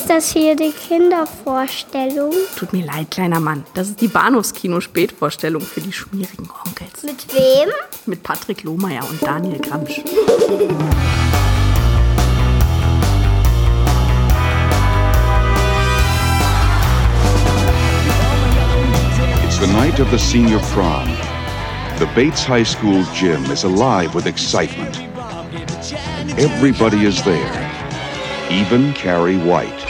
Ist das hier die Kindervorstellung? Tut mir leid, kleiner Mann. Das ist die Bahnhofskino-Spätvorstellung für die schmierigen Onkels. Mit wem? Mit Patrick Lohmeier und Daniel Gramsch. It's the night of the senior prom. The Bates High School gym is alive with excitement. Everybody is there, even Carrie White.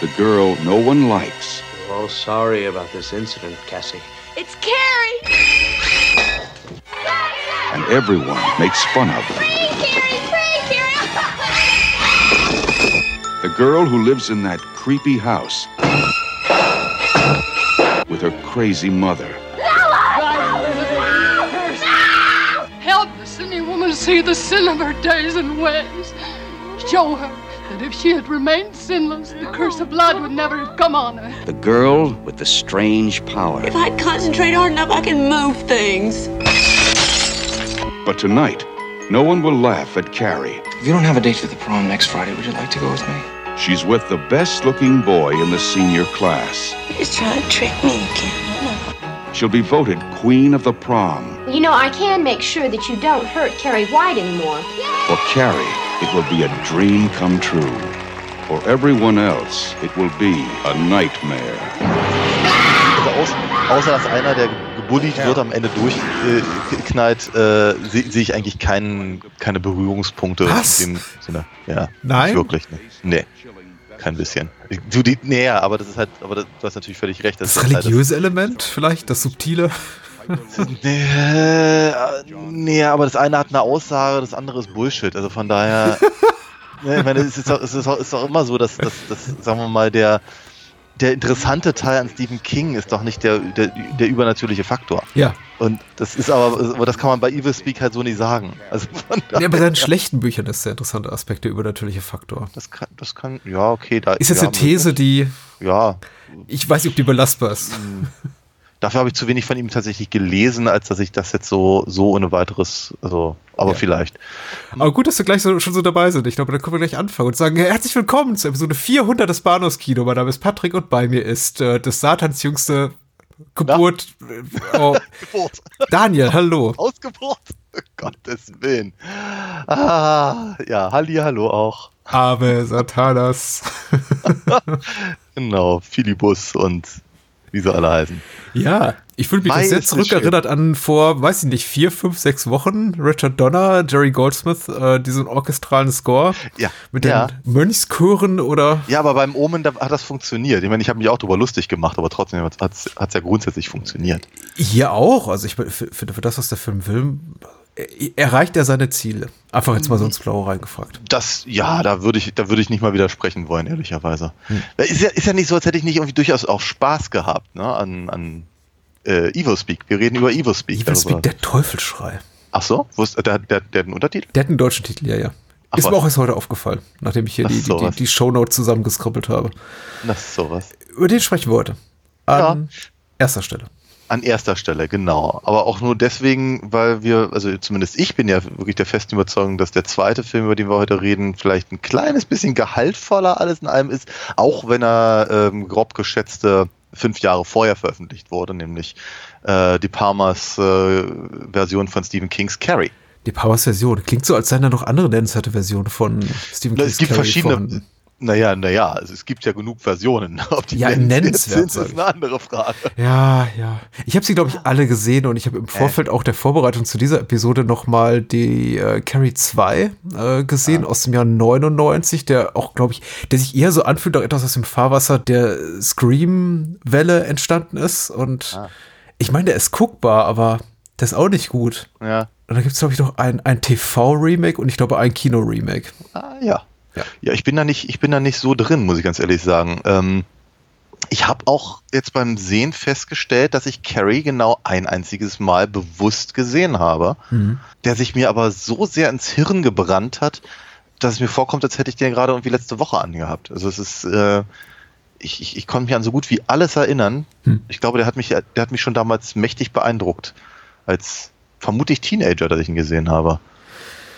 The girl no one likes. We're all sorry about this incident, Cassie. It's Carrie! and everyone makes fun of her. The girl who lives in that creepy house with her crazy mother. Help the sinning woman see the sin of her days and ways. Show her that if she had remained sinless, the curse of blood would never have come on her. The girl with the strange power. If I concentrate hard enough, I can move things. But tonight, no one will laugh at Carrie. If you don't have a date for the prom next Friday, would you like to go with me? She's with the best looking boy in the senior class. He's trying to trick me again. She'll be voted queen of the prom. You know, I can make sure that you don't hurt Carrie White anymore. For Carrie, it will be a dream come true. For everyone else, it will be a nightmare. Also aus, außer dass einer, der gebullied wird, am Ende durchknallt, äh, sehe seh ich eigentlich keinen, keine Berührungspunkte Was? in dem Sinne. Ja, Nein? Nicht wirklich. Ne. Nee. Kein bisschen. Du, die, nee, aber das ist halt, aber das, du hast natürlich völlig recht. Das ist halt religiöse Element vielleicht, das subtile. Nee, äh, nee, aber das eine hat eine Aussage, das andere ist Bullshit. Also von daher, ne, ich meine, es ist doch, es ist doch, ist doch immer so, dass, dass, dass, sagen wir mal, der, der interessante Teil an Stephen King ist doch nicht der, der, der übernatürliche Faktor. Ja. Und das ist aber, aber das kann man bei Evil Speak halt so nicht sagen. Also Ja, bei seinen schlechten Büchern ist der interessante Aspekt der übernatürliche Faktor. Das kann, das kann, ja, okay. Da, Ist jetzt ja, eine These, die. Ja. Ich weiß nicht, ob die belastbar ist. Dafür habe ich zu wenig von ihm tatsächlich gelesen, als dass ich das jetzt so, so ohne weiteres, also, aber vielleicht. Aber gut, dass wir gleich so, schon so dabei sind. Ich glaube, dann können wir gleich anfangen und sagen, herzlich willkommen zu Episode 400 des Bahnhofskino. Mein Name ist Patrick und bei mir ist äh, des Satans jüngste Geburt. Äh, oh. Geburt. Daniel, hallo. Ausgeburt. Um Gottes Willen. Ah, ja, Halli, hallo auch. Ave Satanas. Genau, Philibus und wie sie alle heißen. Ja, ich fühle mich Mai das es zurückerinnert an vor, weiß ich nicht, vier, fünf, sechs Wochen. Richard Donner, Jerry Goldsmith, äh, diesen orchestralen Score Ja. mit den ja. Mönchschören oder Ja, aber beim Omen da hat das funktioniert. Ich meine, ich habe mich auch darüber lustig gemacht, aber trotzdem hat es ja grundsätzlich funktioniert. hier auch. Also ich finde, für, für das, was der Film will, erreicht er seine Ziele. Einfach jetzt mal so ins Blaue reingefragt. Das, ja, da würde ich, da würde ich nicht mal widersprechen wollen, ehrlicherweise. Ist, ja, ist ja nicht so, als hätte ich nicht irgendwie durchaus auch Spaß gehabt, ne, an, an äh, Evil Speak. Wir reden über Evil Speak. Evil Speak, darüber. der Teufelsschrei. Ach so? Ist, der, der, der hat einen Untertitel? Der hat einen deutschen Titel, ja, ja. Ach, ist mir was? auch erst heute aufgefallen, nachdem ich hier die, die, die, die Shownote zusammengeskribbelt habe. Das ist sowas. Über den sprechen wir heute. An erster Stelle. An erster Stelle, genau. Aber auch nur deswegen, weil wir, also zumindest ich bin ja wirklich der festen Überzeugung, dass der zweite Film, über den wir heute reden, vielleicht ein kleines bisschen gehaltvoller alles in allem ist, auch wenn er ähm, grob geschätzte fünf Jahre vorher veröffentlicht wurde, nämlich äh, die Palmers äh, Version von Stephen Kings Carrie. Die Powers Version. Klingt so, als seien da noch andere nennenswerte Versionen von Stephen Na, King's es gibt Carrie verschiedene, vorhanden. Naja, naja, also es gibt ja genug Versionen. Ob die Ja, nennenswert sind, ist eine andere Frage. Ja, ja. Ich habe sie, glaube ich, alle gesehen und ich habe im Vorfeld auch der Vorbereitung zu dieser Episode nochmal die äh, Carrie 2 äh, gesehen aus dem Jahr 99, der auch, glaube ich, der sich eher so anfühlt, auch etwas aus dem Fahrwasser der Scream-Welle entstanden ist. Und ich meine, der ist guckbar, aber der ist auch nicht gut. Ja. Und dann gibt es, glaube ich, noch ein, ein TV-Remake und ich glaube ein Kino-Remake. Ah, ja. Ja. ich bin da nicht, ich bin da nicht so drin, muss ich ganz ehrlich sagen. Ähm, ich habe auch jetzt beim Sehen festgestellt, dass ich Carrie genau ein einziges Mal bewusst gesehen habe, Mhm. der sich mir aber so sehr ins Hirn gebrannt hat, dass es mir vorkommt, als hätte ich den gerade irgendwie letzte Woche angehabt. Also es ist, äh, ich, ich, ich konnte mich an so gut wie alles erinnern. Hm. Ich glaube, der hat mich, der hat mich schon damals mächtig beeindruckt, als vermutlich Teenager, dass ich ihn gesehen habe.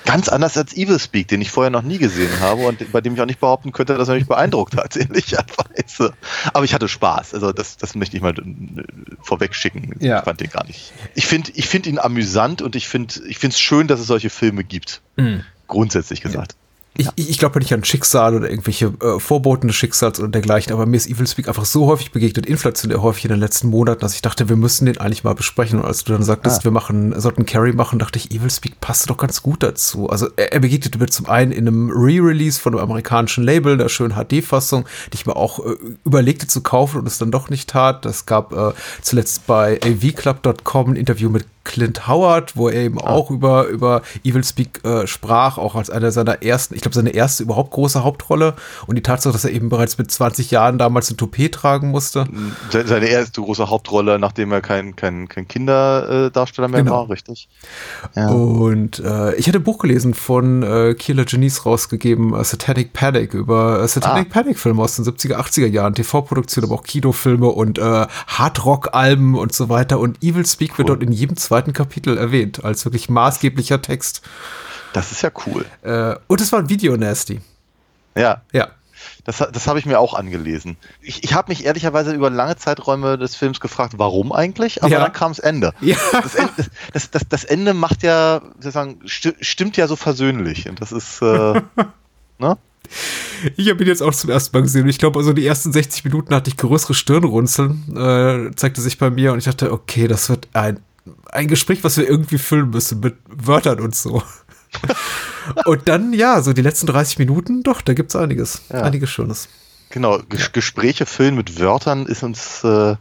Ganz anders als Evil Speak, den ich vorher noch nie gesehen habe und bei dem ich auch nicht behaupten könnte, dass er mich beeindruckt hat, ehrlicherweise. Aber ich hatte Spaß. Also das, das möchte ich mal äh, vorweg schicken. Ja. Ich fand den gar nicht. Ich finde ich find ihn amüsant und ich finde ich es schön, dass es solche Filme gibt. Mhm. Grundsätzlich gesagt. Ich, ja. ich, ich glaube nicht an Schicksal oder irgendwelche äh, Vorboten des Schicksals oder dergleichen, aber mir ist Evil Speak einfach so häufig begegnet, inflationär häufig in den letzten Monaten, dass ich dachte, wir müssen den eigentlich mal besprechen. Und als du dann sagtest, ah. wir machen, sollten Carrie machen, dachte ich, Evil Speak passt doch ganz gut dazu. Also er, er begegnete mir zum einen in einem Re-Release von einem amerikanischen Label, der schönen HD-Fassung, die ich mir auch äh, überlegte zu kaufen und es dann doch nicht tat. Es gab äh, zuletzt bei avclub.com ein Interview mit Clint Howard, wo er eben ah. auch über, über Evil Speak äh, sprach, auch als einer seiner ersten, ich glaube, seine erste überhaupt große Hauptrolle. Und die Tatsache, dass er eben bereits mit 20 Jahren damals ein Toupet tragen musste. Seine erste große Hauptrolle, nachdem er kein, kein, kein Kinderdarsteller mehr genau. war, richtig. Ja. Und äh, ich hatte ein Buch gelesen von äh, Kieler Janice rausgegeben, uh, Satanic Panic, über uh, Satanic ah. Panic-Filme aus den 70er, 80er Jahren, TV-Produktion, aber auch Kinofilme und äh, Hardrock-Alben und so weiter. Und Evil Speak cool. wird dort in jedem zweiten Kapitel erwähnt, als wirklich maßgeblicher Text. Das ist ja cool. Äh, und es war ein Video nasty. Ja. Ja. Das, das habe ich mir auch angelesen. Ich, ich habe mich ehrlicherweise über lange Zeiträume des Films gefragt, warum eigentlich, aber ja. dann kam das Ende. Ja. Das, Ende das, das, das, Ende macht ja, sozusagen, stimmt ja so versöhnlich. Und das ist, äh, ne? Ich habe ihn jetzt auch zum ersten Mal gesehen ich glaube, also die ersten 60 Minuten hatte ich größere Stirnrunzeln, äh, zeigte sich bei mir und ich dachte, okay, das wird ein ein Gespräch, was wir irgendwie füllen müssen mit Wörtern und so. und dann, ja, so die letzten 30 Minuten, doch, da gibt es einiges. Ja. Einiges Schönes. Genau, Ges ja. Gespräche füllen mit Wörtern ist uns äh,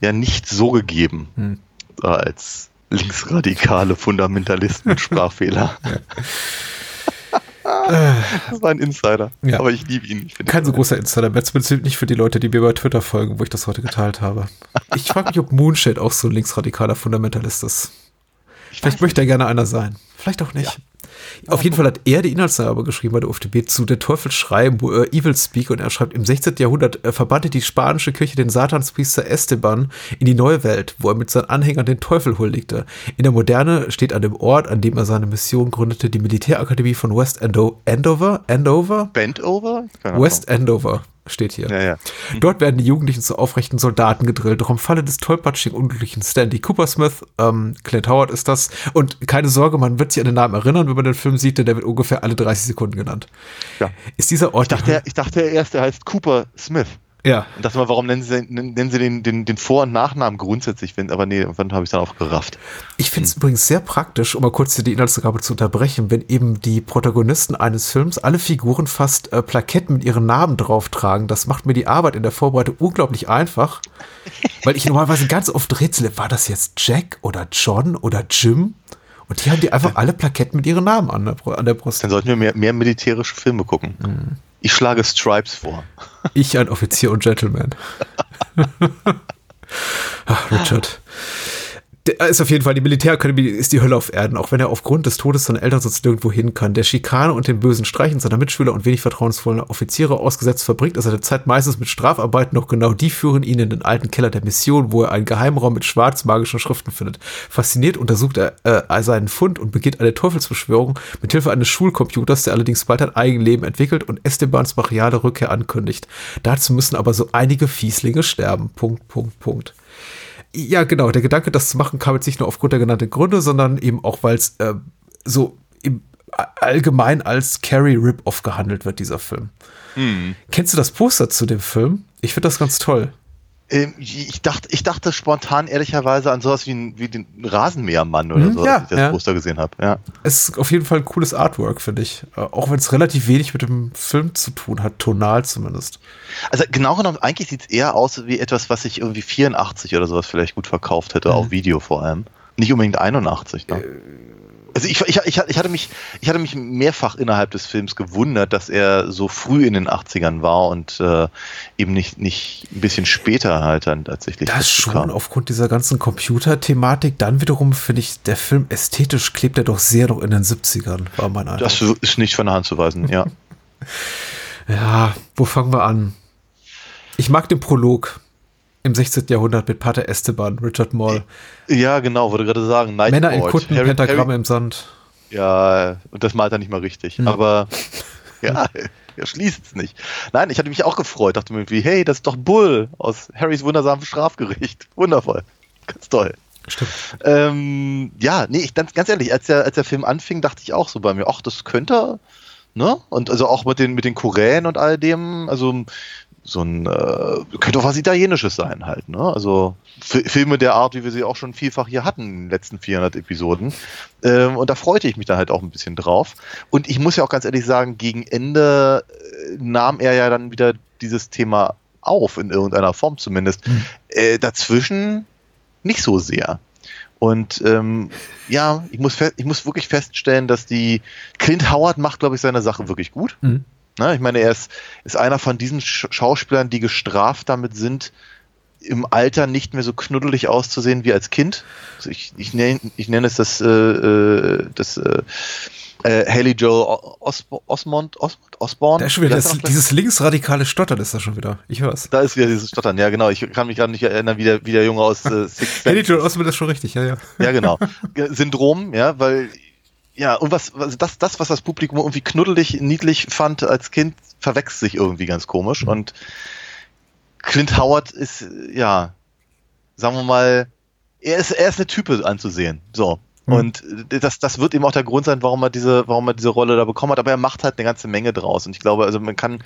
ja nicht so gegeben hm. als linksradikale Fundamentalisten mit Sprachfehler. Ja. das war ein Insider. Ja. Aber ich liebe ihn. Ich Kein so großer Insider, zumindest nicht für die Leute, die mir bei Twitter folgen, wo ich das heute geteilt habe. Ich frage mich, ob Moonshade auch so ein linksradikaler Fundamentalist ist. Vielleicht möchte er gerne einer sein. Vielleicht auch nicht. Ja. Auf jeden Fall hat er die Inhaltsangabe geschrieben bei der UFDB zu Der Teufel schreiben, wo er Evil Speak und er schreibt, im 16. Jahrhundert äh, verbannte die spanische Kirche den Satanspriester Esteban in die neue Welt, wo er mit seinen Anhängern den Teufel huldigte. In der Moderne steht an dem Ort, an dem er seine Mission gründete, die Militärakademie von West Endo Andover? Andover? Bendover? West Andover steht hier. Ja, ja. Dort werden die Jugendlichen zu aufrechten Soldaten gedrillt. Doch im Falle des tollpatschigen, unglücklichen Stanley Coopersmith, ähm, Clint Howard ist das. Und keine Sorge, man wird sich an den Namen erinnern, wenn man den Film sieht, denn der wird ungefähr alle 30 Sekunden genannt. Ja. Ist dieser Ort. Ich dachte, ich dachte erst, er heißt Cooper Smith. Ja. Und dachte mal, warum nennen sie, nennen sie den, den, den Vor- und Nachnamen grundsätzlich? Wenn, aber nee, irgendwann habe ich dann auch gerafft. Ich finde es hm. übrigens sehr praktisch, um mal kurz die Inhaltsangabe zu unterbrechen, wenn eben die Protagonisten eines Films alle Figuren fast äh, Plaketten mit ihren Namen drauf tragen. Das macht mir die Arbeit in der Vorbereitung unglaublich einfach, weil ich normalerweise ganz oft rätsele, war das jetzt Jack oder John oder Jim? Und die haben die einfach alle Plaketten mit ihren Namen an der, an der Brust. Dann sollten wir mehr, mehr militärische Filme gucken. Mhm. Ich schlage Stripes vor. Ich ein Offizier und Gentleman. Ach, Richard der ist auf jeden Fall, die Militärakademie ist die Hölle auf Erden, auch wenn er aufgrund des Todes seiner Eltern sonst nirgendwo hin kann. Der Schikane und den bösen Streichen seiner Mitschüler und wenig vertrauensvollen Offiziere ausgesetzt verbringt er seine Zeit meistens mit Strafarbeiten, doch genau die führen ihn in den alten Keller der Mission, wo er einen Geheimraum mit schwarzmagischen Schriften findet. Fasziniert untersucht er äh, seinen Fund und beginnt eine Teufelsbeschwörung mit Hilfe eines Schulcomputers, der allerdings bald ein Eigenleben entwickelt und Estebans brachiale Rückkehr ankündigt. Dazu müssen aber so einige Fieslinge sterben. Punkt, Punkt, Punkt. Ja, genau. Der Gedanke, das zu machen, kam jetzt nicht nur aufgrund der genannten Gründe, sondern eben auch, weil es äh, so im, allgemein als Carrie Rip-Off gehandelt wird, dieser Film. Hm. Kennst du das Poster zu dem Film? Ich finde das ganz toll. Ähm, ich dachte, ich dachte spontan ehrlicherweise an sowas wie, ein, wie den Rasenmähermann oder mhm, so, ja, als ich das ja. Poster gesehen habe. Ja. Es ist auf jeden Fall ein cooles Artwork, finde ich. Äh, auch wenn es relativ wenig mit dem Film zu tun hat, tonal zumindest. Also genau genommen, eigentlich sieht es eher aus wie etwas, was sich irgendwie 84 oder sowas vielleicht gut verkauft hätte, mhm. auf Video vor allem. Nicht unbedingt 81. Ne? Also ich, ich, ich, ich, hatte mich, ich hatte mich mehrfach innerhalb des Films gewundert, dass er so früh in den 80ern war und äh, eben nicht, nicht ein bisschen später halt dann tatsächlich. Das schon, kam. aufgrund dieser ganzen Computerthematik. Dann wiederum finde ich, der Film ästhetisch klebt er doch sehr noch in den 70ern, war mein Eindruck. Das ist nicht von der Hand zu weisen, ja. ja, wo fangen wir an? Ich mag den Prolog im 16. Jahrhundert mit Pater Esteban, Richard Moll. Ja, genau, würde gerade sagen. Night Männer in Kutten, Harry, Pentagramme im Sand. Ja, und das malt er nicht mal richtig. Hm. Aber ja, er schließt es nicht. Nein, ich hatte mich auch gefreut, dachte mir irgendwie, hey, das ist doch Bull aus Harrys wundersamem Strafgericht. Wundervoll. Ganz toll. Stimmt. Ähm, ja, nee, ich ganz, ganz ehrlich, als der, als der Film anfing, dachte ich auch so bei mir, ach, das könnte, ne? Und also auch mit den, mit den Koränen und all dem, also so ein, äh, könnte auch was Italienisches sein halt, ne? Also Filme der Art, wie wir sie auch schon vielfach hier hatten in den letzten 400 Episoden. Ähm, und da freute ich mich dann halt auch ein bisschen drauf. Und ich muss ja auch ganz ehrlich sagen, gegen Ende äh, nahm er ja dann wieder dieses Thema auf, in irgendeiner Form zumindest. Mhm. Äh, dazwischen nicht so sehr. Und ähm, ja, ich muss, ich muss wirklich feststellen, dass die Clint Howard macht, glaube ich, seine Sache wirklich gut. Mhm. Na, ich meine, er ist, ist einer von diesen Sch Schauspielern, die gestraft damit sind, im Alter nicht mehr so knuddelig auszusehen wie als Kind. Also ich, ich, nenne, ich nenne es das, äh, äh das äh, äh, Haley Joel Osbo Osmond, Osmond, Osborne. Da ist schon wieder das, dieses linksradikale Stottern ist da schon wieder. Ich hör's. Da ist wieder dieses Stottern, ja genau. Ich kann mich gerade nicht erinnern, wie der, wie der Junge aus äh, Six Haley Joel Osmond ist schon richtig, ja, ja. Ja, genau. Syndrom, ja, weil ja, und was, was das, das, was das Publikum irgendwie knuddelig, niedlich fand als Kind, verwechselt sich irgendwie ganz komisch. Mhm. Und Clint Howard ist, ja, sagen wir mal, er ist, er ist eine Type anzusehen. So. Mhm. Und das, das wird eben auch der Grund sein, warum er diese, warum er diese Rolle da bekommen hat. Aber er macht halt eine ganze Menge draus. Und ich glaube, also man kann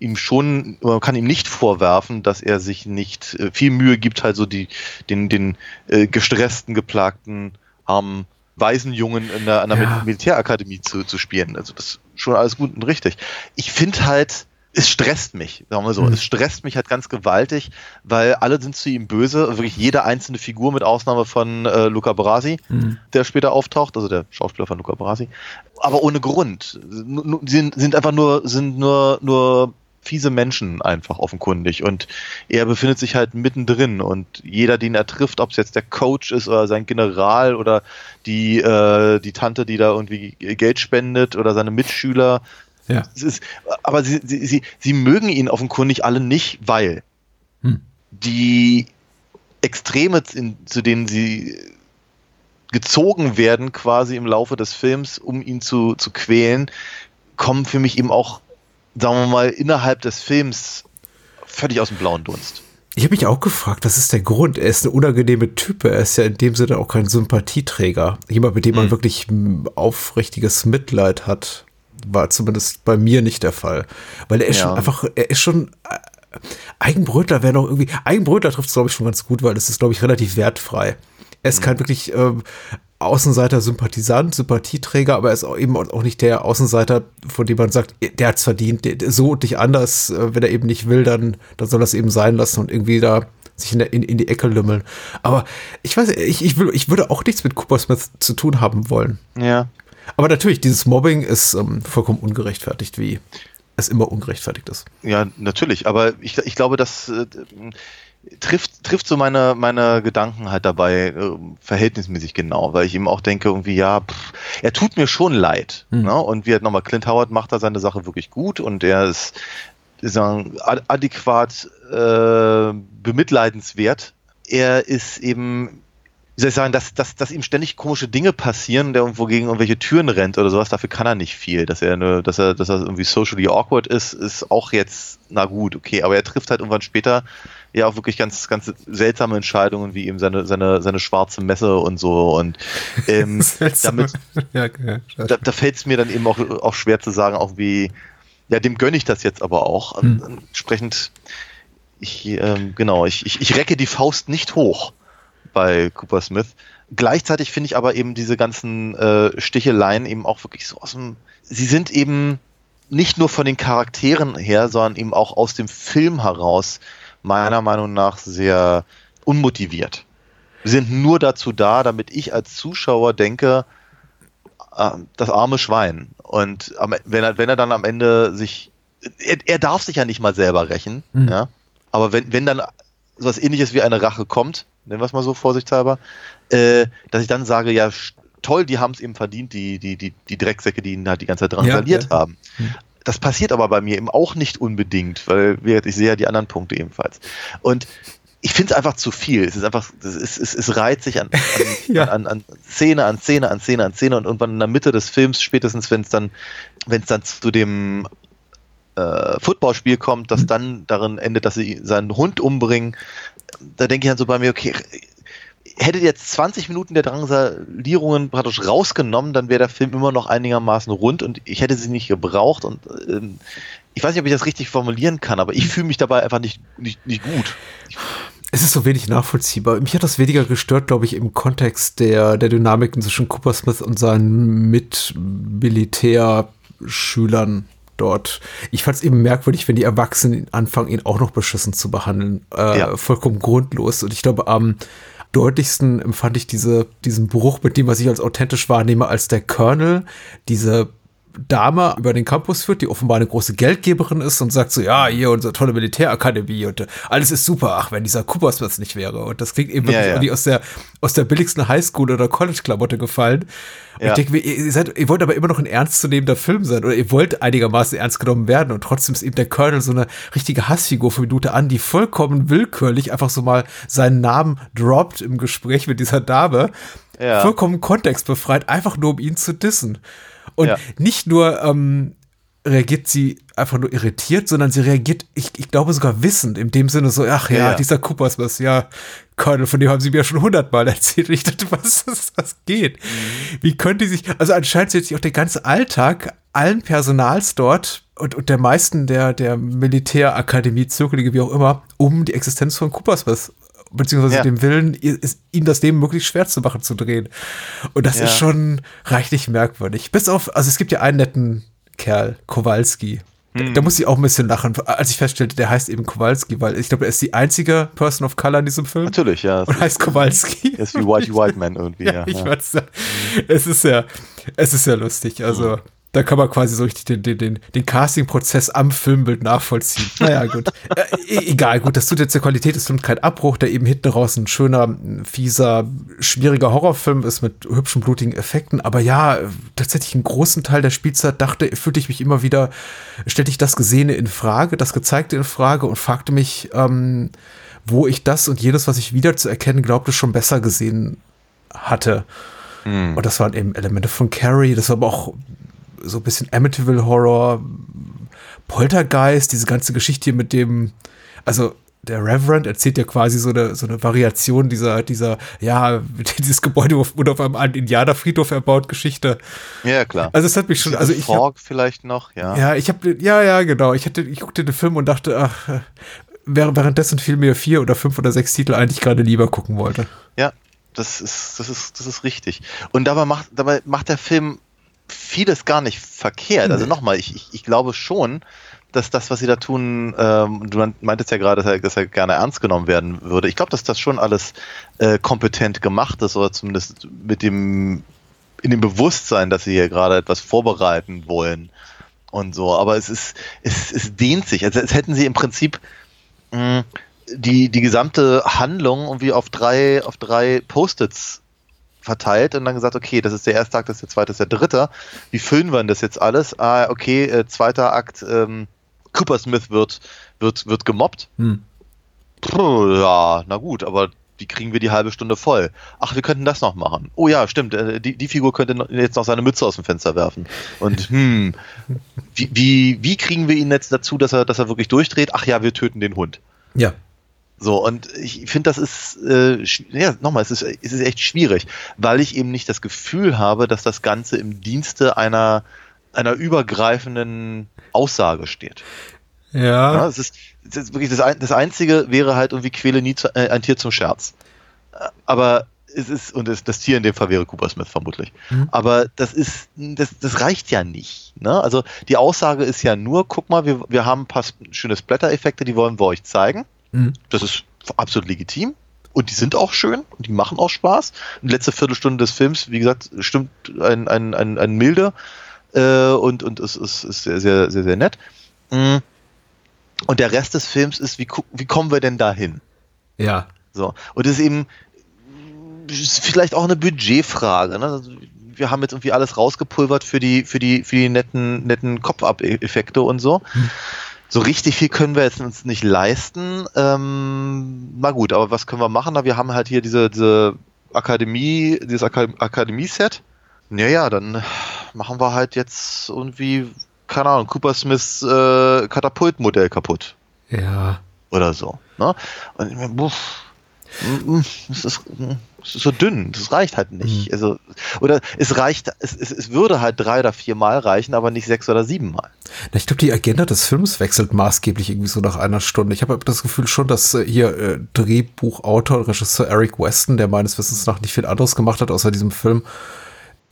ihm schon, man kann ihm nicht vorwerfen, dass er sich nicht äh, viel Mühe gibt, halt so die, den, den äh, gestressten, geplagten, armen Waisenjungen in der, an der Ja. Militärakademie zu, zu spielen. Also das ist schon alles gut und richtig. Ich finde halt, es stresst mich, sagen wir so. Mhm. Es stresst mich halt ganz gewaltig, weil alle sind zu ihm böse. Wirklich jede einzelne Figur, mit Ausnahme von äh, Luca Brasi, Mhm. der später auftaucht, also der Schauspieler von Luca Brasi. Aber ohne Grund. Nu- Sind, sind einfach nur, sind nur, nur fiese Menschen einfach offenkundig und er befindet sich halt mittendrin und jeder, den er trifft, ob es jetzt der Coach ist oder sein General oder die, äh, die Tante, die da irgendwie Geld spendet oder seine Mitschüler, Ja. es ist, aber sie, sie, sie, sie mögen ihn offenkundig alle nicht, weil Hm. die Extreme, in, zu denen sie gezogen werden, quasi im Laufe des Films, um ihn zu, zu quälen, kommen für mich eben auch, sagen wir mal, innerhalb des Films völlig aus dem blauen Dunst. Ich habe mich auch gefragt, was ist der Grund? Er ist eine unangenehme Type. Er ist ja in dem Sinne auch kein Sympathieträger. Jemand, mit dem man Hm. wirklich aufrichtiges Mitleid hat, war zumindest bei mir nicht der Fall. Weil er ist Ja. schon einfach, er ist schon. Äh, Eigenbrötler wäre noch irgendwie. Eigenbrötler trifft es, glaube ich, schon ganz gut, weil das ist, glaube ich, relativ wertfrei. Er ist kein wirklich ähm, Außenseiter, Sympathisant, Sympathieträger, aber er ist auch eben auch nicht der Außenseiter, von dem man sagt, der hat's verdient, der, so und nicht anders. Äh, Wenn er eben nicht will, dann, dann soll er es eben sein lassen und irgendwie da sich in, der, in, in die Ecke lümmeln. Aber ich weiß, ich, ich, will, ich würde auch nichts mit Cooper Smith zu tun haben wollen. Ja. Aber natürlich, dieses Mobbing ist ähm, vollkommen ungerechtfertigt, wie es immer ungerechtfertigt ist. Ja, natürlich, aber ich, ich glaube, das äh, trifft, trifft so meine, meine Gedanken halt dabei äh, verhältnismäßig genau, weil ich ihm auch denke, irgendwie, ja, pff, er tut mir schon leid. Hm. Ne? Und wie halt nochmal, Clint Howard macht da seine Sache wirklich gut und er ist sagen, ad- adäquat äh, bemitleidenswert. Er ist eben, wie soll ich sagen, dass, dass, dass ihm ständig komische Dinge passieren, der irgendwo gegen irgendwelche Türen rennt oder sowas, dafür kann er nicht viel. Dass er, eine, dass er, dass er irgendwie socially awkward ist, ist auch jetzt, na gut, okay, aber er trifft halt irgendwann später ja auch wirklich ganz, ganz seltsame Entscheidungen, wie eben seine, seine, seine schwarze Messe und so und ähm, damit, ja, ja, da, da fällt es mir dann eben auch, auch schwer zu sagen, auch wie, ja, dem gönne ich das jetzt aber auch. Hm. Entsprechend, ich, ähm, genau, ich, ich, ich recke die Faust nicht hoch bei Cooper Smith. Gleichzeitig finde ich aber eben diese ganzen äh, Sticheleien eben auch wirklich so aus dem, sie sind eben nicht nur von den Charakteren her, sondern eben auch aus dem Film heraus meiner Meinung nach sehr unmotiviert. Sie sind nur dazu da, damit ich als Zuschauer denke, äh, das arme Schwein. Und wenn, er, wenn er dann am Ende sich, er, er darf sich ja nicht mal selber rächen, Mhm. ja. Aber wenn, wenn dann sowas ähnliches wie eine Rache kommt, nennen wir es mal so vorsichtshalber, äh, dass ich dann sage, ja, toll, die haben es eben verdient, die, die, die, die Drecksäcke, die ihn halt die ganze Zeit dran Ja, verliert ja. haben. Mhm. Das passiert aber bei mir eben auch nicht unbedingt, weil ich sehe ja die anderen Punkte ebenfalls. Und ich finde es einfach zu viel. Es ist einfach, es, es, es reiht sich an, an, ja. an, an, Szene, an Szene, an Szene, an Szene und irgendwann in der Mitte des Films, spätestens wenn es dann, wenn es dann zu dem äh, Footballspiel kommt, das dann darin endet, dass sie seinen Hund umbringen, da denke ich dann so bei mir, okay, hättet jetzt 20 Minuten der Drangsalierungen praktisch rausgenommen, dann wäre der Film immer noch einigermaßen rund und ich hätte sie nicht gebraucht und ähm, ich weiß nicht, ob ich das richtig formulieren kann, aber ich fühle mich dabei einfach nicht, nicht, nicht gut. Ich, es ist so wenig nachvollziehbar. Mich hat das weniger gestört, glaube ich, im Kontext der, der Dynamiken zwischen Cooper Smith und seinen Mitmilitärschülern dort. Ich fand es eben merkwürdig, wenn die Erwachsenen anfangen, ihn auch noch beschissen zu behandeln. Äh, ja. Vollkommen grundlos. Und ich glaube, am deutlichsten empfand ich diese, diesen Bruch mit dem, was ich als authentisch wahrnehme, als der Colonel diese Dame über den Campus führt, die offenbar eine große Geldgeberin ist und sagt so, ja, hier unsere tolle Militärakademie und äh, alles ist super, ach, wenn dieser Coopersplatz nicht wäre. Und das klingt eben ja, wirklich ja. aus der, aus der billigsten Highschool- oder College-Klamotte gefallen. Und ja. ich denke, ihr, seid, ihr wollt aber immer noch ein ernstzunehmender Film sein oder ihr wollt einigermaßen ernst genommen werden und trotzdem ist eben der Colonel so eine richtige Hassfigur von Minute an, die vollkommen willkürlich einfach so mal seinen Namen droppt im Gespräch mit dieser Dame. Ja. Vollkommen kontextbefreit, einfach nur um ihn zu dissen. Und ja. nicht nur ähm, reagiert sie einfach nur irritiert, sondern sie reagiert, ich, ich glaube sogar wissend, in dem Sinne so, ach ja, ja, dieser Coopers was, ja, Colonel, von dem haben sie mir schon hundertmal erzählt. Ich dachte, was ist das geht? Mhm. Wie könnte sie sich, also anscheinend sieht sich auch der ganze Alltag allen Personals dort und, und der meisten der, der Militärakademie, Zirkelige, wie auch immer, um die Existenz von Coopers was beziehungsweise ja. dem Willen, ihm das Leben möglichst schwer zu machen, zu drehen. Und das ja. ist schon reichlich merkwürdig. Bis auf, also es gibt ja einen netten Kerl, Kowalski. Hm. Da muss ich auch ein bisschen lachen, als ich feststellte, der heißt eben Kowalski, weil ich glaube, er ist die einzige Person of Color in diesem Film. Natürlich, ja. Und heißt Kowalski. Er ist wie Whitey White Man irgendwie, ja. ja ich weiß. Es ist ja, es ist ja lustig. Also, da kann man quasi so richtig den, den, den, den Casting-Prozess am Filmbild nachvollziehen. Naja, gut. äh, e-, egal, gut, das tut jetzt der Qualität des Films keinen Abbruch, der eben hinten raus ein schöner, fieser, schwieriger Horrorfilm ist mit hübschen, blutigen Effekten. Aber ja, tatsächlich einen großen Teil der Spielzeit dachte, fühlte ich mich immer wieder, stellte ich das Gesehene in Frage, das Gezeigte in Frage und fragte mich, ähm, wo ich das und jedes, was ich wieder zu erkennen glaubte, schon besser gesehen hatte. Hm. Und das waren eben Elemente von Carrie, das war aber auch so ein bisschen Amityville Horror, Poltergeist, diese ganze Geschichte hier mit dem, also der Reverend erzählt ja quasi so eine, so eine Variation dieser, dieser, ja, dieses Gebäude wurde auf einem Indianerfriedhof erbaut, Geschichte. Ja, klar. Also es hat mich schon, also ich. Fork vielleicht noch, ja. Ja, ich habe, ja, ja, genau. Ich hatte, ich guckte den Film und dachte, ach, währenddessen fiel mir vier oder fünf oder sechs Titel eigentlich gerade lieber gucken wollte. Ja, das ist, das ist, das ist richtig. Und dabei macht, dabei macht der Film vieles gar nicht verkehrt. Also nochmal, ich, ich, ich glaube schon, dass das, was sie da tun, ähm, du meintest ja gerade, dass er, dass er gerne ernst genommen werden würde. Ich glaube, dass das schon alles äh, kompetent gemacht ist oder zumindest mit dem in dem Bewusstsein, dass sie hier gerade etwas vorbereiten wollen und so. Aber es ist, es, es dehnt sich. Also als hätten sie im Prinzip mh, die, die gesamte Handlung irgendwie auf drei, auf drei Post-its verteilt und dann gesagt, okay, das ist der erste Akt, das ist der zweite, das ist der dritte. Wie füllen wir denn das jetzt alles? Ah, okay, äh, zweiter Akt, ähm, Cooper Smith wird, wird, wird gemobbt. Hm. Puh, ja, na gut, aber wie kriegen wir die halbe Stunde voll? Ach, wir könnten das noch machen. Oh ja, stimmt, äh, die, die Figur könnte jetzt noch seine Mütze aus dem Fenster werfen. Und hm, wie, wie, wie kriegen wir ihn jetzt dazu, dass er, dass er wirklich durchdreht? Ach ja, wir töten den Hund. Ja. So, und ich finde, das ist, äh, ja, nochmal, es ist, es ist echt schwierig, weil ich eben nicht das Gefühl habe, dass das Ganze im Dienste einer, einer übergreifenden Aussage steht. Ja. ja es, ist, es ist wirklich das, das Einzige wäre halt irgendwie quäle nie zu, äh, ein Tier zum Scherz. Aber es ist, und es, das Tier in dem Fall wäre Cooper Smith vermutlich. Mhm. Aber das ist, das, das reicht ja nicht. Ne? Also die Aussage ist ja nur, guck mal, wir, wir haben ein paar schöne Splatter-Effekte, die wollen wir euch zeigen. Mhm. Das ist absolut legitim. Und die sind auch schön und die machen auch Spaß. Die letzte Viertelstunde des Films, wie gesagt, stimmt ein, ein, ein, ein milde äh, und, und es ist, ist sehr, sehr, sehr, sehr nett. Mhm. Und der Rest des Films ist, wie, wie kommen wir denn dahin? Ja. So. Und es ist eben ist vielleicht auch eine Budgetfrage. Ne? Also, wir haben jetzt irgendwie alles rausgepulvert für die, für die, für die netten, netten Kopf-Up-Effekte und so. Hm so richtig viel können wir jetzt uns nicht leisten. Ähm, na gut, aber was können wir machen? Na, wir haben halt hier diese, diese Akademie, dieses Akademie-Set. Naja, dann machen wir halt jetzt irgendwie, keine Ahnung, Cooper Smiths äh, Katapultmodell kaputt. Ja. Oder so. Ne? Und, uff, es ist, es ist so dünn, das reicht halt nicht. Mhm. Also, oder es reicht, es, es, es würde halt drei oder vier Mal reichen, aber nicht sechs oder sieben Mal. Ich glaube, die Agenda des Films wechselt maßgeblich irgendwie so nach einer Stunde. Ich habe das Gefühl schon, dass äh, hier äh, Drehbuchautor und Regisseur Eric Weston, der meines Wissens nach nicht viel anderes gemacht hat außer diesem Film,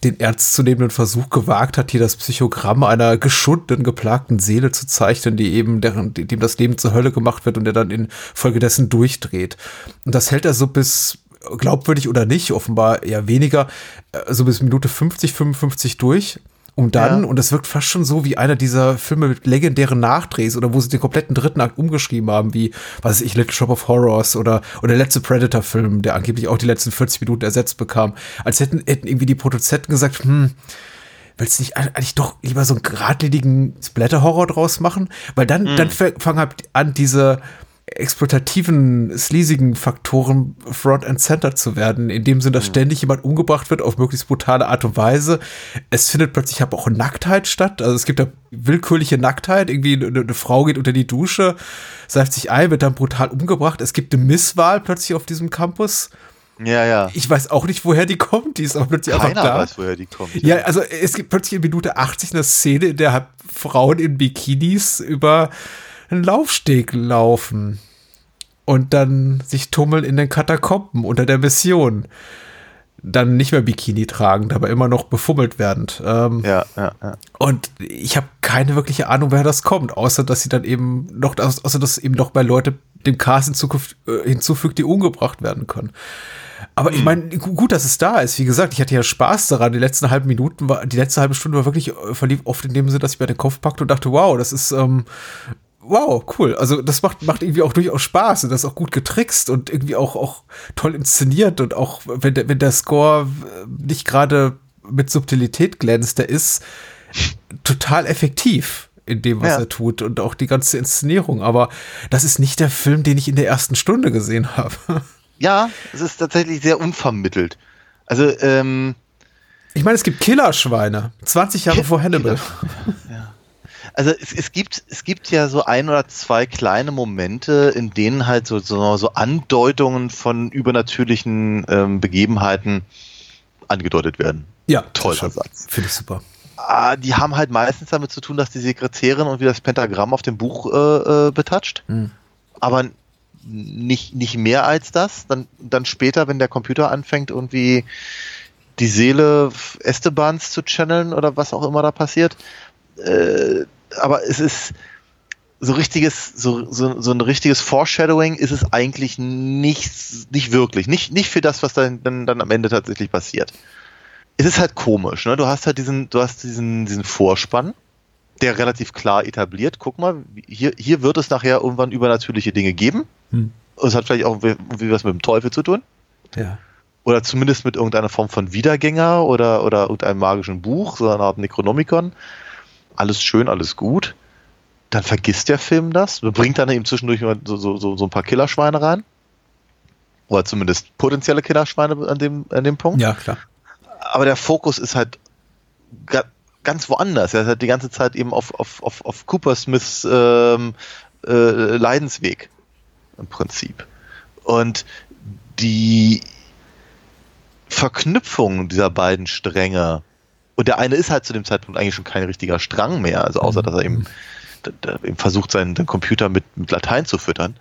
den ernstzunehmenden Versuch gewagt hat, hier das Psychogramm einer geschundenen, geplagten Seele zu zeichnen, die eben, deren, dem das Leben zur Hölle gemacht wird und der dann infolgedessen durchdreht. Und das hält er so bis, glaubwürdig oder nicht, offenbar eher weniger, äh, so bis Minute 50, 55 durch. Um dann, ja. und das wirkt fast schon so wie einer dieser Filme mit legendären Nachdrehs oder wo sie den kompletten dritten Akt umgeschrieben haben, wie, was weiß ich, Little Shop of Horrors oder, oder der letzte Predator-Film, der angeblich auch die letzten 40 Minuten ersetzt bekam. Als hätten, hätten irgendwie die Produzenten gesagt, hm, willst du nicht eigentlich doch lieber so einen geradlinigen Splatter-Horror draus machen? Weil dann, mhm. dann fangen halt an, diese, exploitativen, sleasigen Faktoren Front and Center zu werden, in dem Sinne, dass mhm. ständig jemand umgebracht wird auf möglichst brutale Art und Weise. Es findet plötzlich aber auch Nacktheit statt. Also es gibt da willkürliche Nacktheit. Irgendwie eine, eine Frau geht unter die Dusche, seift sich ein, wird dann brutal umgebracht. Es gibt eine Misswahl plötzlich auf diesem Campus. Ja, ja. Ich weiß auch nicht, woher die kommt. Die ist aber plötzlich Keiner einfach da. weiß, woher die kommt. Ja. ja, also es gibt plötzlich in Minute 80 eine Szene, in der Frauen in Bikinis über einen Laufsteg laufen und dann sich tummeln in den Katakomben unter der Mission. Dann nicht mehr Bikini tragend, aber immer noch befummelt werdend. Ähm, ja, ja, ja. Und ich habe keine wirkliche Ahnung, woher das kommt, außer dass sie dann eben noch, außer dass eben noch bei Leute dem Cast in Zukunft äh, hinzufügt, die umgebracht werden können. Aber ich hm. meine, gut, dass es da ist. Wie gesagt, ich hatte ja Spaß daran. Die letzten halben Minuten war, die letzte halbe Stunde war wirklich äh, verlief oft in dem Sinne, dass ich mir den Kopf packte und dachte, wow, das ist ähm, wow, cool. Also das macht, macht irgendwie auch durchaus Spaß und das ist auch gut getrickst und irgendwie auch, auch toll inszeniert und auch wenn der, wenn der Score nicht gerade mit Subtilität glänzt, der ist total effektiv in dem, was ja. er tut und auch die ganze Inszenierung. Aber das ist nicht der Film, den ich in der ersten Stunde gesehen habe. Ja, es ist tatsächlich sehr unvermittelt. Also, ähm, ich meine, es gibt Killerschweine. 20 Jahre Ki vor Hannibal. Ja also es, es, gibt, es gibt ja so ein oder zwei kleine Momente, in denen halt so, so, so Andeutungen von übernatürlichen ähm, Begebenheiten angedeutet werden. Ja, toller Satz. Finde ich super. Ah, die haben halt meistens damit zu tun, dass die Sekretärin und wie das Pentagramm auf dem Buch äh, äh, betatscht. Mhm. Aber nicht, nicht mehr als das. Dann, dann später, wenn der Computer anfängt, irgendwie die Seele Estebans zu channeln oder was auch immer da passiert, äh, aber es ist so richtiges, so, so, so ein richtiges Foreshadowing ist es eigentlich nicht, nicht wirklich. Nicht, nicht für das, was dann, dann, dann am Ende tatsächlich passiert. Es ist halt komisch, ne? Du hast halt diesen, du hast diesen, diesen Vorspann, der relativ klar etabliert. Guck mal, hier, hier wird es nachher irgendwann übernatürliche Dinge geben. Hm. Es hat vielleicht auch irgendwie was mit dem Teufel zu tun. Ja. Oder zumindest mit irgendeiner Form von Wiedergänger oder, oder irgendeinem magischen Buch, so eine Art Necronomicon alles schön, alles gut. Dann vergisst der Film das, bringt dann eben zwischendurch so, so, so, so ein paar Killerschweine rein. Oder zumindest potenzielle Killerschweine an dem, an dem Punkt. Ja, klar. Aber der Fokus ist halt ganz woanders. Er ist halt die ganze Zeit eben auf, auf, auf, auf Cooper Smiths ähm, äh, Leidensweg im Prinzip. Und die Verknüpfung dieser beiden Stränge und der eine ist halt zu dem Zeitpunkt eigentlich schon kein richtiger Strang mehr, also außer dass er eben, eben versucht, seinen, seinen Computer mit, mit Latein zu füttern.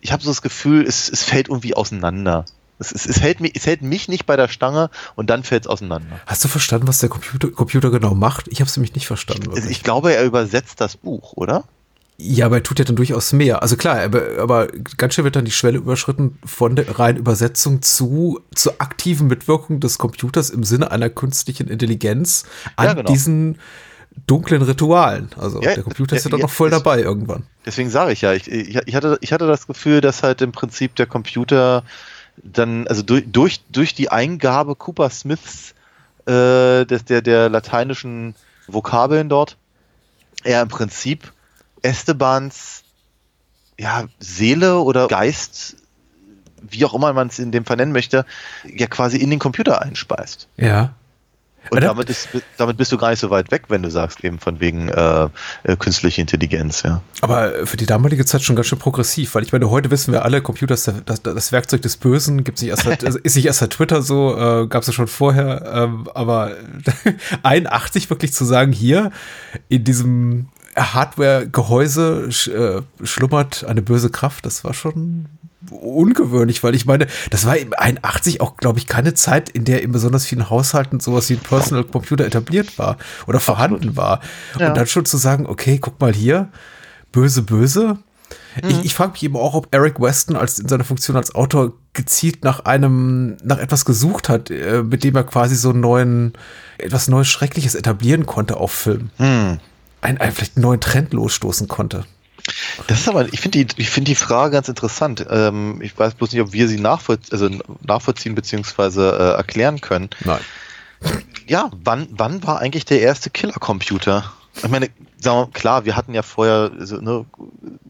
Ich habe so das Gefühl, es, es fällt irgendwie auseinander. Es, es, es, hält mich, es hält mich nicht bei der Stange und dann fällt es auseinander. Hast du verstanden, was der Computer, Computer genau macht? Ich habe es nämlich nicht verstanden. Ich, ich, glaube, er übersetzt das Buch, oder? Ja, aber er tut ja dann durchaus mehr. Also klar, aber, aber ganz schön wird dann die Schwelle überschritten von der reinen Übersetzung zu zur aktiven Mitwirkung des Computers im Sinne einer künstlichen Intelligenz an ja, genau. diesen dunklen Ritualen. Also ja, der Computer ist ja dann noch voll dabei irgendwann. Deswegen sage ich ja, ich, ich, hatte, ich hatte das Gefühl, dass halt im Prinzip der Computer dann, also durch, durch, durch die Eingabe Cooper Smiths äh, des, der, der lateinischen Vokabeln dort, er im Prinzip Estebans ja, Seele oder Geist, wie auch immer man es in dem Fall nennen möchte, ja quasi in den Computer einspeist. Ja. Und damit, ist, damit bist du gar nicht so weit weg, wenn du sagst, eben von wegen äh, äh, künstliche Intelligenz, ja. Aber für die damalige Zeit schon ganz schön progressiv, weil ich meine, heute wissen wir alle, Computer ist das, das Werkzeug des Bösen, gibt's nicht erst seit, also ist nicht erst seit Twitter so, äh, gab es ja schon vorher, ähm, aber 81 wirklich zu sagen, hier in diesem Hardware-Gehäuse sch, äh, schlummert eine böse Kraft, das war schon ungewöhnlich, weil ich meine, das war im 81 auch, glaube ich, keine Zeit, in der in besonders vielen Haushalten sowas wie ein Personal Computer etabliert war oder vorhanden war. Ja. Und dann schon zu sagen, okay, guck mal hier, böse, böse. Mhm. Ich, ich frage mich eben auch, ob Eric Weston als in seiner Funktion als Autor gezielt nach einem, nach etwas gesucht hat, äh, mit dem er quasi so einen neuen, etwas Neues Schreckliches etablieren konnte auf Film. Mhm. Ein, ein, vielleicht einen neuen Trend losstoßen konnte. Das ist aber, ich finde die, ich finde die Frage ganz interessant. Ähm, ich weiß bloß nicht, ob wir sie nachvollziehen, also nachvollziehen bzw. Äh, erklären können. Nein. Ja, wann, wann war eigentlich der erste Killercomputer? Ich meine, sagen wir, klar, wir hatten ja vorher so, ne,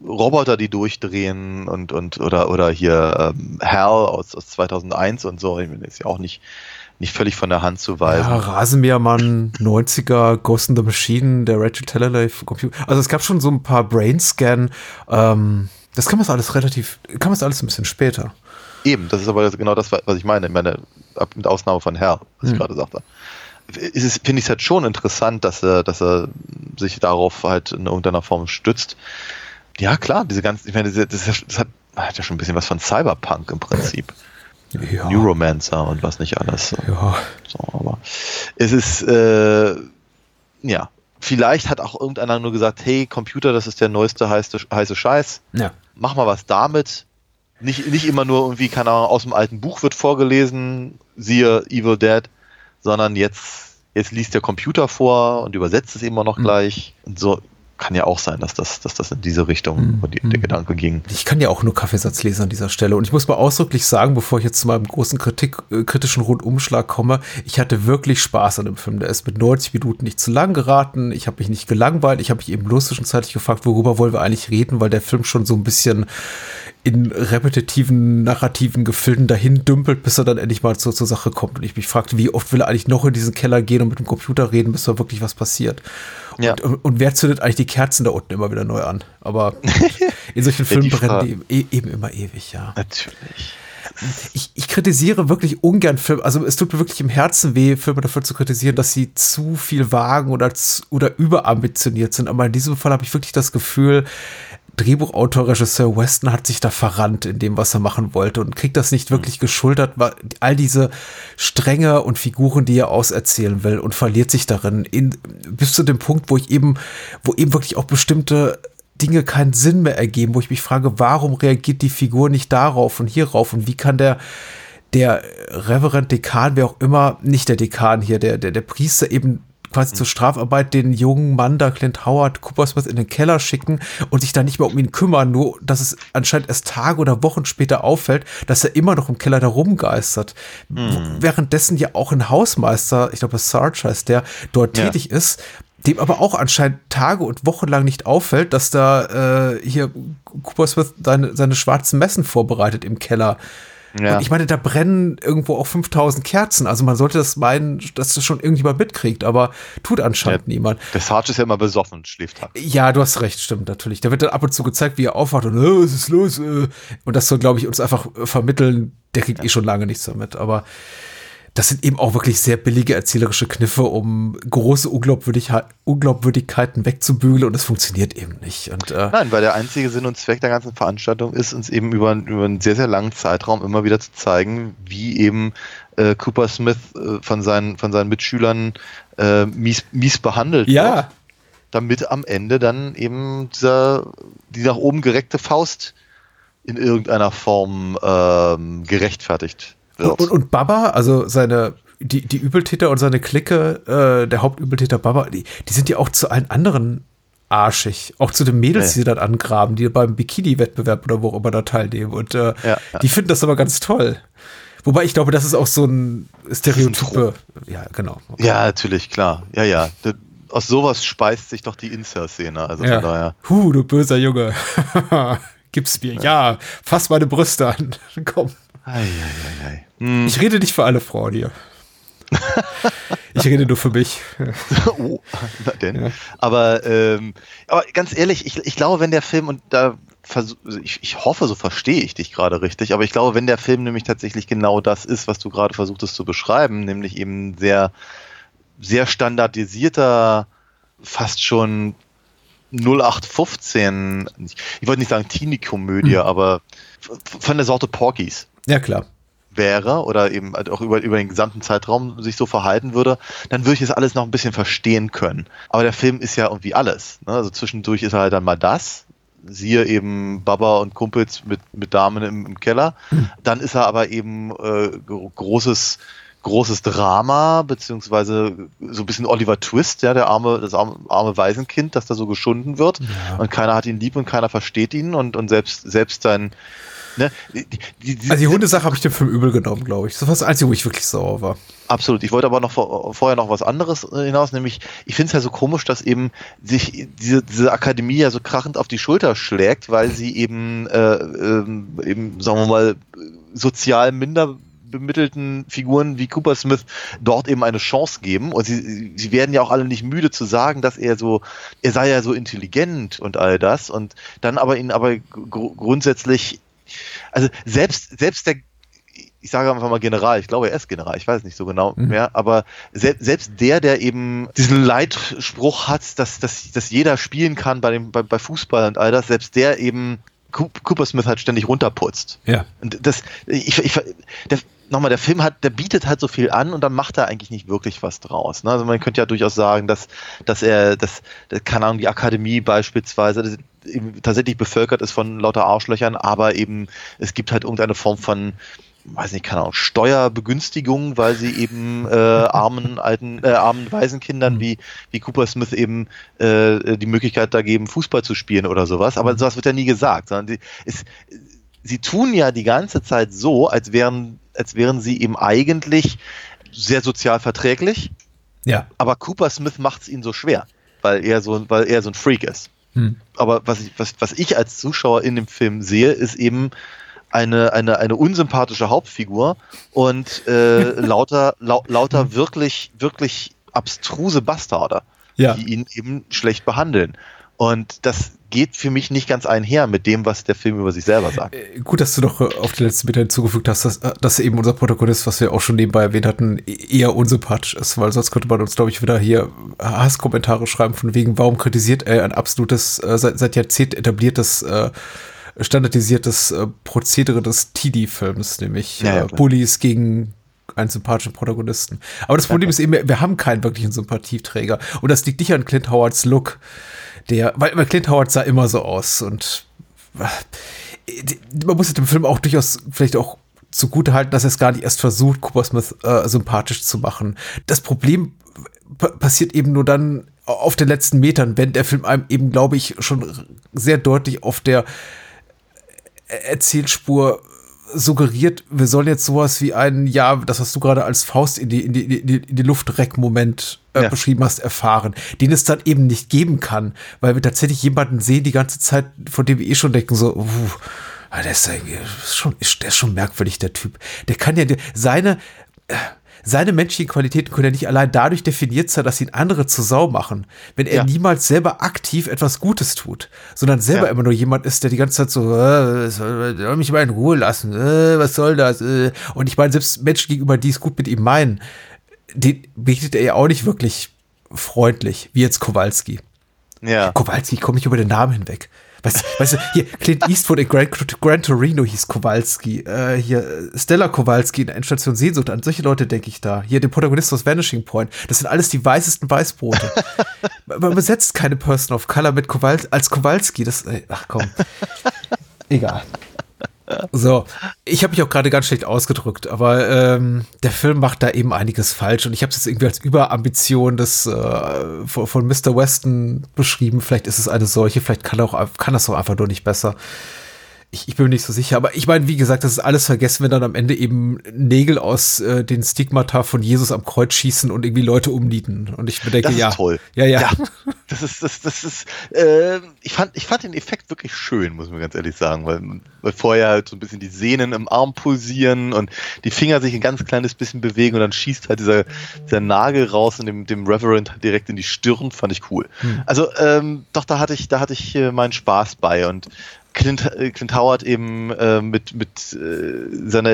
Roboter, die durchdrehen und, und oder, oder hier ähm, Hal aus, aus 2001 und so. Ich meine, ist ja auch nicht nicht völlig von der Hand zu weisen. Ja, Rasenmähermann, 90er, Ghost in the Machine, der Rachel Taylor Computer. Also es gab schon so ein paar Brainscan. Ähm, das kann man alles relativ, kann man alles ein bisschen später. Eben, das ist aber genau das, was ich meine. Ich meine, mit Ausnahme von Herr, was hm. ich gerade sagte. Ist finde ich es halt schon interessant, dass er, dass er sich darauf halt in irgendeiner Form stützt. Ja, klar, diese ganzen, ich meine, das, das hat, hat ja schon ein bisschen was von Cyberpunk im Prinzip ja. Neuromancer und was nicht alles. Ja. So, aber es ist, äh, ja, vielleicht hat auch irgendeiner nur gesagt, hey, Computer, das ist der neueste heiße, heiße Scheiß. Ja. Mach mal was damit. Nicht, nicht immer nur irgendwie, keine Ahnung, aus dem alten Buch wird vorgelesen, siehe Evil Dead, sondern jetzt, jetzt liest der Computer vor und übersetzt es immer noch mhm. gleich. Und so, kann ja auch sein, dass das, dass das in diese Richtung mhm. die, der Gedanke ging. Ich kann ja auch nur Kaffeesatz lesen an dieser Stelle. Und ich muss mal ausdrücklich sagen, bevor ich jetzt zu meinem großen Kritik, äh, kritischen Rundumschlag komme, ich hatte wirklich Spaß an dem Film. Der ist mit 90 Minuten nicht zu lang geraten. Ich habe mich nicht gelangweilt. Ich habe mich eben bloß zwischenzeitlich gefragt, worüber wollen wir eigentlich reden, weil der Film schon so ein bisschen in repetitiven, narrativen Gefilden dahin dümpelt, bis er dann endlich mal zur, zur Sache kommt. Und ich mich fragte, wie oft will er eigentlich noch in diesen Keller gehen und mit dem Computer reden, bis da wirklich was passiert. Ja. Und, und, wer zündet eigentlich die Kerzen da unten immer wieder neu an? Aber in solchen Filmen brennen die eben immer ewig, ja. Natürlich. Ich, ich, kritisiere wirklich ungern Filme, also es tut mir wirklich im Herzen weh, Filme dafür zu kritisieren, dass sie zu viel wagen oder, zu, oder überambitioniert sind. Aber in diesem Fall habe ich wirklich das Gefühl, Drehbuchautor, Regisseur Weston hat sich da verrannt in dem, was er machen wollte und kriegt das nicht wirklich geschultert, weil all diese Stränge und Figuren, die er auserzählen will und verliert sich darin in, bis zu dem Punkt, wo ich eben, wo eben wirklich auch bestimmte Dinge keinen Sinn mehr ergeben, wo ich mich frage, warum reagiert die Figur nicht darauf und hierauf und wie kann der, der Reverend Dekan, wer auch immer, nicht der Dekan hier, der, der, der Priester eben quasi zur Strafarbeit den jungen Mann da, Clint Howard, Cooper Smith in den Keller schicken und sich da nicht mehr um ihn kümmern, nur dass es anscheinend erst Tage oder Wochen später auffällt, dass er immer noch im Keller da rumgeistert. Mhm. Währenddessen ja auch ein Hausmeister, ich glaube Sarge heißt der, dort ja. tätig ist, dem aber auch anscheinend Tage und Wochen lang nicht auffällt, dass da äh, hier Cooper Smith seine, seine schwarzen Messen vorbereitet im Keller. Ja. Und ich meine, da brennen irgendwo auch 5000 Kerzen. Also man sollte das meinen, dass das schon irgendjemand mitkriegt, aber tut anscheinend ja, niemand. Der Sarge ist ja immer besoffen schläft halt. Ja, du hast recht, stimmt natürlich. Da wird dann ab und zu gezeigt, wie er aufwacht und, äh, was ist los? Äh. Und das soll, glaube ich, uns einfach vermitteln. Der kriegt ja. eh schon lange nichts damit. Aber das sind eben auch wirklich sehr billige erzählerische Kniffe, um große Unglaubwürdigkeit, Unglaubwürdigkeiten wegzubügeln und es funktioniert eben nicht. Und, äh Nein, weil der einzige Sinn und Zweck der ganzen Veranstaltung ist, uns eben über, über einen sehr, sehr langen Zeitraum immer wieder zu zeigen, wie eben äh, Cooper Smith äh, von, seinen, von seinen Mitschülern äh, mies, mies behandelt ja. wird. Damit am Ende dann eben dieser, die nach oben gereckte Faust in irgendeiner Form ähm, gerechtfertigt und, und, und Baba, also seine, die, die Übeltäter und seine Clique, äh, der Hauptübeltäter Baba, die, die sind ja auch zu allen anderen arschig. Auch zu den Mädels, nee. die sie dann angraben, die beim Bikini-Wettbewerb oder wo auch immer da teilnehmen. Und äh, ja, ja. die finden das aber ganz toll. Wobei ich glaube, das ist auch so ein Stereotype. ja, genau. Okay. Ja, natürlich, klar. Ja, ja. aus sowas speist sich doch die Incel-Szene. Also ja. von daher. Huh, du böser Junge. Gib's mir. Ja, fass meine Brüste an. Komm. Ei, ei, ei, hm. Ich rede nicht für alle Frauen hier. ich rede nur für mich. oh, na denn. Ja. Aber, ähm, aber ganz ehrlich, ich, ich glaube, wenn der Film, und da ich, ich hoffe, so verstehe ich dich gerade richtig, aber ich glaube, wenn der Film nämlich tatsächlich genau das ist, was du gerade versuchtest zu beschreiben, nämlich eben sehr, sehr standardisierter, fast schon 0815, ich wollte nicht sagen Teenie-Komödie, hm. aber von der Sorte Porkies. Ja, klar wäre oder eben halt auch über, über den gesamten Zeitraum sich so verhalten würde, dann würde ich das alles noch ein bisschen verstehen können. Aber der Film ist ja irgendwie alles. Ne? Also zwischendurch ist er halt dann mal das, siehe eben Baba und Kumpels mit, mit Damen im, im Keller. Hm. Dann ist er aber eben äh, großes großes Drama, beziehungsweise so ein bisschen Oliver Twist, ja, der arme, das arme, arme Waisenkind, das da so geschunden wird. Ja. Und keiner hat ihn lieb und keiner versteht ihn und, und selbst, selbst sein, ne, die, die, die, also die Hundesache habe ich dem Film übel genommen, glaube ich. Das war das Einzige, wo ich wirklich sauer war. Absolut. Ich wollte aber noch vor, vorher noch was anderes äh, hinaus, nämlich ich finde es ja so komisch, dass eben sich diese, diese Akademie ja so krachend auf die Schulter schlägt, weil sie eben, äh, ähm, eben sagen wir mal, sozial minder bemittelten Figuren wie Cooper Smith dort eben eine Chance geben. Und sie, sie werden ja auch alle nicht müde zu sagen, dass er so, er sei ja so intelligent und all das. Und dann aber ihn aber gr grundsätzlich, also selbst, selbst der ich sage einfach mal General, ich glaube, er ist General, ich weiß nicht so genau mhm. mehr, aber se selbst der, der eben diesen Leitspruch hat, dass, dass, dass jeder spielen kann bei, dem, bei, bei Fußball und all das, selbst der eben Cooper Smith halt ständig runterputzt. Ja. Und das, ich, ich, der, nochmal, der Film hat, der bietet halt so viel an und dann macht er eigentlich nicht wirklich was draus. Ne? Also man könnte ja durchaus sagen, dass, dass er, dass, keine Ahnung, die Akademie beispielsweise tatsächlich bevölkert ist von lauter Arschlöchern, aber eben es gibt halt irgendeine Form von weiß nicht, keine Ahnung, Steuerbegünstigung, weil sie eben äh, armen alten, äh, armen Waisenkindern mhm. wie, wie Cooper Smith eben äh, die Möglichkeit da geben, Fußball zu spielen oder sowas. Aber mhm. sowas wird ja nie gesagt, sondern die, es, sie tun ja die ganze Zeit so, als wären als wären sie eben eigentlich sehr sozial verträglich. Ja. Aber Cooper Smith macht es ihnen so schwer, weil er so, weil er so ein Freak ist. Hm. Aber was ich, was, was ich als Zuschauer in dem Film sehe, ist eben eine, eine, eine unsympathische Hauptfigur und äh, lauter, lau, lauter wirklich, wirklich abstruse Bastarde, ja. die ihn eben schlecht behandeln. Und das geht für mich nicht ganz einher mit dem, was der Film über sich selber sagt. Äh, gut, dass du noch äh, auf den letzten Meter hinzugefügt hast, dass, äh, dass eben unser Protagonist, was wir auch schon nebenbei erwähnt hatten, e-, eher unsympathisch ist, weil sonst könnte man uns, glaube ich, wieder hier Hasskommentare schreiben von wegen, warum kritisiert er ein absolutes, seit, seit Jahrzehnten etabliertes standardisiertes Prozedere des TD-Films, nämlich ja, ja, Bullies gegen einen sympathischen Protagonisten. Aber das Problem ist eben, wir haben keinen wirklichen Sympathieträger. Und das liegt nicht an Clint Howards Look der, weil, weil Clint Howard sah immer so aus und äh, man muss dem Film auch durchaus vielleicht auch zugute halten, dass er es gar nicht erst versucht, Cooper Smith äh, sympathisch zu machen. Das Problem passiert eben nur dann auf den letzten Metern, wenn der Film einem eben, glaube ich, schon sehr deutlich auf der Erzählspur suggeriert, wir sollen jetzt sowas wie einen, ja, das was du gerade als Faust in die, in die, in die, in die Luftreck-Moment äh, ja. beschrieben hast, erfahren, den es dann eben nicht geben kann, weil wir tatsächlich jemanden sehen die ganze Zeit, von dem wir eh schon denken, so, uh, der ist, schon, der ist schon merkwürdig, der Typ. Der kann ja, seine, äh, seine menschlichen Qualitäten können ja nicht allein dadurch definiert sein, dass ihn andere zur Sau machen, wenn er ja. niemals selber aktiv etwas Gutes tut, sondern selber ja. immer nur jemand ist, der die ganze Zeit so, äh, soll, mich mal in Ruhe lassen, äh, was soll das? Äh. Und ich meine, selbst Menschen gegenüber, die es gut mit ihm meinen, den begegnet er ja auch nicht wirklich freundlich, wie jetzt Kowalski. Ja. Kowalski, ich komme nicht über den Namen hinweg. Weißt, weißt du, hier, Clint Eastwood in Gran, Gran Torino hieß Kowalski. Äh, hier, Stella Kowalski in Endstation Sehnsucht. An solche Leute denke ich da. Hier, den Protagonist aus Vanishing Point. Das sind alles die weißesten Weißbrote. Man besetzt keine Person of Color mit Kowal als Kowalski. Das, ach komm. Egal. So, ich habe mich auch gerade ganz schlecht ausgedrückt, aber ähm, der Film macht da eben einiges falsch und ich habe es jetzt irgendwie als Überambition des äh, von, von, Mr. Weston beschrieben. Vielleicht ist es eine solche, vielleicht kann, auch, kann das auch einfach nur nicht besser. Ich, ich bin mir nicht so sicher, aber ich meine, wie gesagt, das ist alles vergessen, wenn dann am Ende eben Nägel aus äh, den Stigmata von Jesus am Kreuz schießen und irgendwie Leute umnieten. Und ich bedenke, das ist ja. toll. Ja, ja. ja das ist, das, das ist, äh, ich fand, ich fand den Effekt wirklich schön, muss man ganz ehrlich sagen, weil, weil vorher halt so ein bisschen die Sehnen im Arm pulsieren und die Finger sich ein ganz kleines bisschen bewegen und dann schießt halt dieser, dieser Nagel raus und dem, dem Reverend direkt in die Stirn, fand ich cool. Hm. Also, ähm, doch, da hatte ich, da hatte ich äh, meinen Spaß bei und Clint, äh, Clint Howard eben äh, mit, mit äh, seiner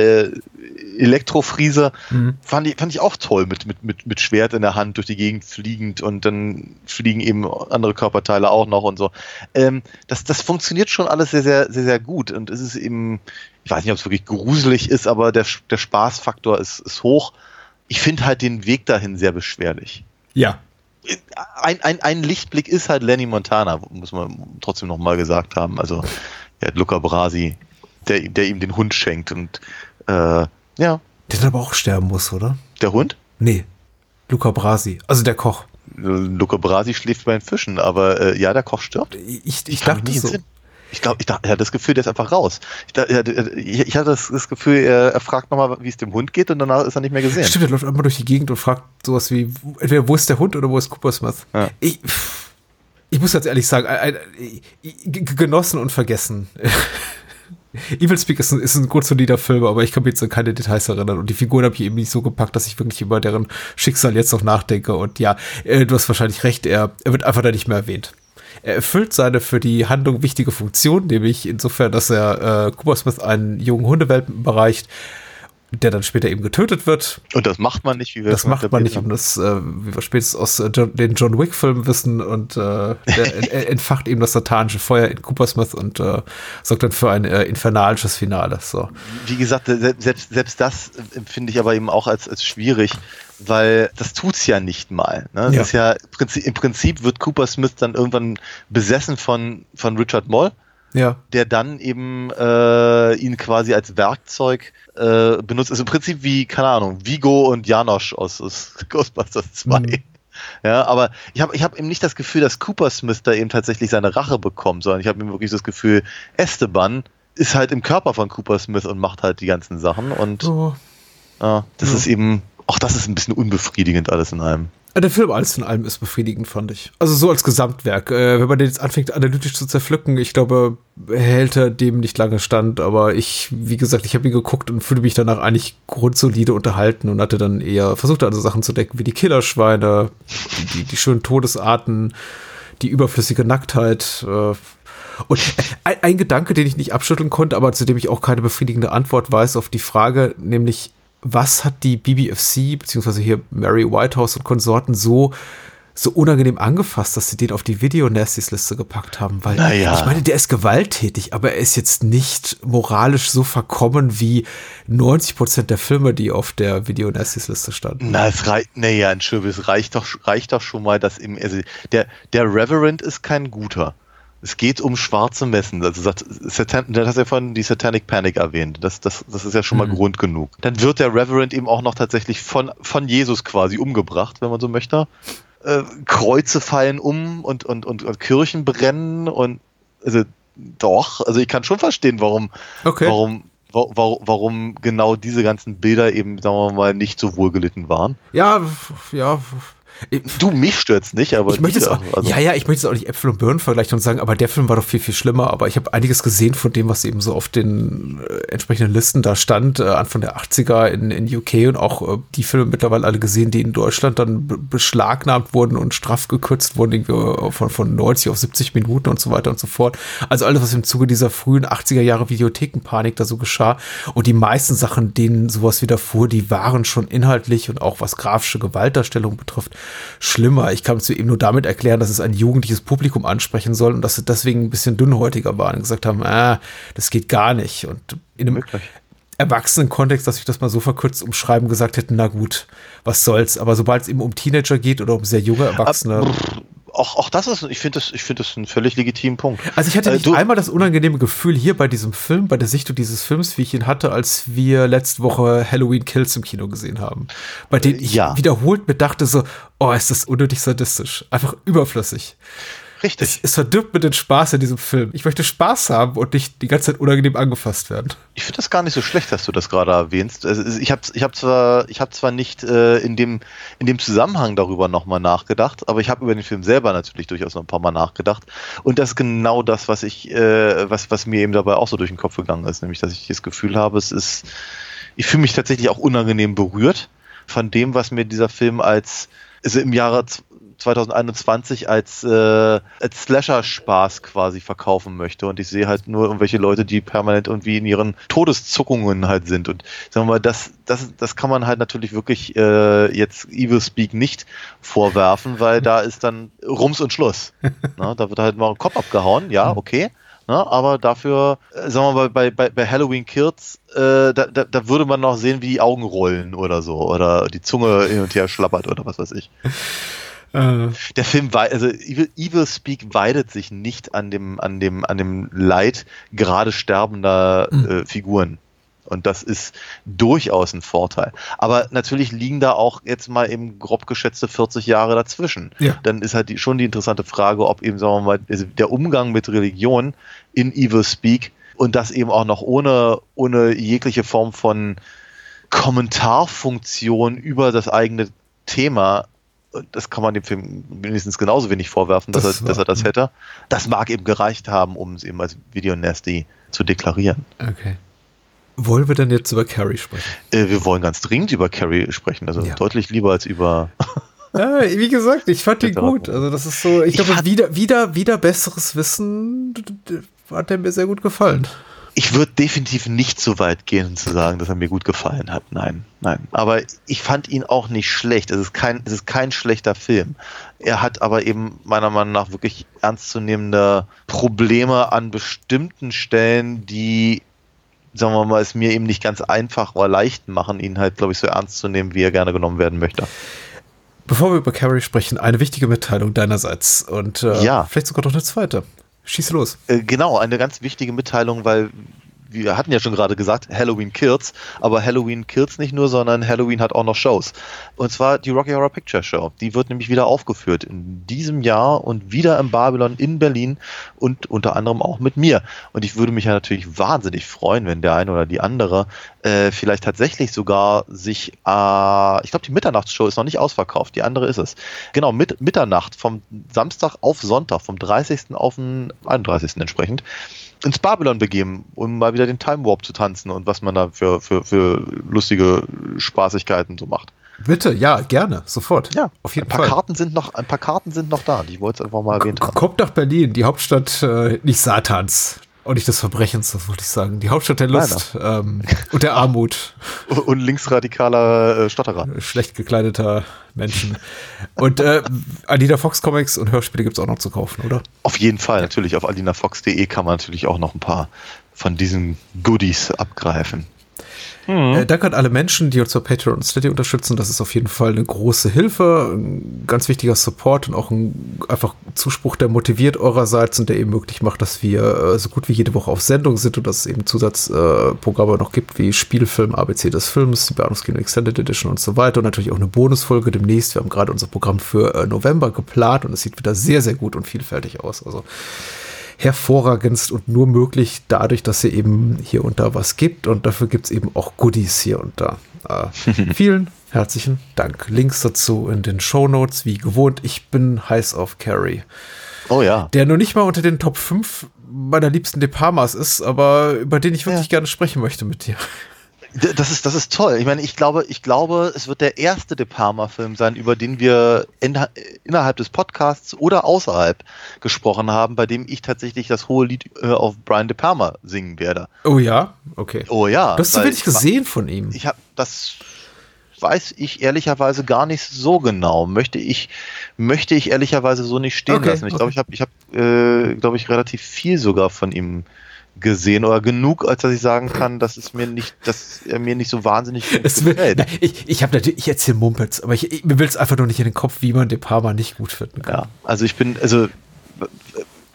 Elektrofriese mhm. fand, ich, fand ich auch toll, mit, mit, mit, mit Schwert in der Hand durch die Gegend fliegend und dann fliegen eben andere Körperteile auch noch und so. Ähm, das, das funktioniert schon alles sehr, sehr, sehr, sehr gut und es ist eben, ich weiß nicht, ob es wirklich gruselig ist, aber der, der Spaßfaktor ist, ist hoch. Ich finde halt den Weg dahin sehr beschwerlich. Ja, ein, ein, ein Lichtblick ist halt Lenny Montana, muss man trotzdem nochmal gesagt haben. Also ja, Luca Brasi, der, der ihm den Hund schenkt und äh, ja. Der dann aber auch sterben muss, oder? Der Hund? Nee. Luca Brasi, also der Koch. Luca Brasi schläft bei den Fischen, aber äh, ja, der Koch stirbt. Ich, ich, ich dachte so. Sinn. Ich glaube, ich, hatte das Gefühl, der ist einfach raus. Ich, ich, ich hatte das, das, Gefühl, er, er fragt nochmal, wie es dem Hund geht und danach ist er nicht mehr gesehen. Stimmt, er läuft einfach durch die Gegend und fragt sowas wie, entweder wo ist der Hund oder wo ist Cooper Smith? Ja. Ich, ich muss ganz ehrlich sagen, ein, ein, genossen und vergessen. Evil Speak ist ein, ist ein gut solider Film, aber ich kann mich jetzt an keine Details erinnern. Und die Figuren habe ich eben nicht so gepackt, dass ich wirklich über deren Schicksal jetzt noch nachdenke. Und ja, äh, du hast wahrscheinlich recht, er, er wird einfach da nicht mehr erwähnt. Er erfüllt seine für die Handlung wichtige Funktion, nämlich insofern, dass er äh, Cooper Smith einen jungen Hundewelpen bereicht, der dann später eben getötet wird. Und das macht man nicht, wie wir Das macht man nicht, um das, äh, wie wir spätestens aus äh, John, den John Wick-Filmen wissen. Und äh, der entfacht eben das satanische Feuer in Cooper Smith und äh, sorgt dann für ein äh, infernalisches Finale. So. Wie gesagt, selbst, selbst das empfinde ich aber eben auch als, als schwierig, weil das tut's ja nicht mal. Ne? Ja. ist ja im Prinzip, im Prinzip wird Cooper Smith dann irgendwann besessen von, von Richard Moll. Ja. Der dann eben äh, ihn quasi als Werkzeug äh, benutzt. Ist im Prinzip wie, keine Ahnung, Vigo und Janosch aus, aus Ghostbusters 2. Mhm. Ja, aber ich habe ich hab eben nicht das Gefühl, dass Cooper Smith da eben tatsächlich seine Rache bekommt, sondern ich habe eben wirklich das Gefühl, Esteban ist halt im Körper von Cooper Smith und macht halt die ganzen Sachen und oh. ja, das ja. ist eben auch das ist ein bisschen unbefriedigend alles in allem. Der Film alles in allem ist befriedigend, fand ich. Also so als Gesamtwerk. Äh, wenn man den jetzt anfängt, analytisch zu zerpflücken, ich glaube, hält er dem nicht lange stand. Aber ich, wie gesagt, ich habe ihn geguckt und fühle mich danach eigentlich grundsolide unterhalten und hatte dann eher versucht, also Sachen zu decken wie die Killerschweine, die, die, schönen Todesarten, die überflüssige Nacktheit. Äh, und ein, ein Gedanke, den ich nicht abschütteln konnte, aber zu dem ich auch keine befriedigende Antwort weiß auf die Frage, nämlich was hat die BBFC, beziehungsweise hier Mary Whitehouse und Konsorten so so unangenehm angefasst, dass sie den auf die Video-Nasties-Liste gepackt haben, weil naja. ich meine, der ist gewalttätig, aber er ist jetzt nicht moralisch so verkommen wie 90 Prozent der Filme, die auf der Video-Nasties-Liste standen. Na, es reicht, naja, Entschuldigung, es reicht doch, reicht doch schon mal, dass im, also der, der Reverend ist kein guter. Es geht um schwarze Messen. Also sagt, Satan, das hast ja vorhin die Satanic Panic erwähnt. Das, das, das ist ja schon mal mhm. Grund genug. Dann wird der Reverend eben auch noch tatsächlich von, von Jesus quasi umgebracht, wenn man so möchte. Äh, Kreuze fallen um und, und, und, und Kirchen brennen und also doch, also ich kann schon verstehen, warum, okay. warum, warum, warum genau diese ganzen Bilder eben, sagen wir mal, nicht so wohlgelitten waren. Ja, ja, Du, mich stört's nicht, aber. Ich möchte es auch, also. Ja, ja, ich möchte es auch nicht Äpfel und Birnen vergleichen und sagen, aber der Film war doch viel, viel schlimmer. Aber ich habe einiges gesehen von dem, was eben so auf den äh, entsprechenden Listen da stand, äh, Anfang der 80er in, in UK und auch äh, die Filme mittlerweile alle gesehen, die in Deutschland dann beschlagnahmt wurden und straff gekürzt wurden, irgendwie von, von 90 auf 70 Minuten und so weiter und so fort. Also alles, was im Zuge dieser frühen 80er Jahre Videothekenpanik da so geschah. Und die meisten Sachen, denen sowas widerfuhr, die waren schon inhaltlich und auch was grafische Gewaltdarstellung betrifft, schlimmer. Ich kann es eben nur damit erklären, dass es ein jugendliches Publikum ansprechen soll und dass sie deswegen ein bisschen dünnhäutiger waren und gesagt haben, ah, das geht gar nicht. Und in einem Möglich. erwachsenen Kontext, dass ich das mal so verkürzt umschreiben, gesagt hätten, na gut, was soll's. Aber sobald es eben um Teenager geht oder um sehr junge Erwachsene auch, auch das ist, ich finde das, ich finde das einen völlig legitimen Punkt. Also ich hatte nicht äh, einmal das unangenehme Gefühl hier bei diesem Film, bei der Sichtung dieses Films, wie ich ihn hatte, als wir letzte Woche Halloween Kills im Kino gesehen haben. Bei denen ich ja. wiederholt mir dachte so, oh, ist das unnötig sadistisch. Einfach überflüssig. Richtig. Es, es verdirbt mir den Spaß in diesem Film. Ich möchte Spaß haben und nicht die ganze Zeit unangenehm angefasst werden. Ich finde das gar nicht so schlecht, dass du das gerade erwähnst. Also ich habe ich hab zwar, ich hab zwar nicht äh, in, dem, in dem Zusammenhang darüber nochmal nachgedacht, aber ich habe über den Film selber natürlich durchaus noch ein paar Mal nachgedacht. Und das ist genau das, was ich, äh, was, was mir eben dabei auch so durch den Kopf gegangen ist, nämlich dass ich das Gefühl habe, es ist, ich fühle mich tatsächlich auch unangenehm berührt von dem, was mir dieser Film als also im Jahre 2021 als, äh, als Slasher-Spaß quasi verkaufen möchte. Und ich sehe halt nur irgendwelche Leute, die permanent irgendwie in ihren Todeszuckungen halt sind. Und sagen wir mal, das, das, das kann man halt natürlich wirklich äh, jetzt Evil Speak nicht vorwerfen, weil da ist dann Rums und Schluss. Na, da wird halt mal ein Kopf abgehauen, ja, okay. Na, aber dafür, äh, sagen wir mal, bei, bei, bei Halloween Kills, äh, da, da, da würde man noch sehen, wie die Augen rollen oder so. Oder die Zunge hin und her schlappert oder was weiß ich. Äh. Der Film, also Evil, Evil Speak weidet sich nicht an dem, an dem, an dem Leid gerade sterbender mhm. äh, Figuren. Und das ist durchaus ein Vorteil. Aber natürlich liegen da auch jetzt mal eben grob geschätzte 40 Jahre dazwischen. Ja. Dann ist halt die, schon die interessante Frage, ob eben, sagen wir mal, also der Umgang mit Religion in Evil Speak und das eben auch noch ohne, ohne jegliche Form von Kommentarfunktion über das eigene Thema das kann man dem Film mindestens genauso wenig vorwerfen, dass, das er, dass er das hätte. Das mag eben gereicht haben, um es eben als Video Nasty zu deklarieren. Okay. Wollen wir denn jetzt über Carrie sprechen? Äh, wir wollen ganz dringend über Carrie sprechen, also ja. deutlich lieber als über. ja, wie gesagt, ich fand ihn gut. Also das ist so, ich, ich glaube, wieder, wieder, wieder besseres Wissen hat er mir sehr gut gefallen ich würde definitiv nicht so weit gehen zu sagen, dass er mir gut gefallen hat. Nein, nein. Aber ich fand ihn auch nicht schlecht. Es ist kein, es ist kein schlechter Film. Er hat aber eben meiner Meinung nach wirklich ernstzunehmende Probleme an bestimmten Stellen, die, sagen wir mal, es mir eben nicht ganz einfach oder leicht machen, ihn halt, glaube ich, so ernst zu nehmen, wie er gerne genommen werden möchte. Bevor wir über Carrie sprechen, eine wichtige Mitteilung deinerseits und äh, ja. vielleicht sogar noch eine zweite. Schieß los. Äh, genau, eine ganz wichtige Mitteilung, weil wir hatten ja schon gerade gesagt, Halloween Kills, aber Halloween Kills nicht nur, sondern Halloween hat auch noch Shows. Und zwar die Rocky Horror Picture Show. Die wird nämlich wieder aufgeführt in diesem Jahr und wieder im Babylon in Berlin und unter anderem auch mit mir. Und ich würde mich ja natürlich wahnsinnig freuen, wenn der eine oder die andere äh, vielleicht tatsächlich sogar sich, äh, ich glaube, die Mitternachtsshow ist noch nicht ausverkauft, die andere ist es. Genau, mit Mitternacht vom Samstag auf Sonntag, vom 30. auf den 31. entsprechend ins Babylon begeben, um mal wieder den Time Warp zu tanzen und was man da für, für, für lustige Spaßigkeiten so macht. Bitte, ja, gerne, sofort. Ja, auf jeden ein paar Fall. Karten sind noch, ein paar Karten sind noch da. Die wollte ich einfach mal erwähnt haben. Kommt nach Berlin, die Hauptstadt äh, nicht Satans, und nicht des Verbrechens, das wollte ich sagen. Die Hauptstadt der Lust ähm, und der Armut. Und linksradikaler äh, Stotterer. Schlecht gekleideter Menschen. und äh, Alina Fox Comics und Hörspiele gibt es auch noch zu kaufen, oder? Auf jeden Fall, natürlich. Auf alinafox.de kann man natürlich auch noch ein paar von diesen Goodies abgreifen. Mhm. Äh, danke an alle Menschen, die uns bei Patreon und Steady unterstützen. Das ist auf jeden Fall eine große Hilfe, ein ganz wichtiger Support und auch ein einfach Zuspruch, der motiviert eurerseits und der eben möglich macht, dass wir äh, so gut wie jede Woche auf Sendung sind und dass es eben Zusatzprogramme äh, noch gibt, wie Spielfilm, ABC des Films, die Beatmungskino Extended Edition und so weiter und natürlich auch eine Bonusfolge demnächst. Wir haben gerade unser Programm für äh, November geplant und es sieht wieder sehr, sehr gut und vielfältig aus. Also hervorragendst und nur möglich dadurch, dass ihr eben hier und da was gibt und dafür gibt es eben auch Goodies hier und da. Äh, vielen herzlichen Dank. Links dazu in den Show Notes, wie gewohnt. Ich bin heiß auf Carrie. Oh ja. Der nur nicht mal unter den Top 5 meiner liebsten De Palmas ist, aber über den ich wirklich ja. gerne sprechen möchte mit dir. Das ist, das ist toll. Ich meine, ich glaube, ich glaube, es wird der erste De Palma-Film sein, über den wir in, innerhalb des Podcasts oder außerhalb gesprochen haben, bei dem ich tatsächlich das hohe Lied äh, auf Brian De Palma singen werde. Oh ja? Okay. Oh ja. Du hast so wenig gesehen von ihm. Ich habe das weiß ich ehrlicherweise gar nicht so genau. Möchte ich, möchte ich ehrlicherweise so nicht stehen okay, lassen. Ich okay. glaube, ich habe, ich habe, äh, glaube ich, relativ viel sogar von ihm gesehen oder genug, als dass ich sagen kann, dass es mir nicht, dass er mir nicht so wahnsinnig es will, gefällt. ich ich habe natürlich, ich erzähle Mumpels, aber ich, ich, mir will es einfach nur nicht in den Kopf, wie man De Palma nicht gut finden kann. Ja, also ich bin, also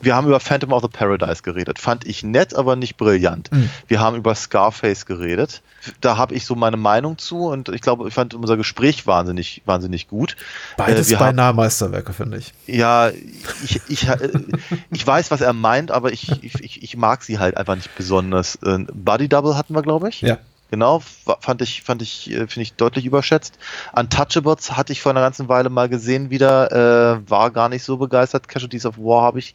wir haben über Phantom of the Paradise geredet. Fand ich nett, aber nicht brillant. Mhm. Wir haben über Scarface geredet. Da habe ich so meine Meinung zu und ich glaube, ich fand unser Gespräch wahnsinnig, wahnsinnig gut. Beides äh, beinahe Meisterwerke, finde ich. Ja, ich, ich, äh, ich weiß, was er meint, aber ich, ich, ich mag sie halt einfach nicht besonders. Äh, Body Double hatten wir, glaube ich. Ja. Genau, fand ich, fand ich, äh, finde ich deutlich überschätzt. Untouchables hatte ich vor einer ganzen Weile mal gesehen wieder, äh, war gar nicht so begeistert. Casualties of War habe ich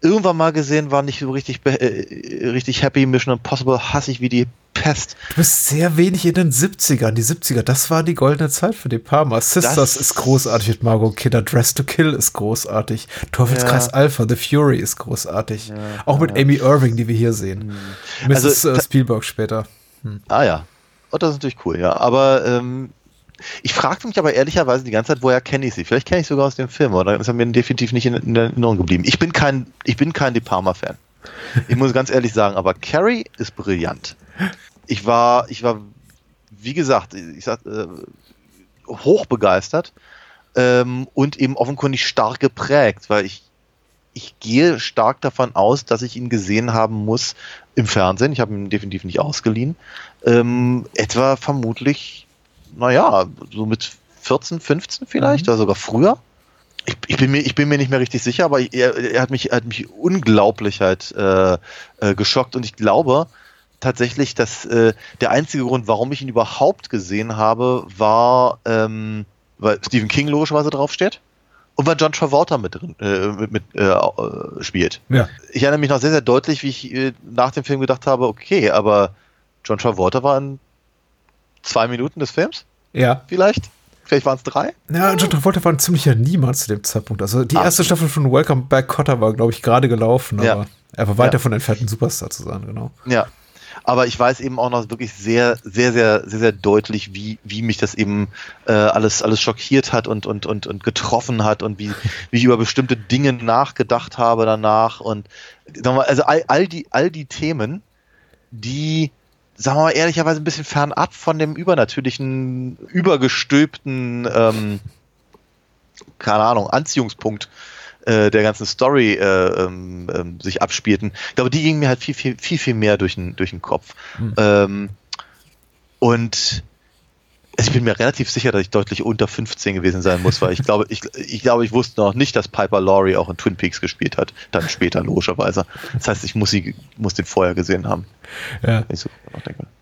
irgendwann mal gesehen, war nicht so richtig, äh, richtig happy. Mission Impossible hasse ich wie die Pest. Du bist sehr wenig in den 70ern. Die 70er, das war die goldene Zeit für die Parma. Sisters das ist großartig mit Margot Kidder. Dress to Kill ist großartig. Teufelskreis ja. Alpha, The Fury ist großartig. Ja, Auch mit ja. Amy Irving, die wir hier sehen. Mhm. Mrs. Also, äh, Spielberg später. Hm. Ah ja. Und oh, das ist natürlich cool, ja. Aber ähm, ich fragte mich aber ehrlicherweise die ganze Zeit, woher kenne ich sie? Vielleicht kenne ich sogar aus dem Film, oder ist mir definitiv nicht in, in Erinnerung geblieben. Ich bin kein, ich bin kein De Palma-Fan. Ich muss ganz ehrlich sagen, aber Carrie ist brillant. Ich war, ich war, wie gesagt, ich sag, äh, hoch begeistert ähm, und eben offenkundig stark geprägt, weil ich ich gehe stark davon aus, dass ich ihn gesehen haben muss im Fernsehen. Ich habe ihn definitiv nicht ausgeliehen. Ähm, etwa vermutlich, naja, so mit 14, 15 vielleicht, mhm. oder sogar früher. Ich, ich, bin mir, ich bin mir nicht mehr richtig sicher, aber er, er, hat mich, er hat mich unglaublich halt äh, äh, geschockt und ich glaube tatsächlich, dass äh, der einzige Grund, warum ich ihn überhaupt gesehen habe, war, ähm, weil Stephen King logischerweise draufsteht und weil John Travolta mit drin äh, mit, mit äh, äh, spielt. Ja. Ich erinnere mich noch sehr, sehr deutlich, wie ich äh, nach dem Film gedacht habe, okay, aber John Travolta war in zwei Minuten des Films? Ja. Vielleicht? Vielleicht waren es drei? Ja, John Travolta war ein ziemlicher Niemand zu dem Zeitpunkt. Also die Ach. erste Staffel von Welcome Back Cotter war, glaube ich, gerade gelaufen, aber ja. er war weit ja. davon entfernt, ein Superstar zu sein, genau. Ja, aber ich weiß eben auch noch wirklich sehr, sehr, sehr, sehr, sehr deutlich, wie, wie mich das eben äh, alles, alles schockiert hat und, und, und, und getroffen hat und wie, wie ich über bestimmte Dinge nachgedacht habe danach und also all, all die, all die Themen, die, sagen wir mal ehrlicherweise ein bisschen fernab von dem übernatürlichen, übergestülpten, ähm, keine Ahnung, Anziehungspunkt äh, der ganzen Story äh, ähm, ähm, sich abspielten. Ich glaube, die gingen mir halt viel, viel, viel, viel mehr durch den, durch den Kopf. Mhm. Ähm, und ich bin mir relativ sicher, dass ich deutlich unter 15 gewesen sein muss, weil ich glaube, ich, ich glaube, ich wusste noch nicht, dass Piper Laurie auch in Twin Peaks gespielt hat. Dann später, logischerweise. Das heißt, ich muss sie, muss den vorher gesehen haben. Ja. So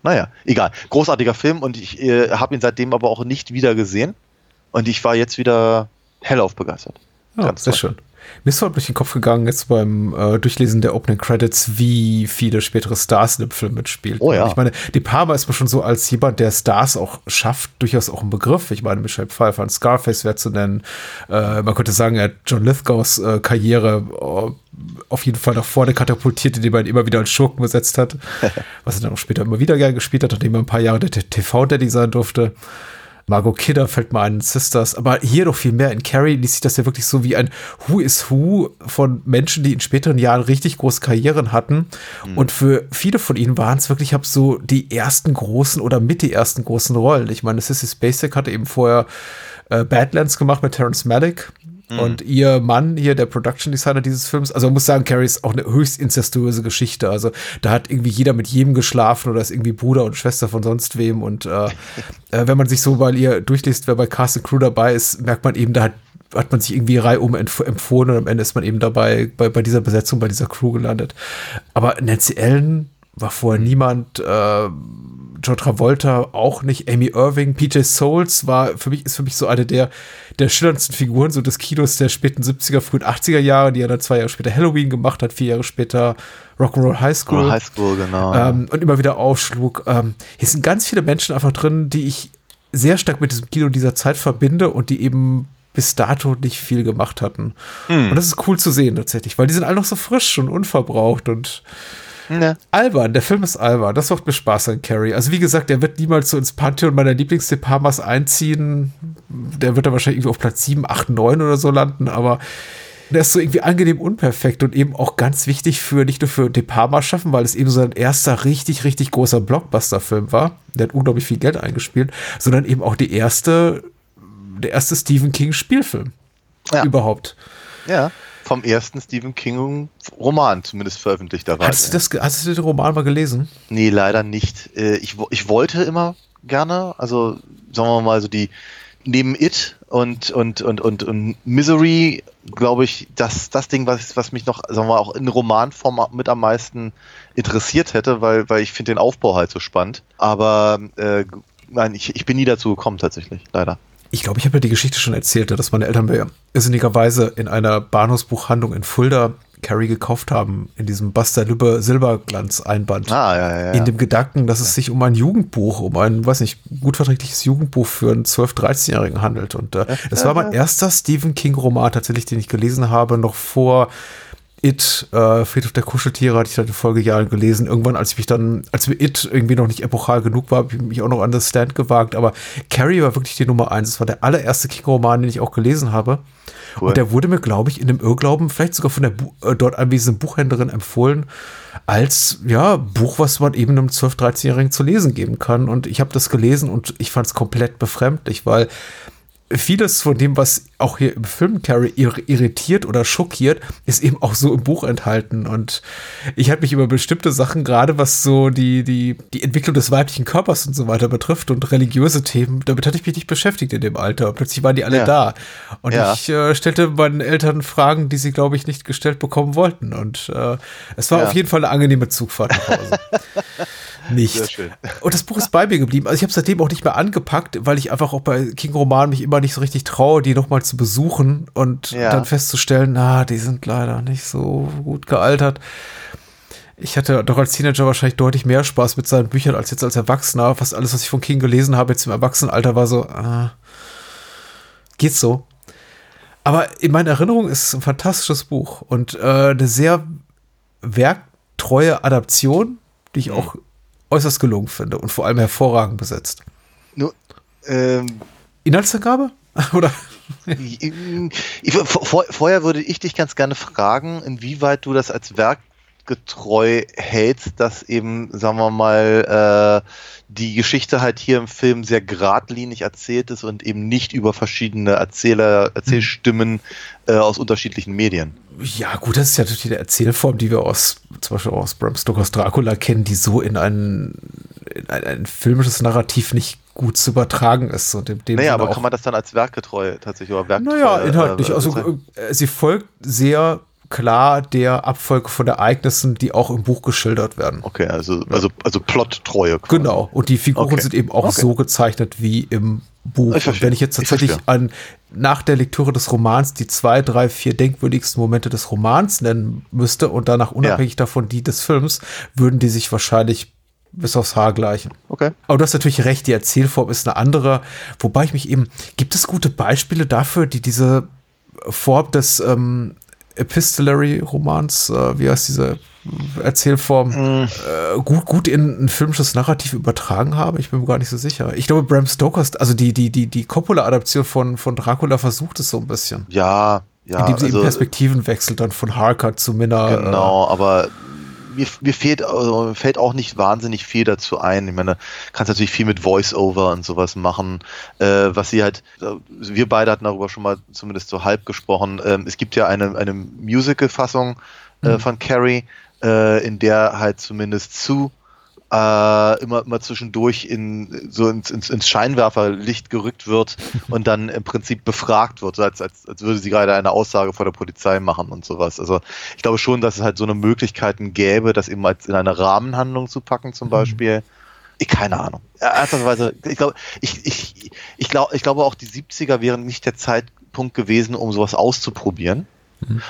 naja, egal. Großartiger Film und ich äh, habe ihn seitdem aber auch nicht wieder gesehen. Und ich war jetzt wieder hellauf begeistert. Oh, Ganz sehr toll. schön. Mir ist halt durch den Kopf gegangen, jetzt beim äh, Durchlesen der Opening Credits, wie viele spätere Stars in dem Film mitspielen. Oh ja. Ich meine, De Palma ist mir schon so als jemand, der Stars auch schafft, durchaus auch ein Begriff. Ich meine, Michelle Pfeiffer und Scarface wäre zu nennen. Äh, man könnte sagen, er hat John Lithgows äh, Karriere äh, auf jeden Fall nach vorne katapultiert, indem er ihn immer wieder als Schurken besetzt hat. was er dann auch später immer wieder gern gespielt hat, nachdem er ein paar Jahre der TV-Daddy sein durfte. Margot Kidder fällt mal ein, Sisters, aber hier doch viel mehr. In Carrie ließ sich das ja wirklich so wie ein Who is Who von Menschen, die in späteren Jahren richtig große Karrieren hatten. Mhm. Und für viele von ihnen waren es wirklich hab so die ersten großen oder mit die ersten großen Rollen. Ich meine, Sissy Spacek hatte eben vorher äh, Badlands gemacht mit Terrence Malick. Mhm. Und ihr Mann hier, der Production Designer dieses Films, also man muss sagen, Carrie ist auch eine höchst incestuöse Geschichte. Also da hat irgendwie jeder mit jedem geschlafen oder ist irgendwie Bruder und Schwester von sonst wem. Und äh, äh, wenn man sich so bei ihr durchliest, wer bei Cast and Crew dabei ist, merkt man eben, da hat hat man sich irgendwie reihum empfohlen und am Ende ist man eben dabei bei, bei dieser Besetzung, bei dieser Crew gelandet. Aber Nancy Ellen war vorher niemand, äh, John Travolta auch nicht, Amy Irving, PJ Souls war für mich, ist für mich so eine der, der schillerndsten Figuren so des Kinos der späten 70er, frühen 80er Jahre, die er dann zwei Jahre später Halloween gemacht hat, vier Jahre später Rock'n'Roll High School. High School, genau. Ähm, und immer wieder aufschlug. Ähm, hier sind ganz viele Menschen einfach drin, die ich sehr stark mit diesem Kino dieser Zeit verbinde und die eben bis dato nicht viel gemacht hatten. Hm. Und das ist cool zu sehen tatsächlich, weil die sind alle noch so frisch und unverbraucht und Ne. Albern, der Film ist albern. Das macht mir Spaß an Carrie. Also, wie gesagt, der wird niemals so ins Pantheon meiner Lieblingsdeparmas einziehen. Der wird da wahrscheinlich irgendwie auf Platz 7, 8, 9 oder so landen, aber der ist so irgendwie angenehm unperfekt und eben auch ganz wichtig für nicht nur für De Palma schaffen, weil es eben sein erster richtig, richtig großer Blockbuster-Film war. Der hat unglaublich viel Geld eingespielt, sondern eben auch die erste, der erste Stephen King-Spielfilm. Ja. Überhaupt. Ja. Vom ersten Stephen King Roman, zumindest veröffentlichterweise. Hast du, das, hast du den Roman mal gelesen? Nee, leider nicht. Äh, ich, ich wollte immer gerne, also sagen wir mal so die, neben It und, und, und, und, und Misery, glaube ich, das, das Ding, was, was mich noch, sagen wir mal, auch in Romanform mit am meisten interessiert hätte, weil, weil ich finde den Aufbau halt so spannend. Aber äh, nein, ich, ich bin nie dazu gekommen tatsächlich, leider. Ich glaube, ich habe ja die Geschichte schon erzählt, dass meine Eltern mir irrsinnigerweise in einer Bahnhofsbuchhandlung in Fulda Carrie gekauft haben, in diesem Buster Lübbe Silberglanz-Einband. Ah, ja, ja, ja. In dem Gedanken, dass es sich um ein Jugendbuch, um ein, weiß nicht, gut verträgliches Jugendbuch für einen 12-, 13-Jährigen handelt. Und äh, das war mein erster Stephen King-Roman tatsächlich, den ich gelesen habe, noch vor It, äh, Friedhof der Kuscheltiere, hatte ich seit den Folgejahren gelesen. Irgendwann, als ich mich dann, als mir It irgendwie noch nicht epochal genug war, habe ich mich auch noch an das Stand gewagt. Aber Carrie war wirklich die Nummer eins. Es war der allererste King-Roman, den ich auch gelesen habe. Cool. Und der wurde mir, glaube ich, in dem Irrglauben, vielleicht sogar von der Bu äh, dort anwesenden Buchhändlerin empfohlen, als ja, Buch, was man eben einem 12-, 13-Jährigen zu lesen geben kann. Und ich habe das gelesen und ich fand es komplett befremdlich, weil vieles von dem, was auch hier im Film Carrie irritiert oder schockiert, ist eben auch so im Buch enthalten. Und ich habe mich über bestimmte Sachen, gerade was so die, die, die Entwicklung des weiblichen Körpers und so weiter betrifft und religiöse Themen, damit hatte ich mich nicht beschäftigt in dem Alter. Und plötzlich waren die alle ja. da. Und ja. ich äh, stellte meinen Eltern Fragen, die sie, glaube ich, nicht gestellt bekommen wollten. Und äh, es war ja. auf jeden Fall eine angenehme Zugfahrt nach Hause. nicht. Und das Buch ist bei mir geblieben. Also ich habe seitdem auch nicht mehr angepackt, weil ich einfach auch bei King Roman mich immer nicht so richtig traue, die nochmal zu besuchen und ja. dann festzustellen, na, die sind leider nicht so gut gealtert. Ich hatte doch als Teenager wahrscheinlich deutlich mehr Spaß mit seinen Büchern als jetzt als Erwachsener. Fast alles, was ich von King gelesen habe, jetzt im Erwachsenenalter, war so, äh, geht's so. Aber in meiner Erinnerung ist es ein fantastisches Buch und äh, eine sehr werktreue Adaption, die ich mhm. auch äußerst gelungen finde und vor allem hervorragend besetzt. Nur, ähm, Inhaltsangabe? Oder? Vor, vorher würde ich dich ganz gerne fragen, inwieweit du das als werkgetreu hältst, dass eben, sagen wir mal, äh, die Geschichte halt hier im Film sehr geradlinig erzählt ist und eben nicht über verschiedene Erzähler, Erzählstimmen äh, aus unterschiedlichen Medien. Ja, gut, das ist ja natürlich die Erzählform, die wir aus, zum Beispiel aus Bram Stokers Dracula kennen, die so in ein, in ein, ein filmisches Narrativ nicht gut zu übertragen ist. Und in dem naja, Sinne aber kann man das dann als werkgetreu tatsächlich oder werkgetreu? Naja, inhaltlich. Äh, also äh, sie folgt sehr klar der Abfolge von Ereignissen, die auch im Buch geschildert werden. Okay, also, also, also Plottreue. Quasi. Genau, und die Figuren okay. sind eben auch okay. so gezeichnet wie im Buch. Und wenn ich jetzt tatsächlich ich an nach der Lektüre des Romans die zwei, drei, vier denkwürdigsten Momente des Romans nennen müsste und danach unabhängig ja. davon die des Films, würden die sich wahrscheinlich bis aufs Haar gleichen. Okay. Aber du hast natürlich recht, die Erzählform ist eine andere. Wobei ich mich eben, gibt es gute Beispiele dafür, die diese Form des ähm, Epistolary-Romans, äh, wie heißt diese Erzählform, mm. äh, gut, gut in ein filmisches Narrativ übertragen haben? Ich bin mir gar nicht so sicher. Ich glaube, Bram Stokers, also die, die, die, die Coppola-Adaption von, von Dracula versucht es so ein bisschen. Ja, ja. Indem sie also, eben Perspektiven wechselt, dann von Harker zu Minna. Genau, äh, aber mir, mir fehlt, also, fällt auch nicht wahnsinnig viel dazu ein. Ich meine, kannst natürlich viel mit Voice-Over und sowas machen, äh, was sie halt, äh, wir beide hatten darüber schon mal zumindest so halb gesprochen. Ähm, es gibt ja eine, eine Musical-Fassung äh, mhm. von Carrie, äh, in der halt zumindest zu äh, immer, immer zwischendurch in, so ins, ins, ins Scheinwerferlicht gerückt wird und dann im Prinzip befragt wird, als, als, als würde sie gerade eine Aussage vor der Polizei machen und sowas. Also ich glaube schon, dass es halt so eine Möglichkeiten gäbe, das eben als in eine Rahmenhandlung zu packen zum mhm. Beispiel. Ich, keine Ahnung. Ernsthaft, ich glaube, ich, ich, ich, glaube, ich glaube auch die 70er wären nicht der Zeitpunkt gewesen, um sowas auszuprobieren.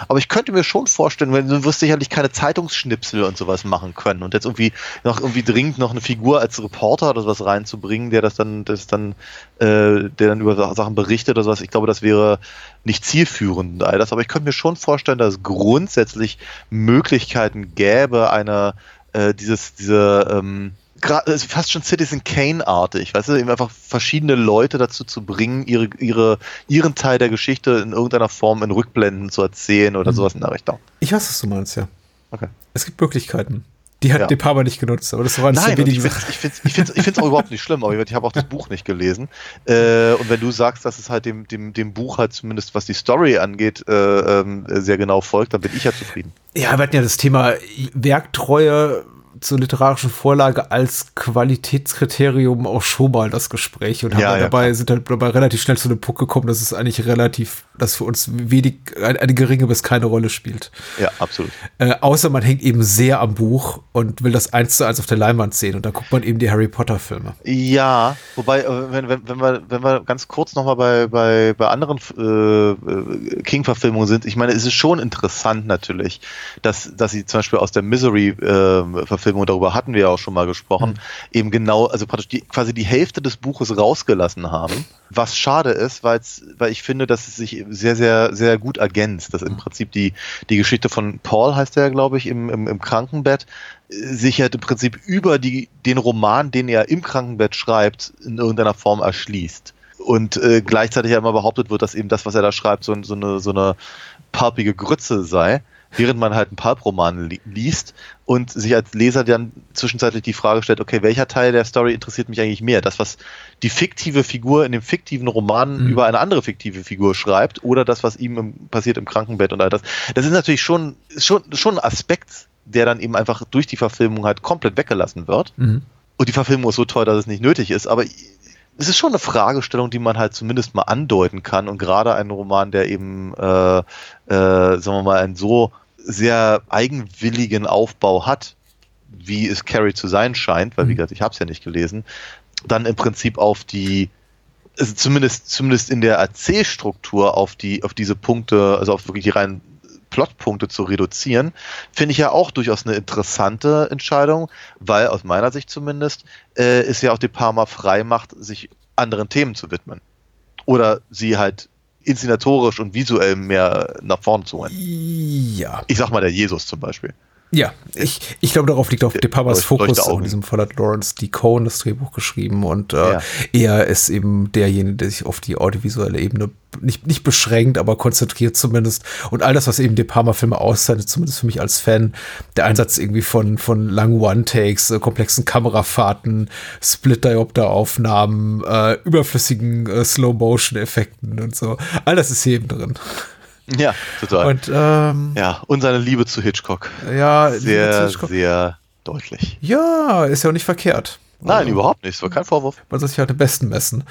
Aber ich könnte mir schon vorstellen, wenn du wirst sicherlich keine Zeitungsschnipsel und sowas machen können und jetzt irgendwie noch irgendwie dringend noch eine Figur als Reporter oder sowas reinzubringen, der das dann, das dann, äh, der dann über Sachen berichtet oder sowas. Ich glaube, das wäre nicht zielführend all das. Aber ich könnte mir schon vorstellen, dass es grundsätzlich Möglichkeiten gäbe, eine äh, dieses diese ähm, fast schon Citizen Kane-artig, weißt du, eben einfach verschiedene Leute dazu zu bringen, ihre, ihre, ihren Teil der Geschichte in irgendeiner Form in Rückblenden zu erzählen oder mhm. sowas in der Richtung. Ich weiß, was du meinst, ja. Okay. Es gibt Möglichkeiten. Die hat Ja. De Palma nicht genutzt, aber das war eines Nein, der und ich wenigen finde es auch überhaupt nicht schlimm, aber ich habe auch das Buch nicht gelesen. Äh, und wenn du sagst, dass es halt dem, dem, dem Buch halt zumindest, was die Story angeht, äh, ähm, sehr genau folgt, dann bin ich ja zufrieden. Ja, wir hatten ja das Thema Werktreue zur literarischen Vorlage als Qualitätskriterium auch schon mal das Gespräch und haben Ja, dabei, sind dann dabei relativ schnell zu dem Punkt gekommen, dass es eigentlich relativ, dass für uns wenig, eine, geringe bis keine Rolle spielt. Ja, absolut. Äh, außer man hängt eben sehr am Buch und will das eins zu eins auf der Leinwand sehen und dann guckt man eben die Harry Potter Filme. Ja, wobei, äh, wenn, wenn, wenn, wir, wenn wir ganz kurz nochmal bei, bei, bei anderen äh, äh, King-Verfilmungen sind, ich meine, es ist schon interessant natürlich, dass, dass sie zum Beispiel aus der Misery-Verfilmung, darüber hatten wir ja auch schon mal gesprochen, eben genau, also praktisch die, quasi die Hälfte des Buches rausgelassen haben. Was schade ist, weil ich finde, dass es sich sehr, sehr, sehr gut ergänzt, dass im Prinzip die, die Geschichte von Paul, heißt der, glaube ich, im, im, im Krankenbett, sich halt im Prinzip über die, den Roman, den er im Krankenbett schreibt, in irgendeiner Form erschließt. Und äh, gleichzeitig ja immer behauptet wird, dass eben das, was er da schreibt, so, so, eine, so eine palpige Grütze sei, während man halt einen Pulp-Roman li liest und sich als Leser dann zwischenzeitlich die Frage stellt, okay, welcher Teil der Story interessiert mich eigentlich mehr? Das, was die fiktive Figur in dem fiktiven Roman Mhm. über eine andere fiktive Figur schreibt oder das, was ihm im, passiert im Krankenbett und all das. Das ist natürlich schon, schon, schon ein Aspekt, der dann eben einfach durch die Verfilmung halt komplett weggelassen wird. Mhm. Und die Verfilmung ist so toll, dass es nicht nötig ist, aber es ist schon eine Fragestellung, die man halt zumindest mal andeuten kann. Und gerade ein Roman, der eben, äh, äh, sagen wir mal, einen so sehr eigenwilligen Aufbau hat, wie es Carrie zu sein scheint, weil wie gesagt, ich habe es ja nicht gelesen, dann im Prinzip auf die, also zumindest, zumindest in der Erzählstruktur auf die, auf diese Punkte, also auf wirklich die reinen Plotpunkte zu reduzieren, finde ich ja auch durchaus eine interessante Entscheidung, weil aus meiner Sicht zumindest äh, es ja auch De Palma frei macht, sich anderen Themen zu widmen. Oder sie halt inszenatorisch und visuell mehr nach vorne zu holen. Ja. Ich sag mal der Jesus zum Beispiel. Ja, ich, ich glaube, darauf liegt auch De Palmas Leucht- Fokus. In diesem Fall hat Lawrence D. Cohen das Drehbuch geschrieben und äh, Ja. er ist eben derjenige, der sich auf die audiovisuelle Ebene nicht, nicht beschränkt, aber konzentriert zumindest. Und all das, was eben De Palma-Filme auszeichnet, zumindest für mich als Fan, der Einsatz irgendwie von, von langen One-Takes, äh, komplexen Kamerafahrten, Split-Diopter-Aufnahmen, äh, überflüssigen äh, Slow-Motion-Effekten und so. All das ist hier eben drin. Ja, total. Und ähm, ja, und seine Liebe zu Hitchcock. ja, Sehr, Hitchcock- sehr deutlich. Ja, ist ja auch nicht verkehrt. Nein, Also, überhaupt nicht. Es war kein Vorwurf. Man soll sich halt am besten messen.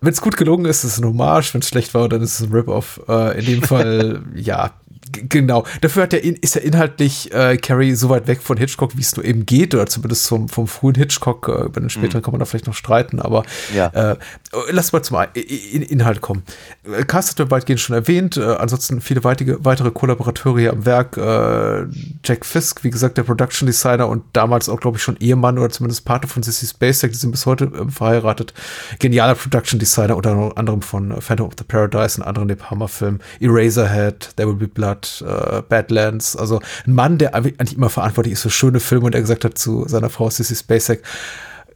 Wenn es gut gelungen ist, ist es ein Hommage. Wenn es schlecht war, dann ist es ein Rip-Off. Äh, in dem Fall, ja, genau. Dafür hat der, in- ist er inhaltlich äh, Carrie so weit weg von Hitchcock, wie es nur eben geht, oder zumindest vom, vom frühen Hitchcock. Äh, über den späteren kann man da vielleicht noch streiten, aber Ja. äh, lass mal zum In Inhalt kommen. Äh, Cast hat wir weitgehend schon erwähnt. Äh, ansonsten viele weitere, weitere Kollaborateure hier am Werk. Äh, Jack Fisk, wie gesagt, der Production Designer und damals auch, glaube ich, schon Ehemann oder zumindest Partner von Sissy Spacek. Die sind bis heute ähm, verheiratet. Genialer Production Designer, unter anderem von äh, Phantom of the Paradise und anderen De Palma-Filmen. Eraserhead, There Will Be Blood, äh, Badlands. Also ein Mann, der eigentlich immer verantwortlich ist für schöne Filme und der gesagt hat zu seiner Frau Sissy Spacek,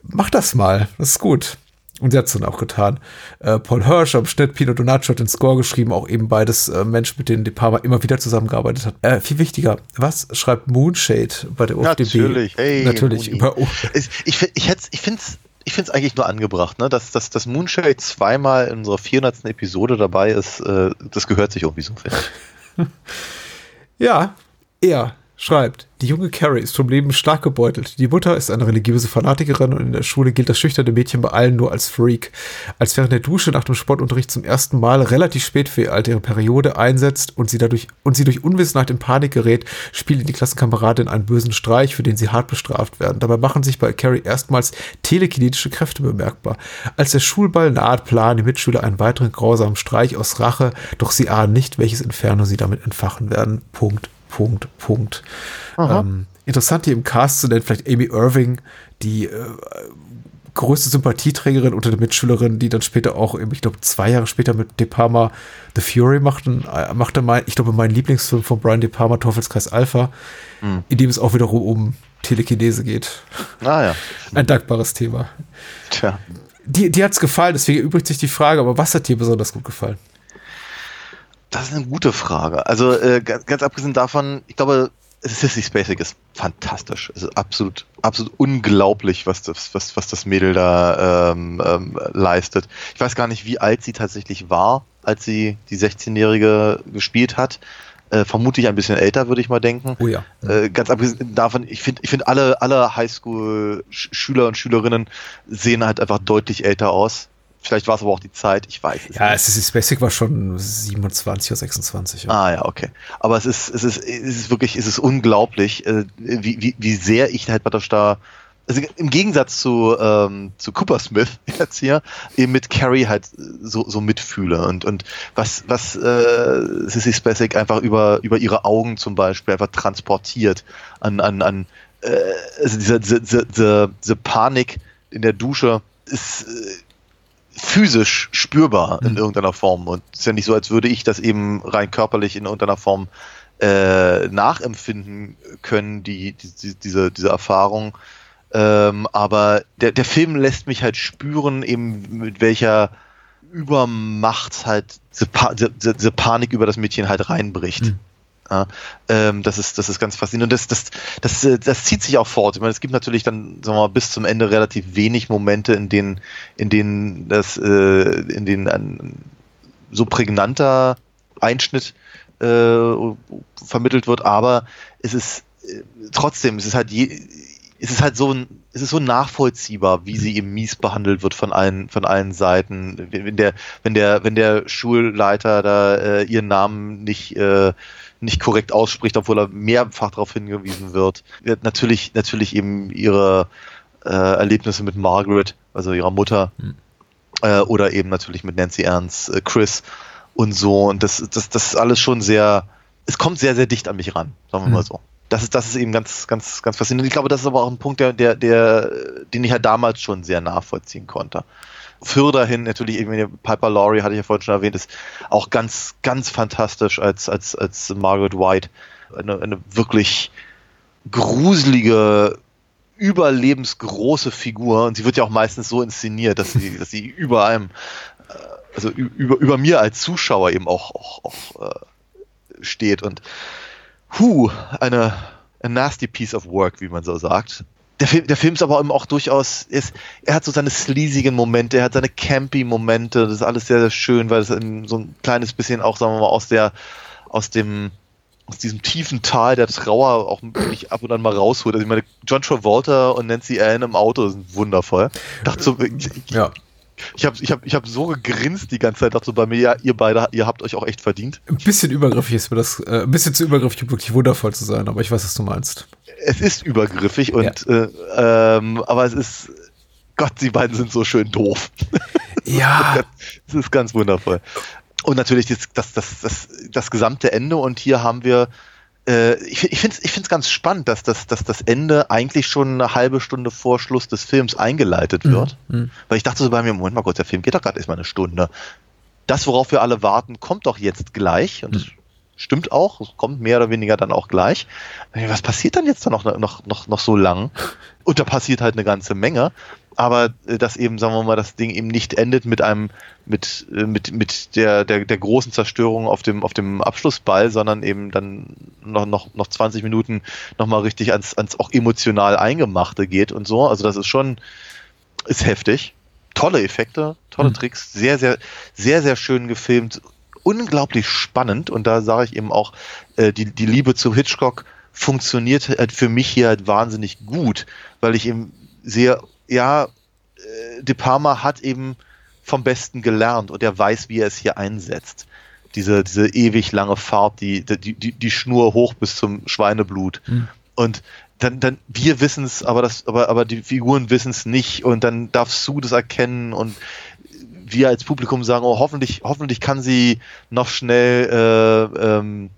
mach das mal, das ist gut. Und sie hat es dann auch getan. Äh, Paul Hirsch am Schnitt, Pino Donaggio hat den Score geschrieben, auch eben beides äh, Menschen, mit denen De Palma immer wieder zusammengearbeitet hat. Äh, viel wichtiger, was schreibt Moonshade bei der OFDB? Natürlich, hey, Natürlich, über, Es- Ich, ich, ich finde es ich find's eigentlich nur angebracht, ne? dass, dass, dass Moonshade zweimal in unserer 400. Episode dabei ist. Äh, das gehört sich irgendwie so, finde ich. Ja, er schreibt, die junge Carrie ist vom Leben stark gebeutelt. Die Mutter ist eine religiöse Fanatikerin und in der Schule gilt das schüchterne Mädchen bei allen nur als Freak. Als während der Dusche nach dem Sportunterricht zum ersten Mal relativ spät für ihr Alter ihre Periode einsetzt und sie dadurch und sie durch Unwissenheit in Panik gerät, spielen die Klassenkameradin einen bösen Streich, für den sie hart bestraft werden. Dabei machen sich bei Carrie erstmals telekinetische Kräfte bemerkbar. Als der Schulball naht, planen die Mitschüler einen weiteren grausamen Streich aus Rache, doch sie ahnen nicht, welches Inferno sie damit entfachen werden. Punkt, Punkt, Punkt. Ähm, interessant hier im Cast zu nennen, vielleicht Amy Irving, die äh, größte Sympathieträgerin unter den Mitschülerinnen, die dann später auch, eben, ich glaube, zwei Jahre später mit De Palma The Fury machten, äh, machte mein, ich glaube, mein Lieblingsfilm von Brian De Palma, Teufelskreis Alpha, in dem es auch wiederum um Telekinese geht. Ah ja. Ein dankbares Thema. Tja. Die, die hat es gefallen, deswegen übrigt sich die Frage, aber was hat dir besonders gut gefallen? Das ist eine gute Frage. Also äh, ganz, ganz abgesehen davon, ich glaube, Sissy Spacek ist fantastisch. Es ist absolut, absolut unglaublich, was das, was, was das Mädel da ähm, ähm, leistet. Ich weiß gar nicht, wie alt sie tatsächlich war, als sie die 16-Jährige gespielt hat. Äh, vermutlich ein bisschen älter, würde ich mal denken. Oh ja. Äh, ganz abgesehen davon, ich finde, ich finde alle, alle Highschool-Schüler und Schülerinnen sehen halt einfach deutlich älter aus. Vielleicht war es aber auch die Zeit, ich weiß es ja, nicht. Ja, Basic war schon 27 oder 26. Ja. Ah ja, okay. Aber es ist, es ist, es ist wirklich, es ist unglaublich, äh, wie, wie, wie sehr ich halt praktisch da, also im Gegensatz zu, ähm, zu Cooper Smith jetzt hier, eben mit Carrie halt so, so mitfühle und, und was, was äh, Sissy Spacek einfach über, über ihre Augen zum Beispiel einfach transportiert an, an, an äh, also diese, diese, diese, diese Panik in der Dusche ist äh, physisch spürbar in mhm. irgendeiner Form. Und es ist ja nicht so, als würde ich das eben rein körperlich in irgendeiner Form äh, nachempfinden können, die, die, diese, diese Erfahrung. Ähm, aber der, der Film lässt mich halt spüren, eben mit welcher Übermacht halt diese, pa diese, diese Panik über das Mädchen halt reinbricht. Mhm. Ja, ähm, das ist das ist ganz faszinierend und das das das äh, das zieht sich auch fort. Ich meine, es gibt natürlich dann sagen wir mal bis zum Ende relativ wenig Momente, in denen in denen das äh, in denen ein so prägnanter Einschnitt äh, vermittelt wird, aber es ist äh, trotzdem es ist halt je, es ist halt so es ist so nachvollziehbar, wie sie eben mies behandelt wird von allen, von allen Seiten. Wenn der, wenn der, wenn der Schulleiter da äh, ihren Namen nicht äh, nicht korrekt ausspricht, obwohl er mehrfach darauf hingewiesen wird. natürlich, natürlich eben ihre äh, Erlebnisse mit Margaret, also ihrer Mutter, hm. äh, oder eben natürlich mit Nancy Ernst, äh, Chris und so. Und das, das, das ist alles schon sehr, es kommt sehr, sehr dicht an mich ran, sagen wir hm. mal so. Das ist, das ist eben ganz, ganz, ganz faszinierend. Ich glaube, das ist aber auch ein Punkt, der, der, der, den ich halt damals schon sehr nachvollziehen konnte. Für dahin natürlich irgendwie Piper Laurie, hatte ich ja vorhin schon erwähnt, ist auch ganz, ganz fantastisch als, als, als Margaret White. Eine, eine wirklich gruselige, überlebensgroße Figur. Und sie wird ja auch meistens so inszeniert, dass sie, dass sie über einem, äh, also über, über mir als Zuschauer eben auch, auch, auch äh, steht. Und hu, eine a nasty piece of work, wie man so sagt der Film, der Film ist aber eben auch durchaus, ist, er hat so seine sleasigen Momente, er hat seine campy Momente, das ist alles sehr, sehr schön, weil es so ein kleines bisschen auch, sagen wir mal, aus der, aus dem, aus diesem tiefen Tal der Trauer auch mich ab und an mal rausholt. Also ich meine, John Travolta und Nancy Ann im Auto sind wundervoll. Dachte so, ich, ja. Ich habe ich hab, ich hab so gegrinst die ganze Zeit, dachte so bei mir, ja, ihr beide, ihr habt euch auch echt verdient. Ein bisschen übergriffig ist mir das, äh, ein bisschen zu übergriffig, um wirklich wundervoll zu sein, aber ich weiß, was du meinst. Es ist übergriffig und, ja. äh, ähm, aber es ist, Gott, die beiden sind so schön doof. Ja. Es ist ganz wundervoll. Und natürlich das, das, das, das, das gesamte Ende und hier haben wir äh, ich, ich finde es ich find's ganz spannend, dass das, dass das Ende eigentlich schon eine halbe Stunde vor Schluss des Films eingeleitet mhm, wird. Mhm. Weil ich dachte so bei mir, Moment mal kurz, der Film geht doch gerade erstmal eine Stunde. Das, worauf wir alle warten, kommt doch jetzt gleich. Und mhm. Stimmt auch, es kommt mehr oder weniger dann auch gleich. Was passiert dann jetzt da noch, noch, noch, noch so lang? Und da passiert halt eine ganze Menge aber äh, dass eben, sagen wir mal, das Ding eben nicht endet mit einem, mit, äh, mit, mit der, der, der großen Zerstörung auf dem, auf dem Abschlussball, sondern eben dann noch, noch, noch 20 Minuten nochmal richtig ans, ans auch emotional Eingemachte geht und so. Also das ist schon, ist heftig. Tolle Effekte, tolle mhm. Tricks, sehr, sehr, sehr, sehr schön gefilmt, unglaublich spannend und da sage ich eben auch, äh, die, die Liebe zu Hitchcock funktioniert halt für mich hier halt wahnsinnig gut, weil ich eben sehr ja, äh, De Palma hat eben vom Besten gelernt und er weiß, wie er es hier einsetzt. Diese, diese ewig lange Fahrt, die, die, die, die Schnur hoch bis zum Schweineblut. Mhm. Und dann, dann, wir wissen es, aber das, aber, aber die Figuren wissen es nicht und dann darf Sue das erkennen und wir als Publikum sagen, oh, hoffentlich, hoffentlich kann sie noch schnell äh, ähm,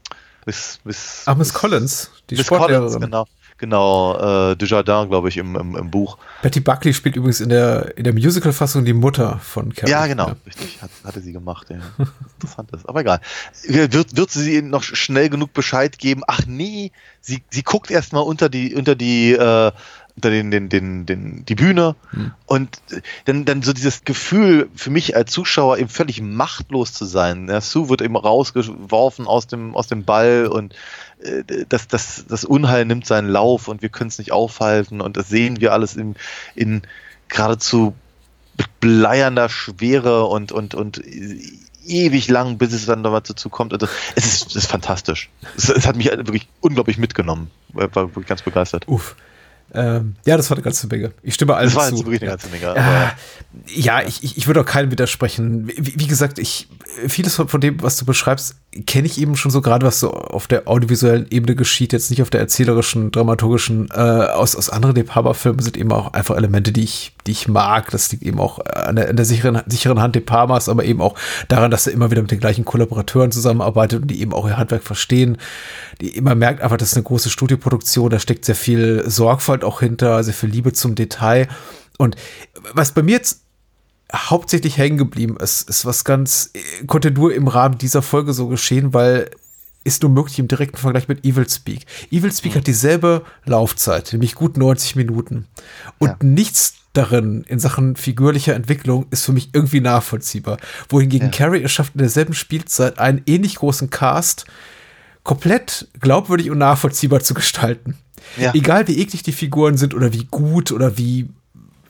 Miss, Miss, Ach, Miss Collins, die Miss Sportlehrerin. Collins, genau. Genau, äh, Desjardins, glaube ich, im, im, im, Buch. Betty Buckley spielt übrigens in der, in der Musical-Fassung die Mutter von Carrie. Ja, genau, ja. richtig. Hat, hatte sie gemacht, ja. Interessant ist, aber egal. Wird, wird sie noch schnell genug Bescheid geben? Ach nee, sie, sie guckt erstmal unter die, unter die, äh, den, den, den, den, die Bühne hm. und dann, dann so dieses Gefühl für mich als Zuschauer eben völlig machtlos zu sein. Ja, Sue wird eben rausgeworfen aus dem, aus dem Ball und äh, das, das, das Unheil nimmt seinen Lauf und wir können es nicht aufhalten und das sehen wir alles in, in geradezu bleiernder Schwere und, und, und ewig lang, bis es dann dazu kommt. Also, es ist, es ist fantastisch. Es, es, hat mich wirklich unglaublich mitgenommen. War wirklich ganz begeistert. Uff. Ähm, ja, das war eine ganze Menge. Ich stimme alles zu. Das war zu. wirklich eine ganze Menge. Äh, ja, ich, ich, würde auch keinem widersprechen. Wie, wie, gesagt, ich, vieles von dem, was du beschreibst, kenne ich eben schon so gerade, was so auf der audiovisuellen Ebene geschieht, jetzt nicht auf der erzählerischen, dramaturgischen. Äh, aus, aus anderen De Palma-Filmen sind eben auch einfach Elemente, die ich, die ich mag. Das liegt eben auch an der, an der sicheren, sicheren Hand De Palmas, aber eben auch daran, dass er immer wieder mit den gleichen Kollaborateuren zusammenarbeitet und die eben auch ihr Handwerk verstehen. Die immer merkt einfach, das ist eine große Studioproduktion, da steckt sehr viel Sorgfalt auch hinter, sehr viel Liebe zum Detail. Und was bei mir jetzt hauptsächlich hängen geblieben ist, ist was ganz, konnte nur im Rahmen dieser Folge so geschehen, weil ist nur möglich im direkten Vergleich mit Evil Speak. Evil Speak mhm. hat dieselbe Laufzeit, nämlich gut 90 Minuten. Und ja. nichts darin in Sachen figürlicher Entwicklung ist für mich irgendwie nachvollziehbar. Wohingegen ja. Carrie es schafft in derselben Spielzeit einen ähnlich großen Cast komplett glaubwürdig und nachvollziehbar zu gestalten. Ja. Egal wie eklig die Figuren sind oder wie gut oder wie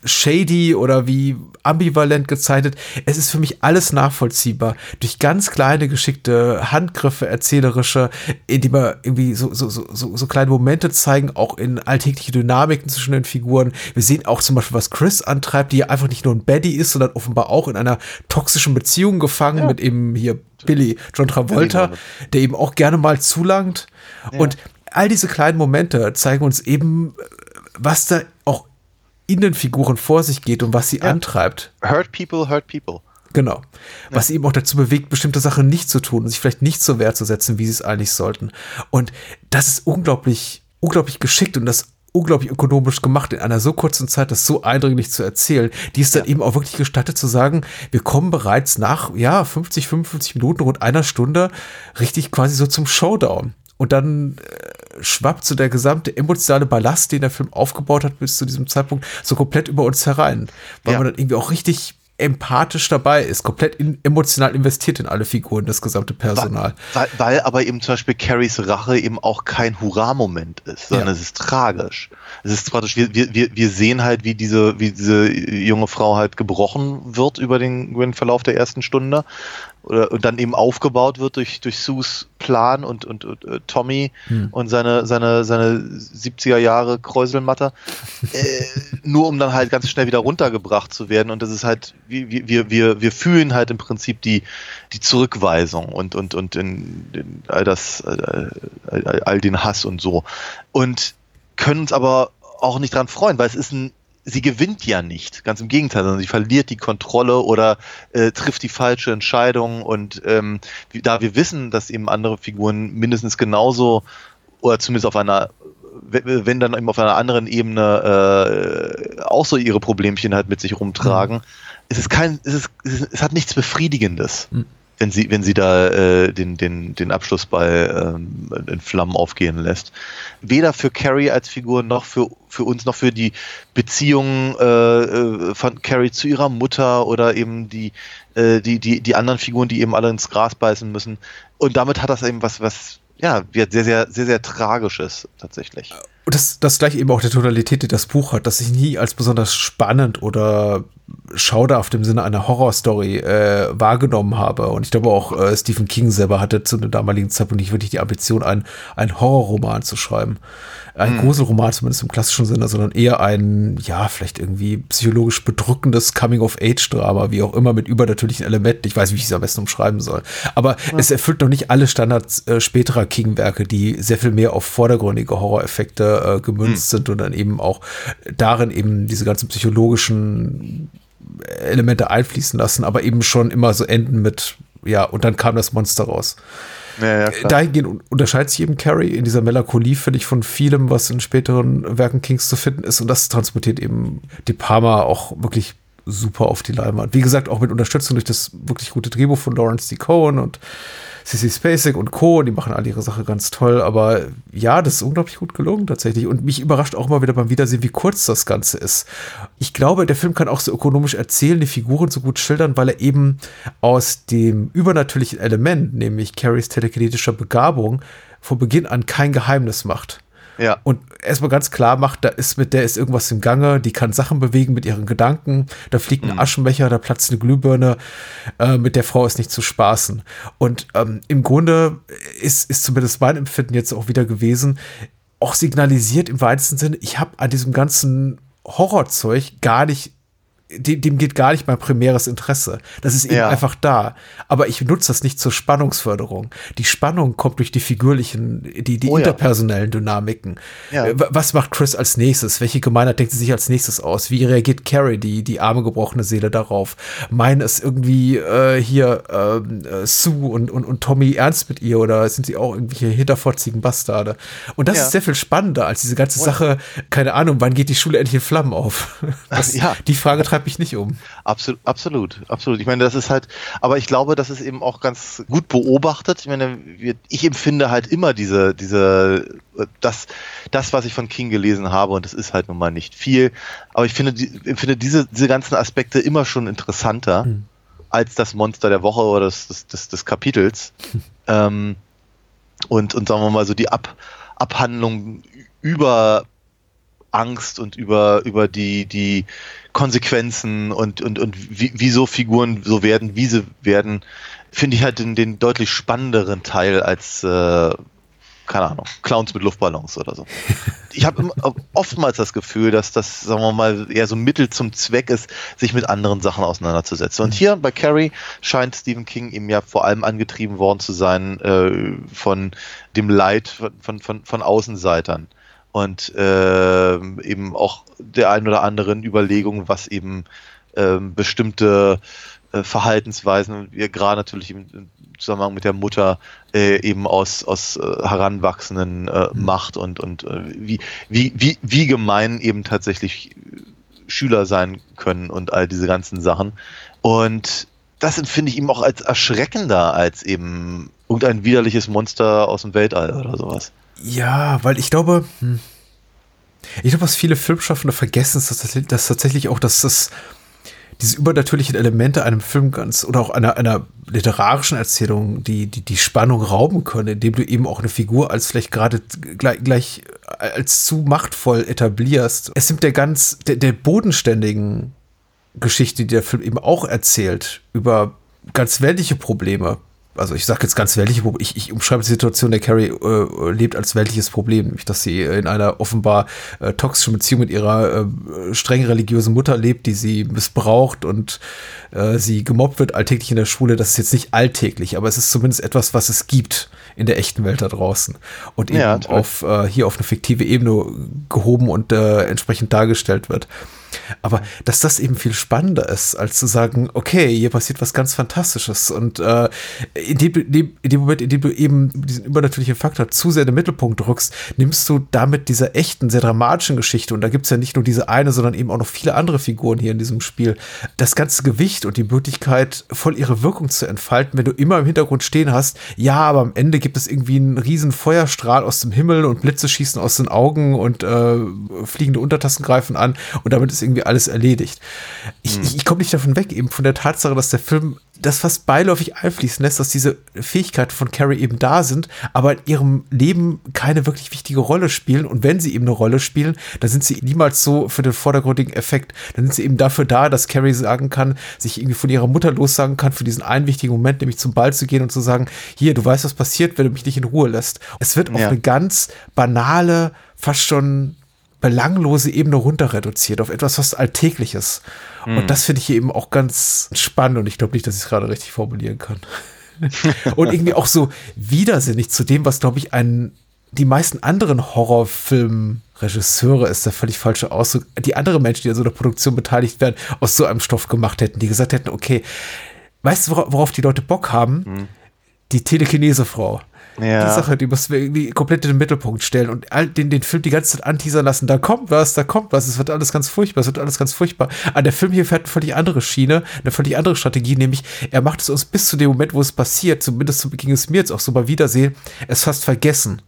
shady oder wie ambivalent gezeichnet. Es ist für mich alles nachvollziehbar. Durch ganz kleine, geschickte Handgriffe, erzählerische, indem wir irgendwie so, so, so, so, kleine Momente zeigen, auch in alltägliche Dynamiken zwischen den Figuren. Wir sehen auch zum Beispiel, was Chris antreibt, die ja einfach nicht nur ein Baddy ist, sondern offenbar auch in einer toxischen Beziehung gefangen ja. mit eben hier Billy, John Travolta, der eben auch gerne mal zulangt. Ja. Und all diese kleinen Momente zeigen uns eben, was da in den Figuren vor sich geht und was sie ja. antreibt. Hurt people, hurt people. Genau. Was ja. eben auch dazu bewegt, bestimmte Sachen nicht zu tun und sich vielleicht nicht so wertzusetzen, wie sie es eigentlich sollten. Und das ist unglaublich, unglaublich geschickt und das unglaublich ökonomisch gemacht, in einer so kurzen Zeit das so eindringlich zu erzählen, die es dann ja. eben auch wirklich gestattet zu sagen, wir kommen bereits nach, ja, 50, 55 Minuten, rund einer Stunde, richtig quasi so zum Showdown. Und dann äh, schwappt so der gesamte emotionale Ballast, den der Film aufgebaut hat bis zu diesem Zeitpunkt, so komplett über uns herein. Weil ja. man dann irgendwie auch richtig empathisch dabei ist, komplett in, emotional investiert in alle Figuren, das gesamte Personal. Weil, weil, weil aber eben zum Beispiel Carries Rache eben auch kein Hurra-Moment ist, sondern ja. es ist tragisch. Es ist praktisch, wir, wir, wir sehen halt, wie diese, wie diese junge Frau halt gebrochen wird über den, über den Verlauf der ersten Stunde oder und dann eben aufgebaut wird durch durch Sus Plan und und, und uh, Tommy hm. und seine seine seine 70er Jahre Kräuselmatter äh, nur um dann halt ganz schnell wieder runtergebracht zu werden und das ist halt wir wir wir wir fühlen halt im Prinzip die die Zurückweisung und und und in, in all das all, all, all den Hass und so und können uns aber auch nicht dran freuen, weil es ist ein sie gewinnt ja nicht. Ganz im Gegenteil, sondern sie verliert die Kontrolle oder äh, trifft die falsche Entscheidung. Und ähm, da wir wissen, dass eben andere Figuren mindestens genauso oder zumindest auf einer wenn dann eben auf einer anderen Ebene äh, auch so ihre Problemchen halt mit sich rumtragen, mhm. es ist kein, es ist, es hat nichts Befriedigendes. Mhm wenn sie, wenn sie da äh, den, den, den Abschlussball ähm, in Flammen aufgehen lässt. Weder für Carrie als Figur noch für, für uns noch für die Beziehung äh, äh, von Carrie zu ihrer Mutter oder eben die, äh, die, die, die anderen Figuren, die eben alle ins Gras beißen müssen. Und damit hat das eben was, was ja, sehr, sehr, sehr, sehr tragisches tatsächlich. Und das, das gleich eben auch der Tonalität, die das Buch hat, dass ich nie als besonders spannend oder schauderhaft im Sinne einer Horrorstory äh, wahrgenommen habe. Und ich glaube auch äh, Stephen King selber hatte zu dem damaligen Zeitpunkt nicht wirklich die Ambition, einen, einen Horrorroman zu schreiben ein hm. Gruselroman zumindest im klassischen Sinne, sondern eher ein, ja, vielleicht irgendwie psychologisch bedrückendes Coming-of-Age-Drama, wie auch immer, mit übernatürlichen Elementen. Ich weiß, wie ich es am besten umschreiben soll. Aber ja. es erfüllt noch nicht alle Standards äh, späterer King-Werke, die sehr viel mehr auf vordergründige Horroreffekte äh, gemünzt hm. sind und dann eben auch darin eben diese ganzen psychologischen Elemente einfließen lassen, aber eben schon immer so enden mit, ja, und dann kam das Monster raus. Ja, ja, Dahingehend unterscheidet sich eben Carrie in dieser Melancholie, finde ich, von vielem, was in späteren Werken Kings zu finden ist. Und das transportiert eben De Palma auch wirklich super auf die Leinwand. Wie gesagt, auch mit Unterstützung durch das wirklich gute Drehbuch von Lawrence D. Cohen und Sissy Spacek und Co. Die machen alle ihre Sache ganz toll. Aber ja, das ist unglaublich gut gelungen tatsächlich. Und mich überrascht auch mal wieder beim Wiedersehen, wie kurz das Ganze ist. Ich glaube, der Film kann auch so ökonomisch erzählen, die Figuren so gut schildern, weil er eben aus dem übernatürlichen Element, nämlich Carries telekinetischer Begabung, von Beginn an kein Geheimnis macht. Ja. Und erstmal ganz klar macht, da ist mit der ist irgendwas im Gange, die kann Sachen bewegen mit ihren Gedanken, da fliegt ein mhm. Aschenbecher, da platzt eine Glühbirne, äh, mit der Frau ist nicht zu spaßen. Und ähm, im Grunde ist, ist zumindest mein Empfinden jetzt auch wieder gewesen, auch signalisiert im weitesten Sinne, ich habe an diesem ganzen Horrorzeug gar nicht dem, dem geht gar nicht mein primäres Interesse. Das ist eben ja. einfach da. Aber ich nutze das nicht zur Spannungsförderung. Die Spannung kommt durch die figürlichen, die, die oh, interpersonellen ja. Dynamiken. Ja. Äh, was macht Chris als nächstes? Welche Gemeinheit denkt sie sich als nächstes aus? Wie reagiert Carrie, die, die arme, gebrochene Seele darauf? Meinen es irgendwie äh, hier ähm, äh, Sue und, und, und Tommy ernst mit ihr oder sind sie auch irgendwelche hinterfotzigen Bastarde? Und das ist sehr viel spannender als diese ganze oh, Sache, keine Ahnung, wann geht die Schule endlich in Flammen auf? Das, Die Frage treibt mich nicht um. Absolut, absolut, absolut. Ich meine, das ist halt, aber ich glaube, das ist eben auch ganz gut beobachtet. Ich meine, ich empfinde halt immer diese, diese, das, das, was ich von King gelesen habe, und das ist halt nun mal nicht viel, aber ich finde, empfinde diese, diese ganzen Aspekte immer schon interessanter hm. als das Monster der Woche oder des, des, des, des Kapitels. ähm, und, und sagen wir mal so die Ab, Abhandlung über Angst und über, über die, die Konsequenzen und, und, und wie, wieso Figuren so werden, wie sie werden, finde ich halt den, den deutlich spannenderen Teil als, äh, keine Ahnung, Clowns mit Luftballons oder so. Ich habe oftmals das Gefühl, dass das, sagen wir mal, eher so Mittel zum Zweck ist, sich mit anderen Sachen auseinanderzusetzen. Und hier bei Carrie scheint Stephen King eben ja vor allem angetrieben worden zu sein äh, von dem Leid von, von, von, von Außenseitern und äh, eben auch der ein oder anderen Überlegung, was eben äh, bestimmte äh, Verhaltensweisen, gerade natürlich im, im, Zusammenhang mit der Mutter äh, eben aus, aus äh, Heranwachsenden äh, mhm. macht und, und wie, wie, wie, wie gemein eben tatsächlich Schüler sein können und all diese ganzen Sachen. Und das empfinde ich eben auch als erschreckender als eben irgendein widerliches Monster aus dem Weltall oder sowas. Ja, weil ich glaube, hm, ich glaube, was viele Filmschaffende vergessen, ist, dass, dass tatsächlich auch, dass das diese übernatürlichen Elemente einem Film ganz oder auch einer, einer literarischen Erzählung die, die, die Spannung rauben können, indem du eben auch eine Figur als vielleicht gerade gleich, gleich als zu machtvoll etablierst. Es nimmt der ganz, der, der bodenständigen Geschichte, die der Film eben auch erzählt, über ganz weltliche Probleme, also ich sage jetzt ganz weltliche Problem, ich, ich umschreibe die Situation, der Carrie äh, lebt als weltliches Problem, nämlich dass sie in einer offenbar äh, toxischen Beziehung mit ihrer äh, streng religiösen Mutter lebt, die sie missbraucht und äh, sie gemobbt wird alltäglich in der Schule. Das ist jetzt nicht alltäglich, aber es ist zumindest etwas, was es gibt in der echten Welt da draußen und eben ja, auf äh, hier auf eine fiktive Ebene gehoben und äh, entsprechend dargestellt wird. Aber dass das eben viel spannender ist, als zu sagen, okay, hier passiert was ganz Fantastisches. Und äh, in, dem, in, dem, Moment, in dem du eben diesen übernatürlichen Faktor zu sehr in den Mittelpunkt rückst, nimmst du damit dieser echten, sehr dramatischen Geschichte, und da gibt es ja nicht nur diese eine, sondern eben auch noch viele andere Figuren hier in diesem Spiel, das ganze Gewicht und die Möglichkeit, voll ihre Wirkung zu entfalten, wenn du immer im Hintergrund stehen hast, ja, aber am Ende gibt es irgendwie einen riesen Feuerstrahl aus dem Himmel und Blitze schießen aus den Augen und äh, fliegende Untertassen greifen an und damit ist irgendwie alles erledigt. Ich, hm. ich, ich komme nicht davon weg, eben von der Tatsache, dass der Film das fast beiläufig einfließen lässt, dass diese Fähigkeiten von Carrie eben da sind, aber in ihrem Leben keine wirklich wichtige Rolle spielen. Und wenn sie eben eine Rolle spielen, dann sind sie niemals so für den vordergründigen Effekt. Dann sind sie eben dafür da, dass Carrie sagen kann, sich irgendwie von ihrer Mutter lossagen kann, für diesen einen wichtigen Moment, nämlich zum Ball zu gehen und zu sagen, hier, du weißt, was passiert, wenn du mich nicht in Ruhe lässt. Es wird auf ja. eine ganz banale, fast schon belanglose Ebene runter reduziert, auf etwas fast Alltägliches. Mhm. Und hm. das finde ich hier eben auch ganz spannend und ich glaube nicht, dass ich es gerade richtig formulieren kann. und irgendwie auch so widersinnig zu dem, was, glaube ich, ein, die meisten anderen Horrorfilmregisseure ist der völlig falsche Ausdruck, die anderen Menschen, die an so einer Produktion beteiligt werden, aus so einem Stoff gemacht hätten, die gesagt hätten, okay, weißt du, worauf die Leute Bock haben? Mhm. Die Telekinese-Frau ja. die Sache, die müssen wir irgendwie komplett in den Mittelpunkt stellen und all den, den Film die ganze Zeit anteasern lassen. Da kommt was, da kommt was, es wird alles ganz furchtbar, es wird alles ganz furchtbar. Aber der Film hier fährt eine völlig andere Schiene, eine völlig andere Strategie, nämlich er macht es uns bis zu dem Moment, wo es passiert, zumindest ging es mir jetzt auch so bei Wiedersehen, es fast vergessen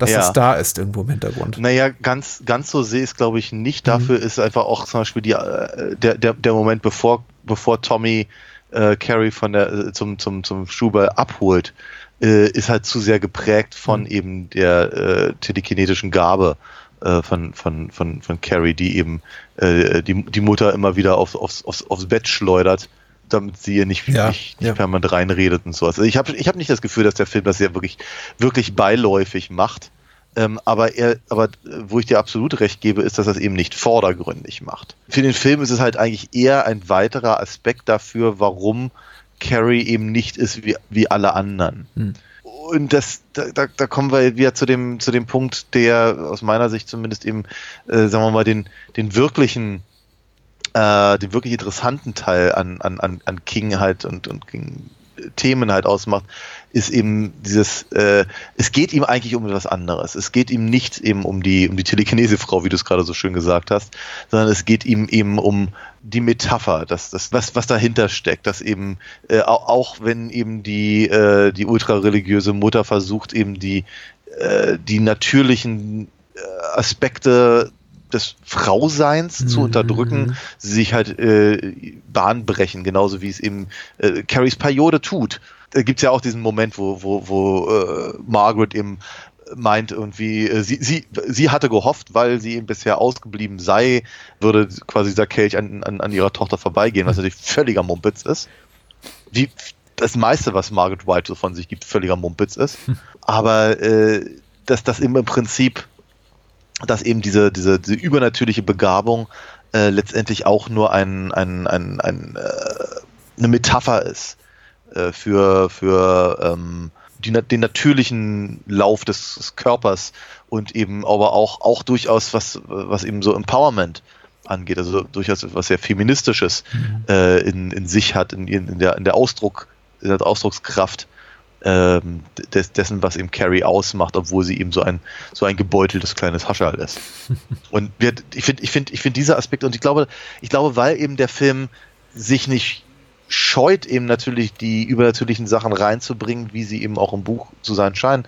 dass ja. es da ist irgendwo im Hintergrund. Naja, ganz, ganz so sehe ich es, glaube ich, nicht. Dafür mhm. ist einfach auch zum Beispiel die, äh, der, der, der Moment, bevor, bevor Tommy äh, Carrie von der äh, zum, zum, zum Schuber abholt, äh, ist halt zu sehr geprägt von mhm. eben der äh, telekinetischen Gabe äh, von, von, von, von Carrie, die eben äh, die, die Mutter immer wieder auf, aufs, aufs, aufs Bett schleudert damit sie ihr nicht, ja, nicht, ja. permanent reinredet und sowas. Also ich habe ich hab nicht das Gefühl, dass der Film das ja wirklich, wirklich beiläufig macht. Ähm, aber er, aber wo ich dir absolut recht gebe, ist, dass es eben nicht vordergründig macht. Für den Film ist es halt eigentlich eher ein weiterer Aspekt dafür, warum Carrie eben nicht ist wie, wie alle anderen. Hm. Und das, da, da, da kommen wir wieder zu dem, zu dem Punkt, der aus meiner Sicht zumindest eben, äh, sagen wir mal, den, den wirklichen äh, den wirklich interessanten Teil an, an, an King halt und, und King Themen halt ausmacht, ist eben dieses, äh, es geht ihm eigentlich um etwas anderes. Es geht ihm nicht eben um die, um die Telekinese-Frau, wie du es gerade so schön gesagt hast, sondern es geht ihm eben um die Metapher, das, das, was, was dahinter steckt, dass eben, äh, auch, wenn eben die, äh, die ultrareligiöse Mutter versucht, eben die, äh, die natürlichen äh, Aspekte des Frauseins mhm. zu unterdrücken, sie sich halt äh, Bahn brechen, genauso wie es eben äh, Carries Periode tut. Da gibt's ja auch diesen Moment, wo, wo, wo äh, Margaret eben meint irgendwie, äh, sie, sie, sie hatte gehofft, weil sie eben bisher ausgeblieben sei, würde quasi dieser Kelch an, an, an ihrer Tochter vorbeigehen, was natürlich völliger Mumpitz ist. Wie das meiste, was Margaret White so von sich gibt, völliger Mumpitz ist. Aber äh, dass das im Prinzip dass eben diese, diese, diese übernatürliche Begabung äh, letztendlich auch nur ein, ein, ein, ein äh, eine Metapher ist äh, für, für ähm, die, den natürlichen Lauf des, des, Körpers und eben aber auch, auch durchaus was, was eben so Empowerment angeht, also durchaus was sehr Feministisches mhm. äh, in, in sich hat, in, in, der, in der Ausdruck, in der Ausdruckskraft ähm, des, dessen, was eben Carrie ausmacht, obwohl sie eben so ein, so ein gebeuteltes kleines Hascherl ist. und wir, ich finde, ich finde, ich finde dieser Aspekt, und ich glaube, ich glaube, weil eben der Film sich nicht scheut, eben natürlich die übernatürlichen Sachen reinzubringen, wie sie eben auch im Buch zu sein scheinen,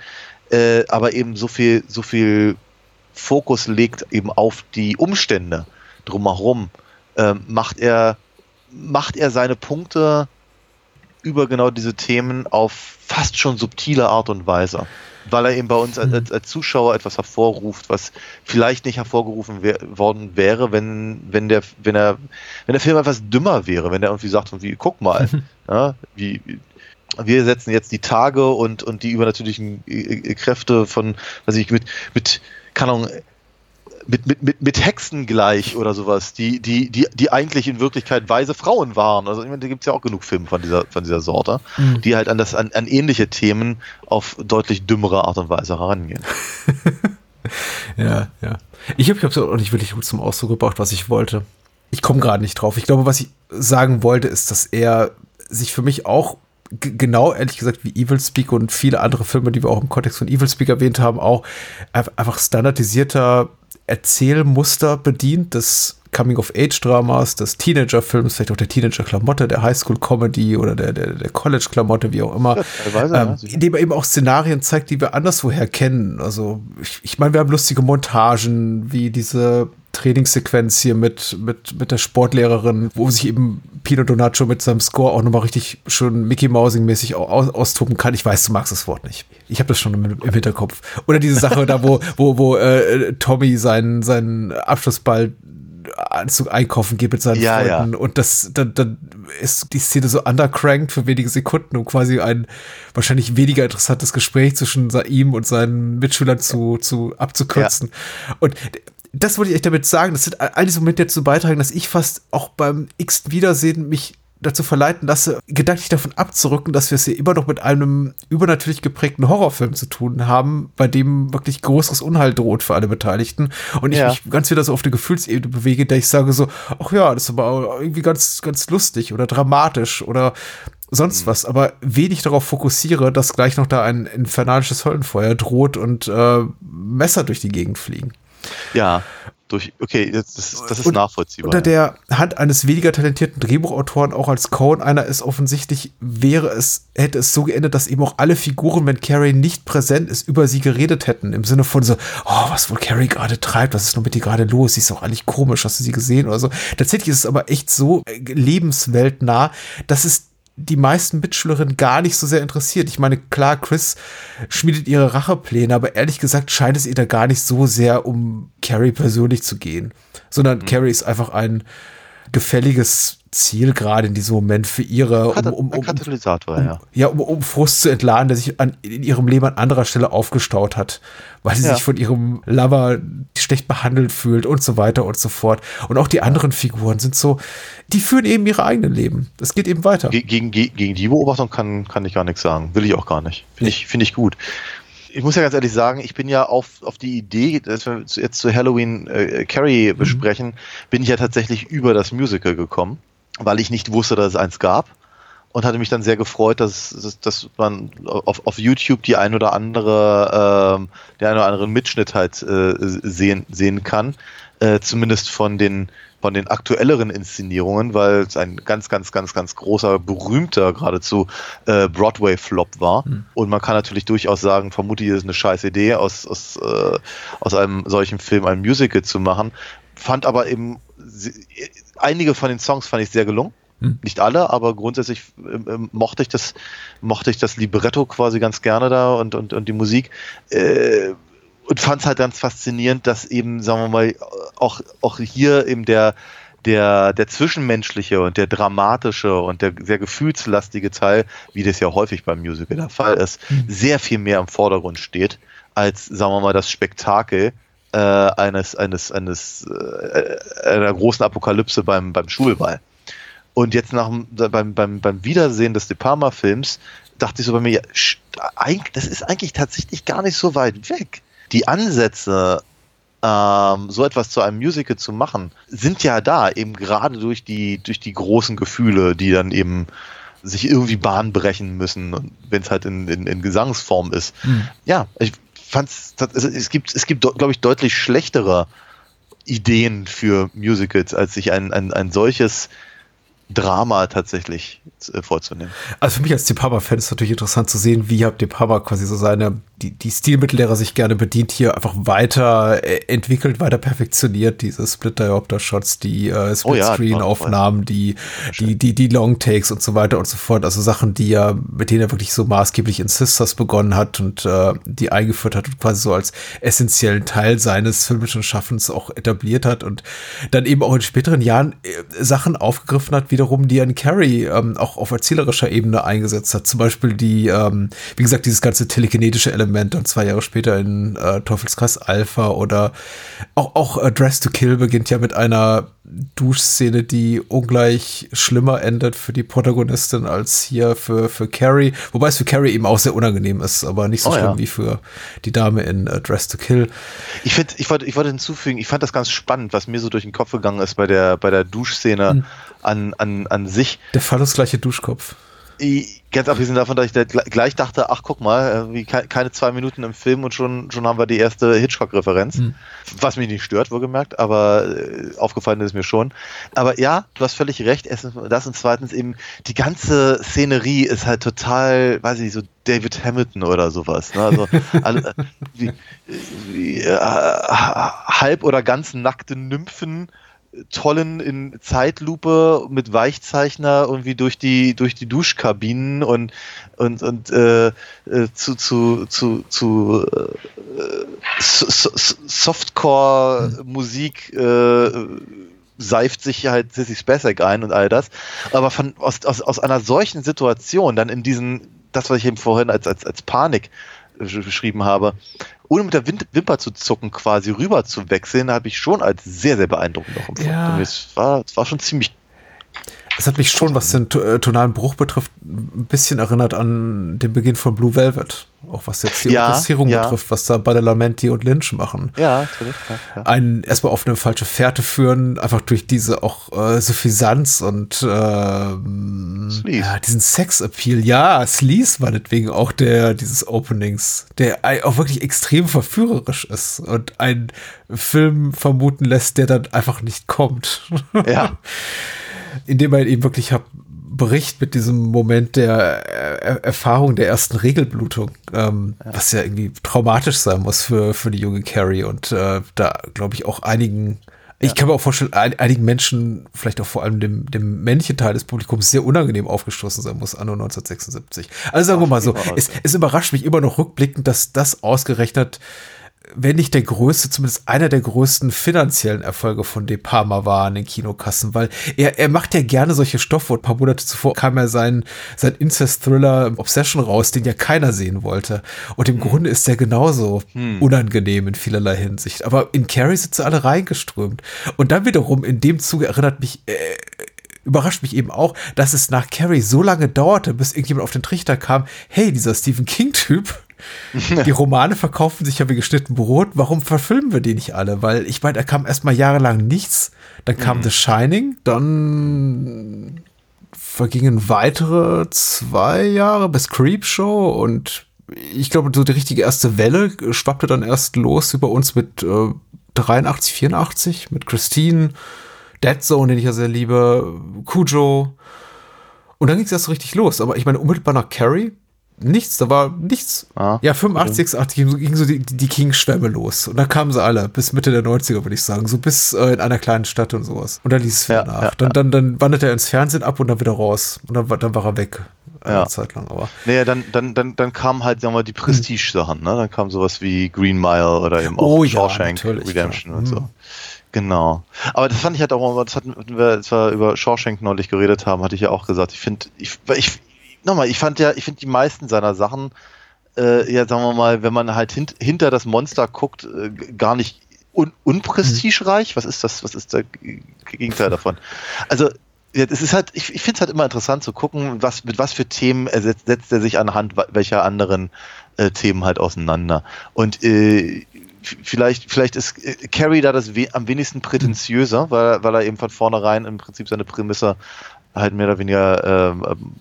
äh, aber eben so viel, so viel Fokus legt eben auf die Umstände drumherum, äh, macht er, macht er seine Punkte über genau diese Themen auf fast schon subtile Art und Weise. Weil er eben bei uns als, mhm. als Zuschauer etwas hervorruft, was vielleicht nicht hervorgerufen wär, worden wäre, wenn, wenn der, wenn er, wenn der Film etwas dümmer wäre, wenn er irgendwie sagt, wie, guck mal, ja, wie, wir setzen jetzt die Tage und, und die übernatürlichen äh, Kräfte von, was ich mit, mit, keine Ahnung, mit, mit, mit, mit Hexen gleich oder sowas, die, die, die, die eigentlich in Wirklichkeit weise Frauen waren. Also ich meine, da gibt es ja auch genug Filme von dieser, von dieser Sorte, mhm. die halt an, das, an, an ähnliche Themen auf deutlich dümmere Art und Weise herangehen. ja, ja. Ich habe es auch nicht wirklich gut zum Ausdruck gebracht, was ich wollte. Ich komme gerade nicht drauf. Ich glaube, was ich sagen wollte, ist, dass er sich für mich auch genau, ehrlich gesagt, wie Evil Speak und viele andere Filme, die wir auch im Kontext von Evil Speak erwähnt haben, auch einfach standardisierter Erzählmuster bedient, des Coming-of-Age-Dramas, des Teenager-Films, vielleicht auch der Teenager-Klamotte, der Highschool-Comedy oder der, der, der College-Klamotte, wie auch immer. Ähm, indem er eben auch Szenarien zeigt, die wir anderswoher kennen. Also, ich, ich meine, wir haben lustige Montagen, wie diese Trainingssequenz hier mit, mit, mit der Sportlehrerin, wo sich eben Pino Donaggio mit seinem Score auch nochmal richtig schön Mickey Mousing-mäßig aus, austoben kann. Ich weiß, du magst das Wort nicht. Ich habe das schon im, im, Hinterkopf. Oder diese Sache da, wo, wo, wo äh, Tommy seinen, seinen Abschlussball Anzug einkaufen geht mit seinen ja, Freunden ja. und das dann, dann ist die Szene so undercranked für wenige Sekunden, um quasi ein wahrscheinlich weniger interessantes Gespräch zwischen ihm und seinen Mitschülern zu, zu abzukürzen. Ja. Und das wollte ich echt damit sagen. Das sind all diese Momente dazu beitragen, dass ich fast auch beim x Wiedersehen mich dazu verleiten lasse, gedanklich davon abzurücken, dass wir es hier immer noch mit einem übernatürlich geprägten Horrorfilm zu tun haben, bei dem wirklich großes Unheil droht für alle Beteiligten. Und ich ja. mich ganz wieder so auf die Gefühlsebene bewege, da ich sage so, ach ja, das ist aber irgendwie ganz, ganz lustig oder dramatisch oder sonst mhm. was, aber wenig darauf fokussiere, dass gleich noch da ein infernalisches Höllenfeuer droht und äh, Messer durch die Gegend fliegen. Ja, durch, okay, das, das, das ist und nachvollziehbar. Unter der Hand eines weniger talentierten Drehbuchautoren, auch als Cohen einer ist, offensichtlich wäre es, hätte es so geendet, dass eben auch alle Figuren, wenn Carrie nicht präsent ist, über sie geredet hätten. Im Sinne von so, oh, was wohl Carrie gerade treibt, was ist nur mit ihr gerade los? Sie ist doch eigentlich komisch, hast du sie gesehen oder so. Tatsächlich ist es aber echt so äh, lebensweltnah, dass es die meisten Mitschülerinnen gar nicht so sehr interessiert. Ich meine, klar, Chris schmiedet ihre Rachepläne, aber ehrlich gesagt scheint es ihr da gar nicht so sehr um Carrie persönlich zu gehen, sondern mhm. Carrie ist einfach ein gefälliges Ziel gerade in diesem Moment für ihre um, um, um, Katalysator, um, ja. Ja, um, um Frust zu entladen, der sich an, in ihrem Leben an anderer Stelle aufgestaut hat, weil sie ja. sich von ihrem Lover schlecht behandelt fühlt und so weiter und so fort. Und auch die anderen Figuren sind so, die führen eben ihre eigenen Leben. Das geht eben weiter. Gegen, gegen, gegen die Beobachtung kann, kann ich gar nichts sagen. Will ich auch gar nicht. Finde ich, find ich gut ich muss ja ganz ehrlich sagen, ich bin ja auf, auf die Idee, dass wir jetzt zu Halloween äh, Carrie mhm. besprechen, bin ich ja tatsächlich über das Musical gekommen weil ich nicht wusste, dass es eins gab und hatte mich dann sehr gefreut, dass, dass, dass man auf, auf YouTube die ein oder andere, ähm, der ein oder andere Mitschnitt halt äh, sehen, sehen kann. Äh, zumindest von den von den aktuelleren Inszenierungen, weil es ein ganz, ganz, ganz, ganz großer, berühmter geradezu äh, Broadway-Flop war. Mhm. Und man kann natürlich durchaus sagen, vermutlich ist es eine scheiß Idee, aus, aus, äh, aus einem solchen Film ein Musical zu machen. Fand aber eben einige von den Songs fand ich sehr gelungen. Hm. Nicht alle, aber grundsätzlich ähm, ähm, mochte ich das, mochte ich das Libretto quasi ganz gerne da und, und, und die Musik. Äh, und fand es halt ganz faszinierend, dass eben, sagen wir mal, auch, auch hier eben der, der, der zwischenmenschliche und der dramatische und der sehr gefühlslastige Teil, wie das ja häufig beim Musical der Fall ist, mhm. sehr viel mehr im Vordergrund steht, als, sagen wir mal, das Spektakel, äh, eines, eines, eines äh, einer großen Apokalypse beim, beim Schulball. Und jetzt nach beim, beim, beim Wiedersehen des De Palma-Films dachte ich so bei mir, ja, das ist eigentlich tatsächlich gar nicht so weit weg. Die Ansätze, ähm, so etwas zu einem Musical zu machen, sind ja da, eben gerade durch die, durch die großen Gefühle, die dann eben sich irgendwie Bahn brechen müssen, wenn es halt in, in, in Gesangsform ist. Hm. Ja, ich fand's, also es gibt, es gibt, glaube ich, deutlich schlechtere Ideen für Musicals, als sich ein, ein, ein solches Drama tatsächlich äh, vorzunehmen. Also für mich als De Palma-Fan ist es natürlich interessant zu sehen, wie hat De Palma quasi so seine, die, die Stilmittel, derer sich gerne bedient, hier einfach weiter äh, entwickelt, weiter perfektioniert, diese Split-Diopter-Shots, die äh, Split-Screen-Aufnahmen, oh ja, die, die, die, die Long-Takes und so weiter und so fort. Also Sachen, die er, mit denen er wirklich so maßgeblich in Sisters begonnen hat und äh, die eingeführt hat und quasi so als essentiellen Teil seines filmischen Schaffens auch etabliert hat und dann eben auch in späteren Jahren äh, Sachen aufgegriffen hat, wiederum, die an Carrie ähm, auch auf erzählerischer Ebene eingesetzt hat. Zum Beispiel die, ähm, wie gesagt, dieses ganze telekinetische Element und zwei Jahre später in äh, Teufelskreis Alpha oder auch, auch äh, Dress to Kill beginnt ja mit einer Duschszene, die ungleich schlimmer endet für die Protagonistin als hier für, für Carrie. Wobei es für Carrie eben auch sehr unangenehm ist, aber nicht so oh, schlimm ja. wie für die Dame in uh, Dress to Kill. Ich, find, ich, wollte, ich wollte hinzufügen, ich fand das ganz spannend, was mir so durch den Kopf gegangen ist bei der, bei der Duschszene hm. An, an, an sich. Der phallusgleiche Duschkopf ganz abgesehen davon, dass ich da gleich dachte, ach guck mal, äh, wie keine zwei Minuten im Film und schon, schon haben wir die erste Hitchcock-Referenz. Hm. Was mich nicht stört, wohlgemerkt, aber äh, aufgefallen ist mir schon. Aber ja, du hast völlig recht. Erstens das und zweitens eben, die ganze Szenerie ist halt total, weiß ich nicht, so David Hamilton oder sowas. Ne? Also alle, wie, wie, äh, halb oder ganz nackte Nymphen tollen in Zeitlupe mit Weichzeichner irgendwie durch die durch die Duschkabinen und und und äh, äh zu zu zu zu äh, so, so, Softcore Musik äh, seift sich halt Sissy Spacek ein und all das. Aber von aus, aus aus einer solchen Situation dann in diesen das was ich eben vorhin als als als Panik beschrieben habe, ohne mit der Wimper zu zucken, quasi rüber zu wechseln, habe ich schon als sehr, sehr beeindruckend noch empfunden. Ja. Es, war, es war schon ziemlich Es hat mich schon, was den äh, tonalen Bruch betrifft, ein bisschen erinnert an den Beginn von Blue Velvet. Auch was jetzt die Ja, Orchestrierung ja. betrifft, was da Badalamenti und Lynch machen. Ja, natürlich. Ja, ja. Einen erstmal auf eine falsche Fährte führen, einfach durch diese auch äh, Suffisanz und Sleaze. ja, diesen Sex-Appeal. Ja, Sleaze meinetwegen auch der dieses Openings, der auch wirklich extrem verführerisch ist und einen Film vermuten lässt, der dann einfach nicht kommt. Ja. indem er eben wirklich hab, bricht mit diesem Moment der er Erfahrung der ersten Regelblutung, ähm, was ja irgendwie traumatisch sein muss für, für die junge Carrie und äh, da glaube ich auch einigen ich kann mir auch vorstellen, ein, einigen Menschen, vielleicht auch vor allem dem, dem männlichen Teil des Publikums, sehr unangenehm aufgestoßen sein muss, anno 1976. Also sagen wir mal so, es, es überrascht mich immer noch rückblickend, dass das ausgerechnet wenn nicht der größte, zumindest einer der größten finanziellen Erfolge von De Palma war an den Kinokassen, weil er, er macht ja gerne solche Stoffe. Und ein paar Monate zuvor kam ja sein, sein Incest-Thriller Obsession raus, den ja keiner sehen wollte. Und im Grunde ist der genauso unangenehm in vielerlei Hinsicht. Aber in Carrie sind sie alle reingeströmt. Und dann wiederum in dem Zuge erinnert mich, äh, überrascht mich eben auch, dass es nach Carrie so lange dauerte, bis irgendjemand auf den Trichter kam, hey, dieser Stephen King-Typ, die Romane verkaufen sich ja wie geschnitten Brot, warum verfilmen wir die nicht alle? Weil ich meine, da kam erstmal jahrelang nichts, dann kam The Shining, dann vergingen weitere zwei Jahre bis Creepshow und ich glaube, so die richtige erste Welle schwappte dann erst los über uns mit äh, 83, 84, mit Christine, Dead Zone, den ich ja sehr liebe, Cujo. Und dann ging es erst richtig los. Aber ich meine, unmittelbar nach Carrie, nichts, da war nichts. Ah, ja, 85, 86 ging so- ging so die, die King-Schwämme los. Und dann kamen sie alle, bis Mitte der 90er, würde ich sagen. So bis äh, in einer kleinen Stadt und sowas. Und dann ließ es Ja, nach. ja, dann, dann, dann wanderte er ins Fernsehen ab und dann wieder raus. Und dann, war- dann war er weg. Eine Ja. Zeit lang, aber. Naja, dann, dann, dann, dann kamen halt, sagen wir mal, die Prestige-Sachen, ne? Dann kam sowas wie Green Mile oder eben auch Oh Shawshank Redemption und so. Mhm. Genau. Aber das fand ich halt auch, das hatten wir, als wir über Shawshank neulich geredet haben, hatte ich ja auch gesagt, ich finde, ich, ich, nochmal, ich fand ja, ich finde die meisten seiner Sachen, äh, ja, sagen wir mal, wenn man halt hint, hinter das Monster guckt, äh, gar nicht un, unprestigereich. Was ist das? Was ist der Gegenteil davon? Also, ja, es ist halt, ich, ich finde es halt immer interessant zu gucken, was, mit was für Themen setzt, setzt er sich anhand welcher anderen äh, Themen halt auseinander. Und äh, vielleicht, vielleicht ist äh, Carrie da das we am wenigsten prätentiöser, weil, weil er eben von vornherein im Prinzip seine Prämisse halt mehr oder weniger, ähm,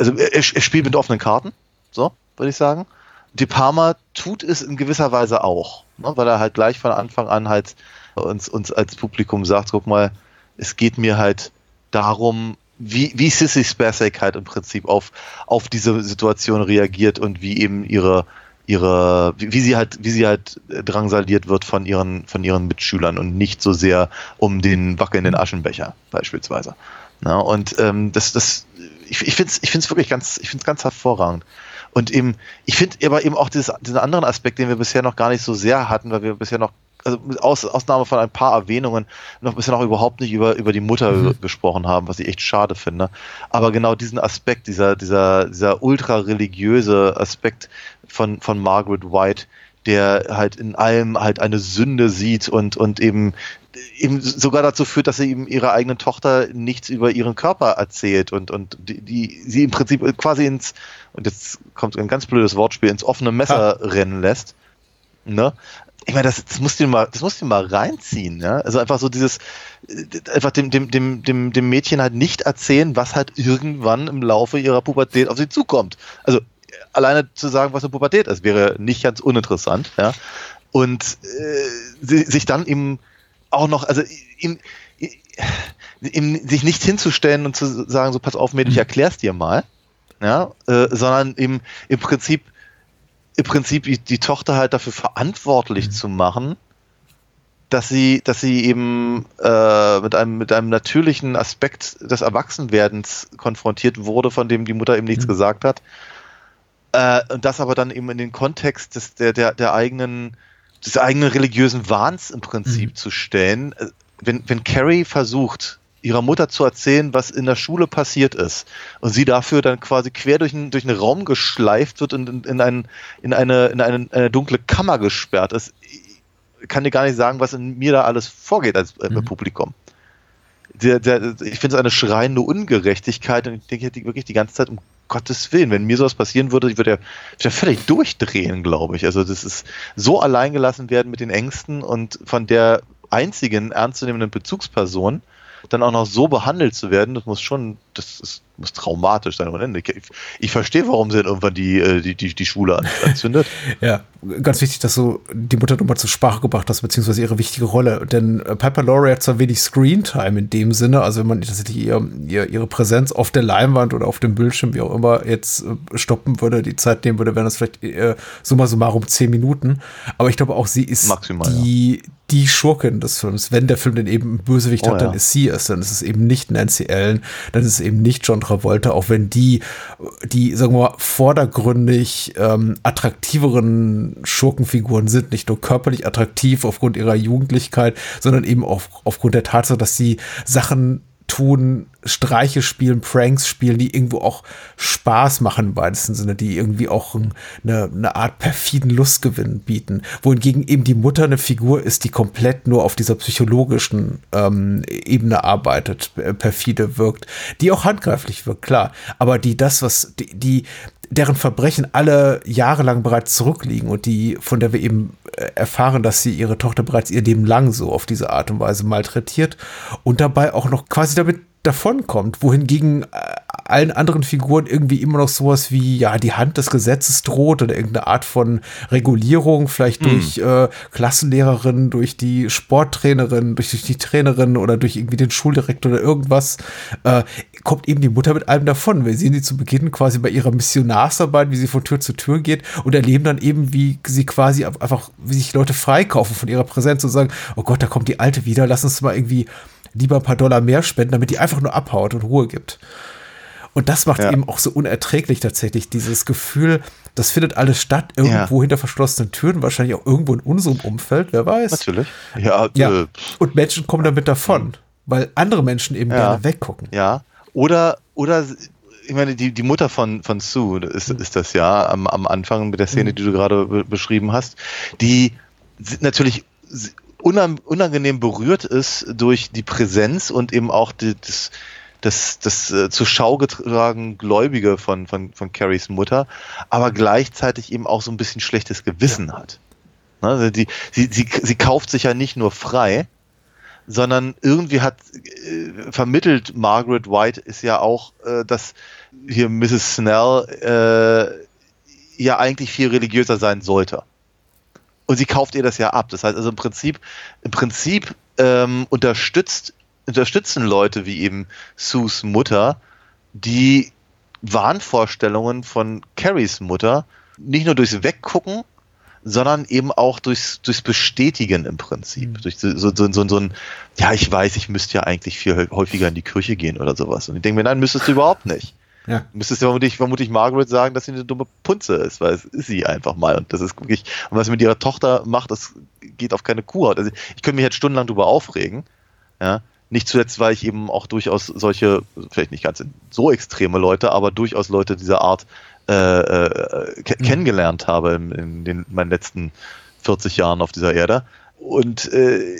also er, er spielt mit offenen Karten, so, würde ich sagen. De Palma tut es in gewisser Weise auch, ne, weil er halt gleich von Anfang an halt uns, uns als Publikum sagt, guck mal, es geht mir halt darum, wie, wie Sissy Spacek halt im Prinzip auf, auf diese Situation reagiert und wie eben ihre, ihre, wie, wie sie halt, wie sie halt drangsaliert wird von ihren, von ihren Mitschülern und nicht so sehr um den wackelnden Aschenbecher beispielsweise. Na, und ähm, das, das, ich, ich finde es ich find's wirklich ganz, ich finde es ganz hervorragend. Und eben, ich finde aber eben auch dieses, diesen anderen Aspekt, den wir bisher noch gar nicht so sehr hatten, weil wir bisher noch, also Aus, Ausnahme von ein paar Erwähnungen, noch bisher noch überhaupt nicht über, über die Mutter gesprochen haben, was ich echt schade finde. Aber genau diesen Aspekt, dieser, dieser, dieser ultra-religiöse Aspekt von, von Margaret White, der halt in allem halt eine Sünde sieht und, und eben, eben sogar dazu führt, dass sie eben ihrer eigenen Tochter nichts über ihren Körper erzählt und, und die, die sie im Prinzip quasi ins, und jetzt kommt ein ganz blödes Wortspiel, ins offene Messer rennen lässt. Ne? Ich meine, das, das musst du dir mal, das musst du mal reinziehen, ja. Also einfach so dieses, einfach dem, dem, dem, dem, dem Mädchen halt nicht erzählen, was halt irgendwann im Laufe ihrer Pubertät auf sie zukommt. Also alleine zu sagen, was eine Pubertät ist, wäre nicht ganz uninteressant, ja. Und äh, sie, sich dann eben auch noch, also ihm, ihm, sich nicht hinzustellen und zu sagen, so pass auf, Mädchen, ich erklär's dir mal, ja, äh, sondern eben im Prinzip im Prinzip die, die Tochter halt dafür verantwortlich zu machen, dass sie, dass sie eben äh, mit einem mit einem natürlichen Aspekt des Erwachsenwerdens konfrontiert wurde, von dem die Mutter eben nichts gesagt hat. Äh, und das aber dann eben in den Kontext des, der, der, der eigenen, des eigenen religiösen Wahns im Prinzip zu stellen. Äh, Wenn, wenn Carrie versucht, ihrer Mutter zu erzählen, was in der Schule passiert ist, und sie dafür dann quasi quer durch, einen durch einen Raum geschleift wird und in, in, ein, in, eine, in eine, eine dunkle Kammer gesperrt ist, ich kann dir gar nicht sagen, was in mir da alles vorgeht als äh, Publikum. der, der, ich finde es eine schreiende Ungerechtigkeit und ich denke wirklich die ganze Zeit, um Gottes Willen, wenn mir sowas passieren würde, ich würde ja, ja völlig durchdrehen, glaube ich. Also das ist so alleingelassen werden mit den Ängsten und von der einzigen ernstzunehmenden Bezugsperson dann auch noch so behandelt zu werden, das muss schon, das ist, muss traumatisch sein Ende. Ich, ich verstehe, warum sie dann irgendwann die, äh, die, die, die Schule anzündet. ja, ganz wichtig, dass du die Mutter nochmal zur Sprache gebracht hast, beziehungsweise ihre wichtige Rolle. Denn äh, Piper Laurie hat zwar wenig Screentime in dem Sinne, also wenn man tatsächlich ihr, ihr, ihre Präsenz auf der Leinwand oder auf dem Bildschirm, wie auch immer, jetzt äh, stoppen würde, die Zeit nehmen würde, wären das vielleicht äh, summa summarum zehn Minuten. Aber ich glaube auch, sie ist Maximal, die, ja die Schurkin des Films. Wenn der Film denn eben einen Bösewicht Oh, hat, dann ja. ist sie es. Dann ist es eben nicht Nancy Allen, dann ist es eben nicht John Travolta, auch wenn die, die, sagen wir mal, vordergründig ähm, attraktiveren Schurkenfiguren sind. Nicht nur körperlich attraktiv aufgrund ihrer Jugendlichkeit, sondern eben auf, aufgrund der Tatsache, dass sie Sachen tun, Streiche spielen, Pranks spielen, die irgendwo auch Spaß machen im weitesten Sinne, die irgendwie auch eine, eine Art perfiden Lustgewinn bieten. Wohingegen eben die Mutter eine Figur ist, die komplett nur auf dieser psychologischen ähm, Ebene arbeitet, äh, perfide wirkt, die auch handgreiflich wirkt, klar, aber die das, was die, die deren Verbrechen alle jahrelang bereits zurückliegen und die, von der wir eben äh, erfahren, dass sie ihre Tochter bereits ihr Leben lang so auf diese Art und Weise malträtiert und dabei auch noch quasi damit davonkommt, wohingegen äh, allen anderen Figuren irgendwie immer noch sowas wie, ja, die Hand des Gesetzes droht oder irgendeine Art von Regulierung, vielleicht durch äh, Klassenlehrerin, durch die Sporttrainerin, durch, durch die Trainerin oder durch irgendwie den Schuldirektor oder irgendwas, äh, kommt eben die Mutter mit allem davon. Wir sehen sie zu Beginn quasi bei ihrer Missionarsarbeit, wie sie von Tür zu Tür geht und erleben dann eben, wie sie quasi einfach, wie sich Leute freikaufen von ihrer Präsenz und sagen, oh Gott, da kommt die Alte wieder, lass uns mal irgendwie lieber ein paar Dollar mehr spenden, damit die einfach nur abhaut und Ruhe gibt. Und das macht Ja. eben auch so unerträglich tatsächlich, dieses Gefühl, das findet alles statt, irgendwo Ja. hinter verschlossenen Türen, wahrscheinlich auch irgendwo in unserem Umfeld, wer weiß. Natürlich. Ja, Ja. Äh, Und Menschen kommen damit davon, weil andere Menschen eben gerne weggucken. ja. Oder, oder, ich meine, die, die Mutter von, von Sue ist, ist das ja am, am Anfang mit der Szene, die du gerade be beschrieben hast, die natürlich unangenehm berührt ist durch die Präsenz und eben auch die, das, das, das äh, zur Schau getragen Gläubige von, von, von Carries Mutter, aber gleichzeitig eben auch so ein bisschen schlechtes Gewissen hat. Ne, Also die, sie, sie, sie kauft sich ja nicht nur frei, sondern irgendwie hat äh, vermittelt Margaret White ist ja auch, äh, dass hier Mrs. Snell äh, ja eigentlich viel religiöser sein sollte. Und sie kauft ihr das ja ab. Das heißt also im Prinzip, im Prinzip ähm, unterstützt, unterstützen Leute wie eben Sues Mutter die Wahnvorstellungen von Carries Mutter nicht nur durchs Weggucken, sondern eben auch durchs, durchs Bestätigen im Prinzip. Durch so, so, so, so ein, ja, ich weiß, ich müsste ja eigentlich viel häufiger in die Kirche gehen oder sowas. Und ich denke mir, nein, müsstest du überhaupt nicht. Ja. Müsstest du vermutlich, vermutlich Margaret sagen, dass sie eine dumme Punze ist, weil es ist sie einfach mal. Und das ist wirklich, und was sie mit ihrer Tochter macht, das geht auf keine Kuhhaut. Also ich könnte mich jetzt stundenlang darüber aufregen. Ja. Nicht zuletzt, weil ich eben auch durchaus solche, vielleicht nicht ganz so extreme Leute, aber durchaus Leute dieser Art äh, äh, ke kennengelernt habe in, in den meinen letzten 40 Jahren auf dieser Erde. Und äh,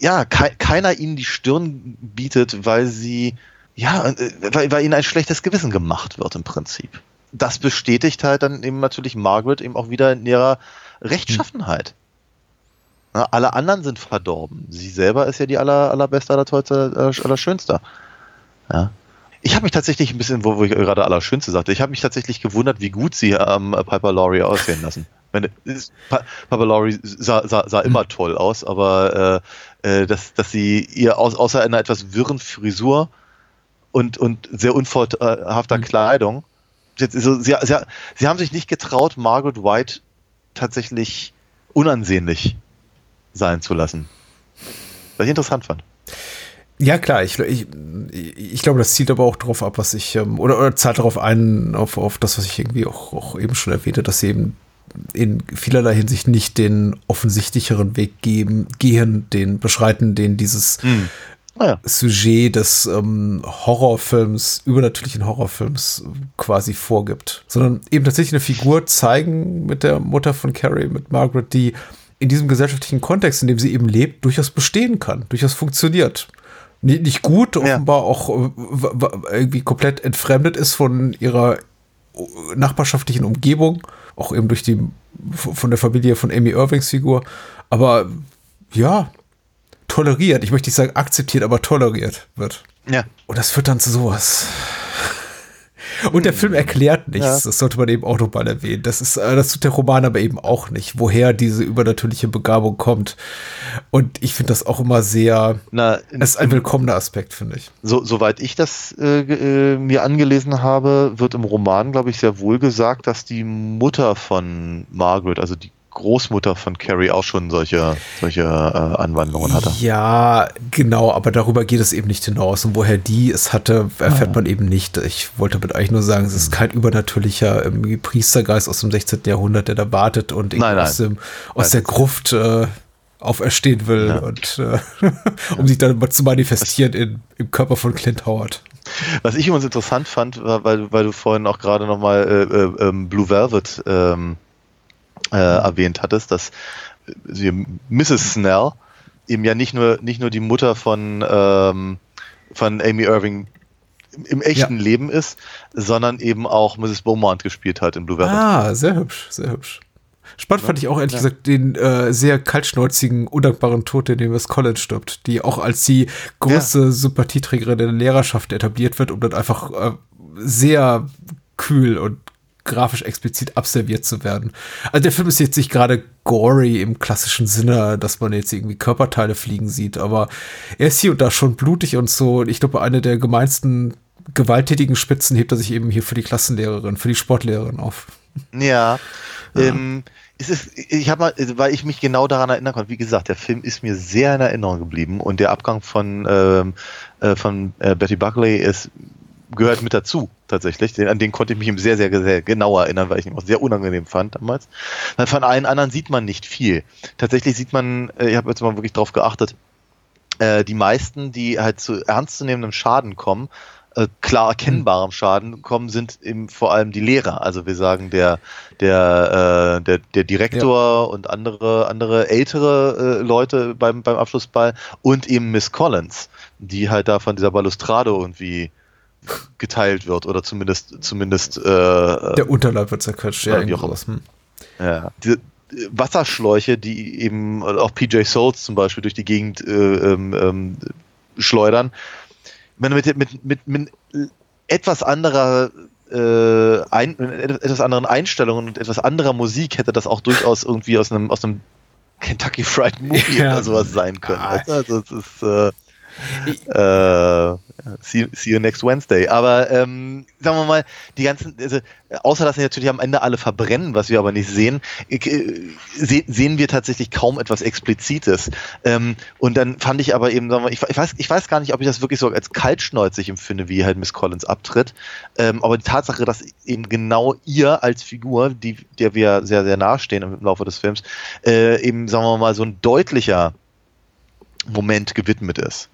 ja, kei keiner ihnen die Stirn bietet, weil sie, ja, äh, weil, weil ihnen ein schlechtes Gewissen gemacht wird im Prinzip. Das bestätigt halt dann eben natürlich Margaret eben auch wieder in ihrer Rechtschaffenheit. Na, alle anderen sind verdorben. Sie selber ist ja die aller, allerbeste, aller- allerschönste. Ja. Ich habe mich tatsächlich ein bisschen, wo, wo ich gerade allerschönste sagte, ich habe mich tatsächlich gewundert, wie gut sie ähm, Piper Laurie aussehen lassen. Meine, es- Pa- Piper Laurie sah, sah, sah immer toll aus, aber äh, äh, dass, dass sie ihr aus, außer einer etwas wirren Frisur und, und sehr unvorteilhafter Kleidung, jetzt, so, sie, sie, sie haben sich nicht getraut, Margaret White tatsächlich unansehnlich sein zu lassen. Was ich interessant fand. Ja, klar, ich, ich, ich glaube, das zielt aber auch darauf ab, was ich, ähm, oder, oder zahlt darauf ein, auf, auf das, was ich irgendwie auch, auch eben schon erwähnte, dass sie eben in vielerlei Hinsicht nicht den offensichtlicheren Weg geben, gehen, den beschreiten, den dieses Naja. Sujet des ähm, Horrorfilms, übernatürlichen Horrorfilms äh, quasi vorgibt, sondern eben tatsächlich eine Figur zeigen mit der Mutter von Carrie, mit Margaret, die in diesem gesellschaftlichen Kontext, in dem sie eben lebt, durchaus bestehen kann, durchaus funktioniert. nicht gut, offenbar ja. auch äh, irgendwie komplett entfremdet ist von ihrer nachbarschaftlichen Umgebung, auch eben durch die von der Familie von Amy Irvings Figur. Aber ja, toleriert. Ich möchte nicht sagen akzeptiert, aber toleriert wird. Ja. Und das führt dann zu sowas. Und der Film erklärt nichts. Ja. Das sollte man eben auch nochmal erwähnen. Das ist, äh, das tut der Roman aber eben auch nicht, woher diese übernatürliche Begabung kommt. Und ich finde das auch immer sehr, Na, es ist ein willkommener Aspekt, finde ich. So, soweit ich das äh, äh, mir angelesen habe, wird im Roman, glaube ich, sehr wohl gesagt, dass die Mutter von Margaret, also die Großmutter von Carrie auch schon solche, solche äh, Anwandlungen hatte. Ja, genau, aber darüber geht es eben nicht hinaus. Und woher die es hatte, erfährt ah. man eben nicht. Ich wollte damit eigentlich nur sagen, es ist kein übernatürlicher Priestergeist aus dem 16. Jahrhundert, der da wartet und nein, nein. aus, dem, aus der Gruft äh, auferstehen will ja. und äh, um sich dann mal zu manifestieren in, im Körper von Clint Howard. Was ich übrigens interessant fand, war, weil, weil du vorhin auch gerade nochmal äh, äh, ähm, Blue Velvet ähm, äh, erwähnt hattest, dass sie, Mrs. Snell eben ja nicht nur, nicht nur die Mutter von, ähm, von Amy Irving im echten ja. Leben ist, sondern eben auch Mrs. Beaumont gespielt hat in Blue Velvet. Ah, sehr hübsch, sehr hübsch. Spannend fand ich auch ehrlich ja. gesagt den äh, sehr kaltschnäuzigen, undankbaren Tod, in dem Miss Collins stirbt, die auch als die große ja. Sympathieträgerin der Lehrerschaft etabliert wird, um dann einfach äh, sehr kühl und grafisch explizit abserviert zu werden. Also der Film ist jetzt nicht gerade gory im klassischen Sinne, dass man jetzt irgendwie Körperteile fliegen sieht, aber er ist hier und da schon blutig und so. Ich glaube, eine der gemeinsten gewalttätigen Spitzen hebt er sich eben hier für die Klassenlehrerin, für die Sportlehrerin auf. Ja. ja. Ähm, es ist, ich habe mal, weil ich mich genau daran erinnern konnte, wie gesagt, der Film ist mir sehr in Erinnerung geblieben und der Abgang von, ähm, äh, von äh, Betty Buckley ist gehört mit dazu, tatsächlich. Den, an den konnte ich mich sehr, sehr, sehr genau erinnern, weil ich ihn auch sehr unangenehm fand damals. Von allen anderen sieht man nicht viel. Tatsächlich sieht man, äh, ich habe jetzt mal wirklich drauf geachtet, äh, die meisten, die halt zu ernstzunehmendem Schaden kommen, äh, klar erkennbarem Schaden kommen, sind eben vor allem die Lehrer. Also wir sagen der der äh, der, der Direktor ja. und andere andere ältere äh, Leute beim beim Abschlussball und eben Miss Collins, die halt da von dieser Balustrade irgendwie geteilt wird oder zumindest zumindest äh, der Unterleib wird zerquetscht, ja, wie auch. Hm. Ja, diese äh, Wasserschläuche, die eben auch PJ Souls zum Beispiel durch die Gegend äh, ähm, ähm, schleudern, wenn mit, mit, mit, mit etwas anderer äh, ein, etwas anderen Einstellungen und etwas anderer Musik hätte das auch durchaus irgendwie aus einem aus einem Kentucky Fried Movie ja. oder sowas sein können. Ah. Also es ist äh, see, see, you next Wednesday. Aber ähm, sagen wir mal, die ganzen, also, außer dass sie natürlich am Ende alle verbrennen, was wir aber nicht sehen, äh, se sehen wir tatsächlich kaum etwas Explizites. Ähm, und dann fand ich aber eben, sagen wir, ich, ich, weiß, ich weiß gar nicht, ob ich das wirklich so als kaltschnäuzig empfinde, wie halt Miss Collins abtritt. Ähm, aber die Tatsache, dass eben genau ihr als Figur, die, der wir sehr, sehr nahestehen im Laufe des Films, äh, eben, sagen wir mal, so ein deutlicher Moment gewidmet ist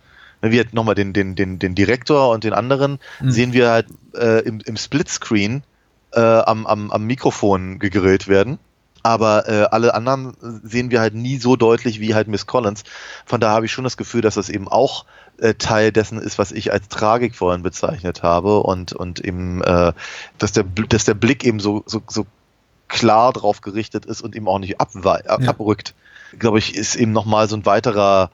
wenn wir nochmal den, den, den, den Direktor und den anderen mhm. sehen wir halt äh, im, im Splitscreen äh, am, am, am Mikrofon gegrillt werden. Aber äh, alle anderen sehen wir halt nie so deutlich wie halt Miss Collins. Von daher habe ich schon das Gefühl, dass das eben auch äh, Teil dessen ist, was ich als Tragik vorhin bezeichnet habe und, und eben, äh, dass, der, dass der Blick eben so, so, so klar drauf gerichtet ist und eben auch nicht ab, ab, ja. abrückt. Glaube ich, ist eben nochmal so ein weiterer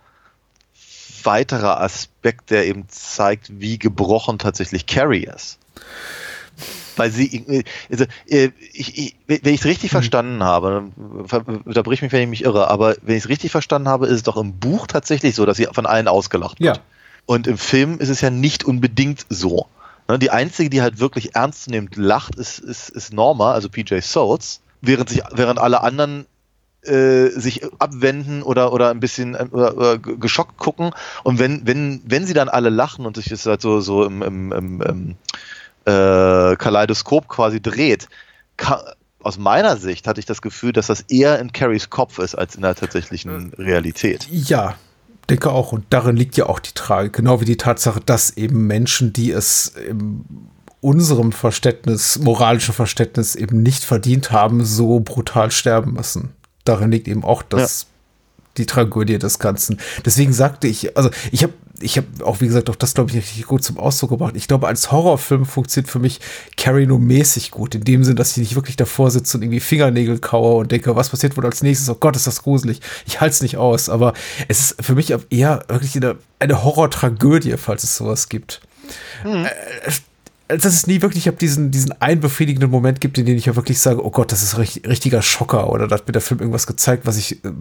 weiterer Aspekt, der eben zeigt, wie gebrochen tatsächlich Carrie ist. Weil sie, also, äh, ich, ich, wenn ich es richtig mhm. verstanden habe, unterbrich mich, wenn ich mich irre, aber wenn ich es richtig verstanden habe, ist es doch im Buch tatsächlich so, dass sie von allen ausgelacht wird. Ja. Und im Film ist es ja nicht unbedingt so. Ne, die einzige, die halt wirklich ernstzunehmend lacht, ist, ist, ist Norma, also PJ Souls, während sich, während alle anderen äh, sich abwenden oder oder ein bisschen äh, oder, geschockt gucken und wenn wenn wenn sie dann alle lachen und sich das halt so so im, im, im, im äh, Kaleidoskop quasi dreht kann, aus meiner Sicht hatte ich das Gefühl, dass das eher in Carries Kopf ist als in der tatsächlichen Realität. Ja, denke auch. Und darin liegt ja auch die Tragik, genau wie die Tatsache, dass eben Menschen, die es im unserem Verständnis, moralischen Verständnis eben nicht verdient haben, so brutal sterben müssen darin liegt eben auch das, ja. die Tragödie des Ganzen. Deswegen sagte ich, also ich habe ich habe auch, wie gesagt, auch das, glaube ich, richtig gut zum Ausdruck gebracht. Ich glaube, als Horrorfilm funktioniert für mich Carrie nur mäßig gut. In dem Sinn, dass ich nicht wirklich davor sitze und irgendwie Fingernägel kaue und denke, was passiert wohl als nächstes? Oh Gott, ist das gruselig. Ich halte es nicht aus. Aber es ist für mich eher wirklich eine, eine Horror-Tragödie, falls es sowas gibt. Mhm. Äh, dass es nie wirklich, ich habe diesen, diesen einen befriedigenden Moment gibt, in dem ich ja wirklich sage, oh Gott, das ist richtig, richtiger Schocker oder da hat mir der Film irgendwas gezeigt, was ich äh,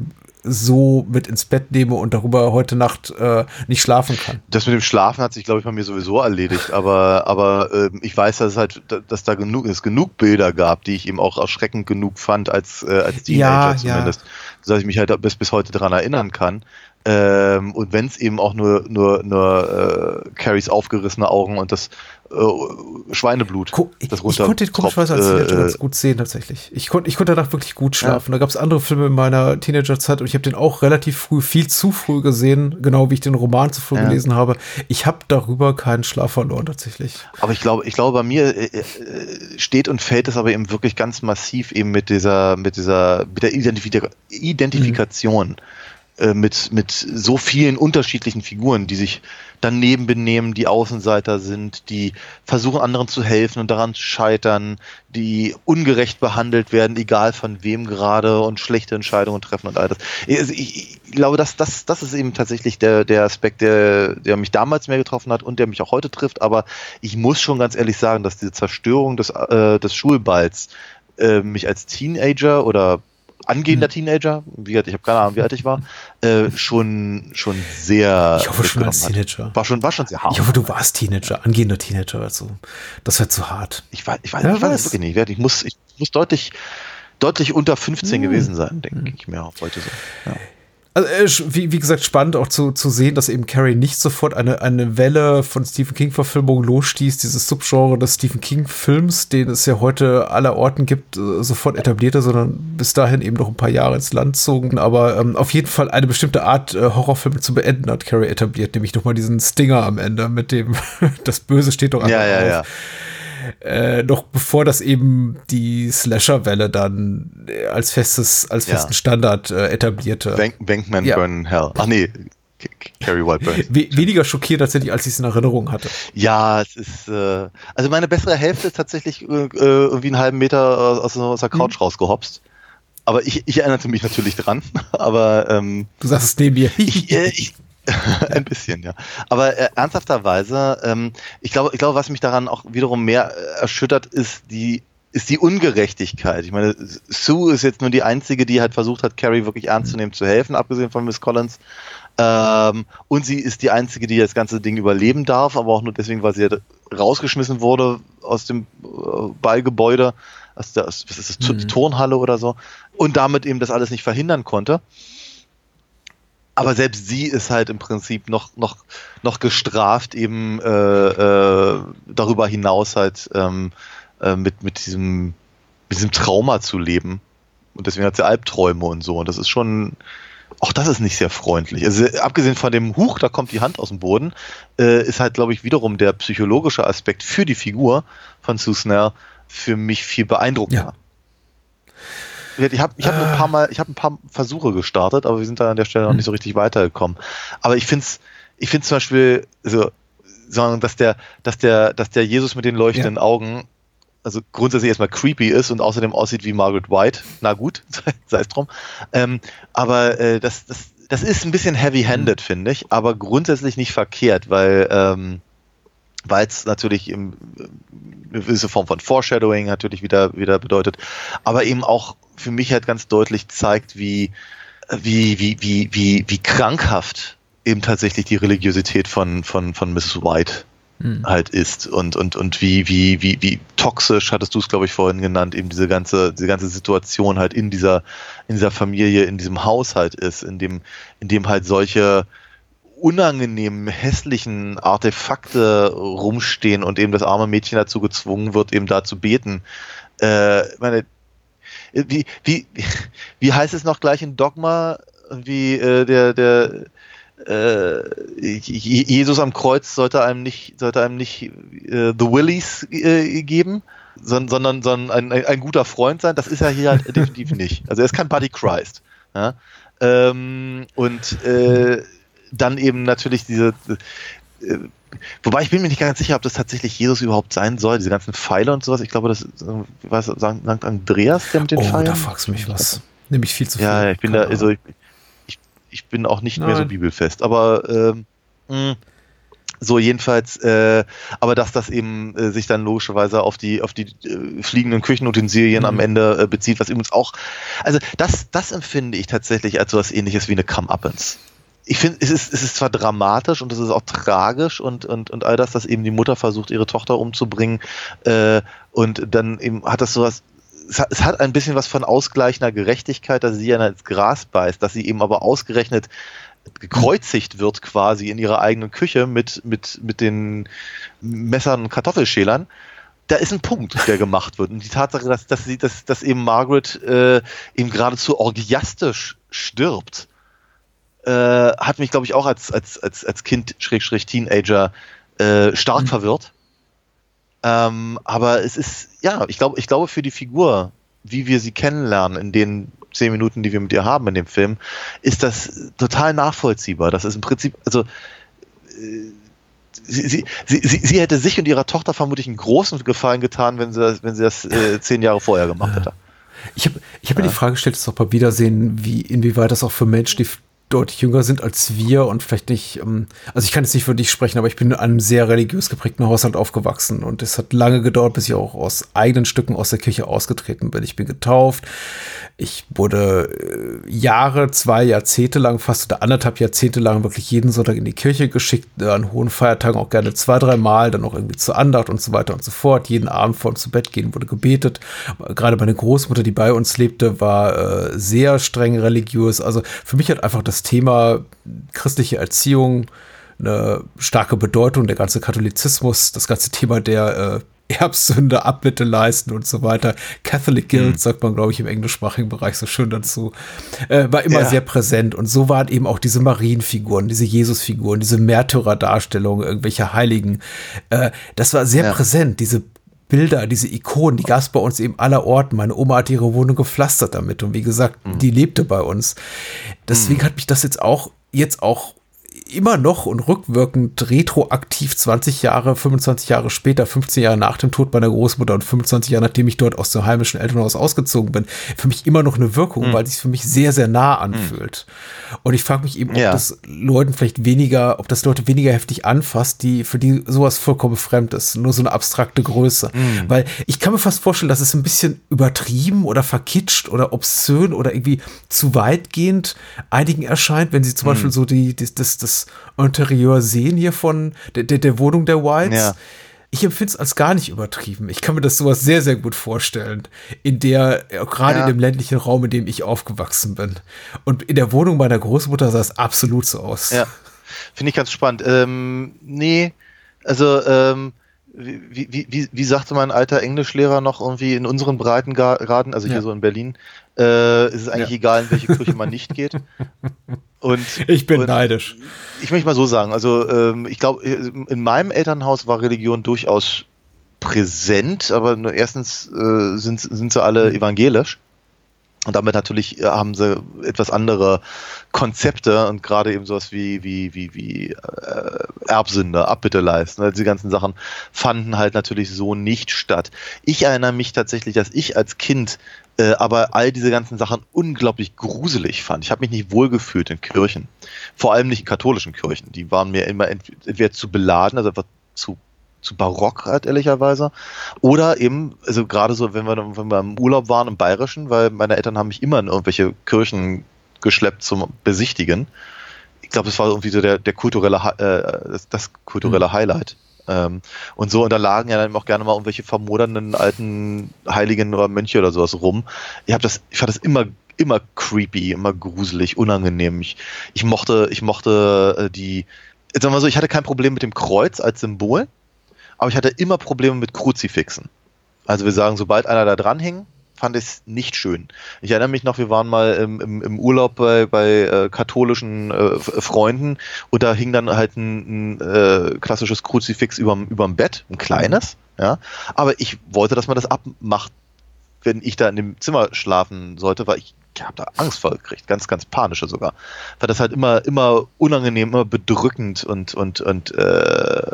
so mit ins Bett nehme und darüber heute Nacht äh, nicht schlafen kann. Das mit dem Schlafen hat sich, glaube ich, bei mir sowieso erledigt, aber, aber äh, ich weiß, dass es halt, dass da genug, es genug Bilder gab, die ich eben auch erschreckend genug fand als, äh, als Teenager ja, zumindest, ja. dass ich mich halt bis, bis heute daran erinnern kann. Ähm, und wenn es eben auch nur, nur, nur äh, Carries aufgerissene Augen und das äh, Schweineblut. Ko das ich konnte den komischerweise als Teenager äh, ganz gut sehen, tatsächlich. Ich, konnt, ich konnte danach wirklich gut schlafen. Ja. Da gab es andere Filme in meiner Teenagerzeit und ich habe den auch relativ früh, viel zu früh gesehen, genau wie ich den Roman zu früh ja. gelesen habe. Ich habe darüber keinen Schlaf verloren, tatsächlich. Aber ich glaube, ich glaube, bei mir äh, äh, steht und fällt es aber eben wirklich ganz massiv eben mit dieser, mit dieser, mit der Identifika Identifikation. Mhm äh, mit, mit so vielen unterschiedlichen Figuren, die sich daneben benehmen, die Außenseiter sind, die versuchen anderen zu helfen und daran scheitern, die ungerecht behandelt werden, egal von wem gerade und schlechte Entscheidungen treffen und all das. Also ich, ich glaube, dass das, das ist eben tatsächlich der, der Aspekt, der, der mich damals mehr getroffen hat und der mich auch heute trifft. Aber ich muss schon ganz ehrlich sagen, dass diese Zerstörung des, äh, des Schulballs äh, mich als Teenager oder angehender mhm. Teenager, wie gesagt, ich habe keine Ahnung, wie alt ich war, äh, schon, schon sehr. Ich hoffe schon als Teenager. War schon, war schon sehr hart. Ich hoffe, du warst Teenager, angehender Teenager. Also, das wäre zu hart. Ich weiß, ich weiß, ja, ich weiß es wirklich nicht. Ich muss, ich muss deutlich, deutlich unter 15 mhm. gewesen sein, denke mhm. ich mir auch heute so. Ja. Also, äh, wie, wie gesagt, spannend auch zu, zu sehen, dass eben Carrie nicht sofort eine, eine Welle von Stephen King-Verfilmungen losstieß, dieses Subgenre des Stephen King-Films, den es ja heute aller Orten gibt, äh, sofort etablierte, sondern bis dahin eben noch ein paar Jahre ins Land zogen. Aber ähm, auf jeden Fall eine bestimmte Art, äh, Horrorfilme zu beenden, hat Carrie etabliert, nämlich nochmal diesen Stinger am Ende, mit dem das Böse steht doch ja, ja, auf. Ja äh, noch bevor das eben die Slasher-Welle dann äh, als festes, als festen ja. Standard äh, etablierte. Bank Bankman ja. Burn Hell. Ach nee, Carrie White Burns. We weniger schockiert tatsächlich, als ich es in Erinnerung hatte. Ja, es ist, äh, also meine bessere Hälfte ist tatsächlich äh, irgendwie einen halben Meter aus, aus der Couch mhm. rausgehopst. Aber ich, ich erinnerte mich natürlich dran. Aber ähm, du sagst es neben mir. ich, äh, ich, ein bisschen, ja. Aber äh, ernsthafterweise, ähm, ich glaube, ich glaube, was mich daran auch wiederum mehr äh, erschüttert, ist die ist die Ungerechtigkeit. Ich meine, Sue ist jetzt nur die einzige, die halt versucht hat, Carrie wirklich ernst zu nehmen, zu helfen, abgesehen von Miss Collins. Ähm, und sie ist die einzige, die das ganze Ding überleben darf, aber auch nur deswegen, weil sie halt rausgeschmissen wurde aus dem äh, Ballgebäude, aus der, was ist das, mhm. Turnhalle oder so, und damit eben das alles nicht verhindern konnte. Aber selbst sie ist halt im Prinzip noch, noch, noch gestraft, eben äh, äh, darüber hinaus halt ähm, äh, mit, mit, diesem, mit diesem Trauma zu leben. Und deswegen hat sie Albträume und so. Und das ist schon, auch das ist nicht sehr freundlich. Also abgesehen von dem Huch, da kommt die Hand aus dem Boden, äh, ist halt, glaube ich, wiederum der psychologische Aspekt für die Figur von Sue Snell für mich viel beeindruckender. Ja. Ich habe ich hab ein paar Mal, ich habe ein paar Versuche gestartet, aber wir sind da an der Stelle noch nicht so richtig weitergekommen. Aber ich finde es, ich finde zum Beispiel, so, sagen, dass der, dass der, dass der Jesus mit den leuchtenden ja. Augen, also grundsätzlich erstmal creepy ist und außerdem aussieht wie Margaret White. Na gut, sei es drum. Ähm, aber äh, das, das, das ist ein bisschen heavy-handed, mhm. finde ich, aber grundsätzlich nicht verkehrt, weil ähm, weil es natürlich im, eine gewisse Form von Foreshadowing natürlich wieder, wieder bedeutet, aber eben auch für mich halt ganz deutlich zeigt, wie, wie, wie, wie, wie, wie krankhaft eben tatsächlich die Religiosität von, von, von Mrs. White hm. halt ist und, und, und wie, wie, wie, wie toxisch, hattest du es, glaube ich, vorhin genannt, eben diese ganze, diese ganze Situation halt in dieser, in dieser Familie, in diesem Haushalt ist, in dem, in dem halt solche unangenehmen, hässlichen Artefakte rumstehen und eben das arme Mädchen dazu gezwungen wird, eben da zu beten. Äh, meine, wie, wie, wie heißt es noch gleich in Dogma, wie äh, der, der äh, Jesus am Kreuz sollte einem nicht, sollte einem nicht äh, The Willies äh, geben, sondern, sondern, ein, ein, guter Freund sein. Das ist er hier halt definitiv nicht. Also er ist kein Buddy Christ. Ja? Ähm, und äh, dann eben natürlich diese, äh, wobei ich bin mir nicht ganz sicher, ob das tatsächlich Jesus überhaupt sein soll, diese ganzen Pfeile und sowas. Ich glaube, das was sagt Andreas, der mit den oh, Pfeilen. da fragst du mich was. Nämlich viel zu viel. Ja, ich bin da, also ich, ich, ich bin auch nicht Nein. mehr so bibelfest, aber ähm, mh, so jedenfalls, äh, aber dass das eben äh, sich dann logischerweise auf die auf die äh, fliegenden Küchenutensilien mhm. am Ende äh, bezieht, was übrigens auch, also das das empfinde ich tatsächlich als so was Ähnliches wie eine Come-Uppens ich finde, es ist, es ist zwar dramatisch und es ist auch tragisch und, und, und all das, dass eben die Mutter versucht, ihre Tochter umzubringen äh, und dann eben hat das sowas, es hat, ein bisschen was von ausgleichender Gerechtigkeit, dass sie ja ins Gras beißt, dass sie eben aber ausgerechnet gekreuzigt wird quasi in ihrer eigenen Küche mit, mit, mit den Messern und Kartoffelschälern. Da ist ein Punkt, der gemacht wird. Und die Tatsache, dass, dass, sie, dass, dass eben Margaret äh, eben geradezu orgiastisch stirbt, äh, hat mich, glaube ich, auch als, als, als, als Kind, Schrägstrich Teenager, äh, stark mhm. verwirrt. Ähm, aber es ist, ja, ich glaube, ich glaube für die Figur, wie wir sie kennenlernen in den zehn Minuten, die wir mit ihr haben in dem Film, ist das total nachvollziehbar. Das ist im Prinzip, also äh, Sie, sie, sie, sie, hätte sich und ihrer Tochter vermutlich einen großen Gefallen getan, wenn sie das, wenn sie das äh, zehn Jahre vorher gemacht hätte. Ich habe ich hab ja. mir die Frage gestellt, das auch bei Wiedersehen, wie, inwieweit das auch für Menschen, die deutlich jünger sind als wir und vielleicht nicht, ähm, also ich kann jetzt nicht für dich sprechen, aber ich bin in einem sehr religiös geprägten Haushalt aufgewachsen und es hat lange gedauert, bis ich auch aus eigenen Stücken aus der Kirche ausgetreten bin. Ich bin getauft, ich wurde äh, Jahre, zwei Jahrzehnte lang, fast oder anderthalb Jahrzehnte lang wirklich jeden Sonntag in die Kirche geschickt, äh, an hohen Feiertagen auch gerne zwei, drei Mal, dann auch irgendwie zur Andacht und so weiter und so fort. Jeden Abend vor und zu Bett gehen wurde gebetet. Gerade meine Großmutter, die bei uns lebte, war äh, sehr streng religiös. Also für mich hat einfach das das Thema christliche Erziehung eine starke Bedeutung, der ganze Katholizismus, das ganze Thema der äh, Erbsünde, Abbitte leisten und so weiter. Catholic Guild, mhm. sagt man, glaube ich, im englischsprachigen Bereich so schön dazu, äh, war immer ja. sehr präsent. Und so waren eben auch diese Marienfiguren, diese Jesusfiguren, diese Märtyrerdarstellungen, irgendwelche Heiligen. Äh, das war sehr ja. präsent, diese Bilder, diese Ikonen, die gab es bei uns eben aller Orten. Meine Oma hat ihre Wohnung gepflastert damit und wie gesagt, mhm. die lebte bei uns. Deswegen mhm. hat mich das jetzt auch, jetzt auch immer noch und rückwirkend retroaktiv 20 Jahre, 25 Jahre später, 15 Jahre nach dem Tod meiner Großmutter und 25 Jahre nachdem ich dort aus dem heimischen Elternhaus ausgezogen bin, für mich immer noch eine Wirkung, mhm. weil es sich für mich sehr, sehr nah mhm. anfühlt. Mhm. Und ich frage mich eben, ob ja. das Leuten vielleicht weniger, ob das Leute weniger heftig anfasst, die, für die sowas vollkommen fremd ist, nur so eine abstrakte Größe. Mhm. Weil ich kann mir fast vorstellen, dass es ein bisschen übertrieben oder verkitscht oder obszön oder irgendwie zu weitgehend einigen erscheint, wenn sie zum mhm. Beispiel so die, das, das, das Interieur sehen hier von der, der, der Wohnung der Whites. Ja. Ich empfinde es als gar nicht übertrieben. Ich kann mir das sowas sehr, sehr gut vorstellen. In der, gerade ja. in dem ländlichen Raum, in dem ich aufgewachsen bin. Und in der Wohnung meiner Großmutter sah es absolut so aus. Ja. Finde ich ganz spannend. Ähm, nee, also, ähm, wie, wie, wie, wie sagte mein alter Englischlehrer noch irgendwie in unseren Breitengraden, also hier ja. so in Berlin, äh, ist es eigentlich ja. egal, in welche Kirche man nicht geht. Und, ich bin und neidisch. Ich möchte mal so sagen, also ähm, ich glaube, in meinem Elternhaus war Religion durchaus präsent, aber nur erstens äh, sind, sind sie alle evangelisch. Und damit natürlich äh, haben sie etwas andere Konzepte und gerade eben sowas wie, wie, wie, wie äh, Erbsünde, Abbitte leisten. Also die ganzen Sachen fanden halt natürlich so nicht statt. Ich erinnere mich tatsächlich, dass ich als Kind äh, aber all diese ganzen Sachen unglaublich gruselig fand. Ich habe mich nicht wohlgefühlt in Kirchen. Vor allem nicht in katholischen Kirchen. Die waren mir immer entweder zu beladen, also einfach zu zu barock halt ehrlicherweise. Oder eben, also gerade so, wenn wir, wenn wir im Urlaub waren im Bayerischen, weil meine Eltern haben mich immer in irgendwelche Kirchen geschleppt zum Besichtigen. Ich glaube, das war irgendwie so der, der kulturelle, äh, das, das kulturelle mhm. Highlight. Ähm, und so, und da lagen ja dann auch gerne mal irgendwelche vermodernden alten Heiligen oder Mönche oder sowas rum. Ich habe das, ich fand das immer immer creepy, immer gruselig, unangenehm. Ich, ich mochte, ich mochte äh, die, sagen wir mal so, ich hatte kein Problem mit dem Kreuz als Symbol, aber ich hatte immer Probleme mit Kruzifixen. Also wir sagen, sobald einer da dran hing, fand ich es nicht schön. Ich erinnere mich noch, wir waren mal im, im, im Urlaub bei, bei äh, katholischen äh, Freunden und da hing dann halt ein, ein äh, klassisches Kruzifix überm, überm Bett, ein kleines, ja. Aber ich wollte, dass man das abmacht, wenn ich da in dem Zimmer schlafen sollte, weil ich ich habe da Angst vor gekriegt, ganz, ganz panische sogar. Weil das halt immer, immer unangenehm, immer bedrückend und, und, und äh,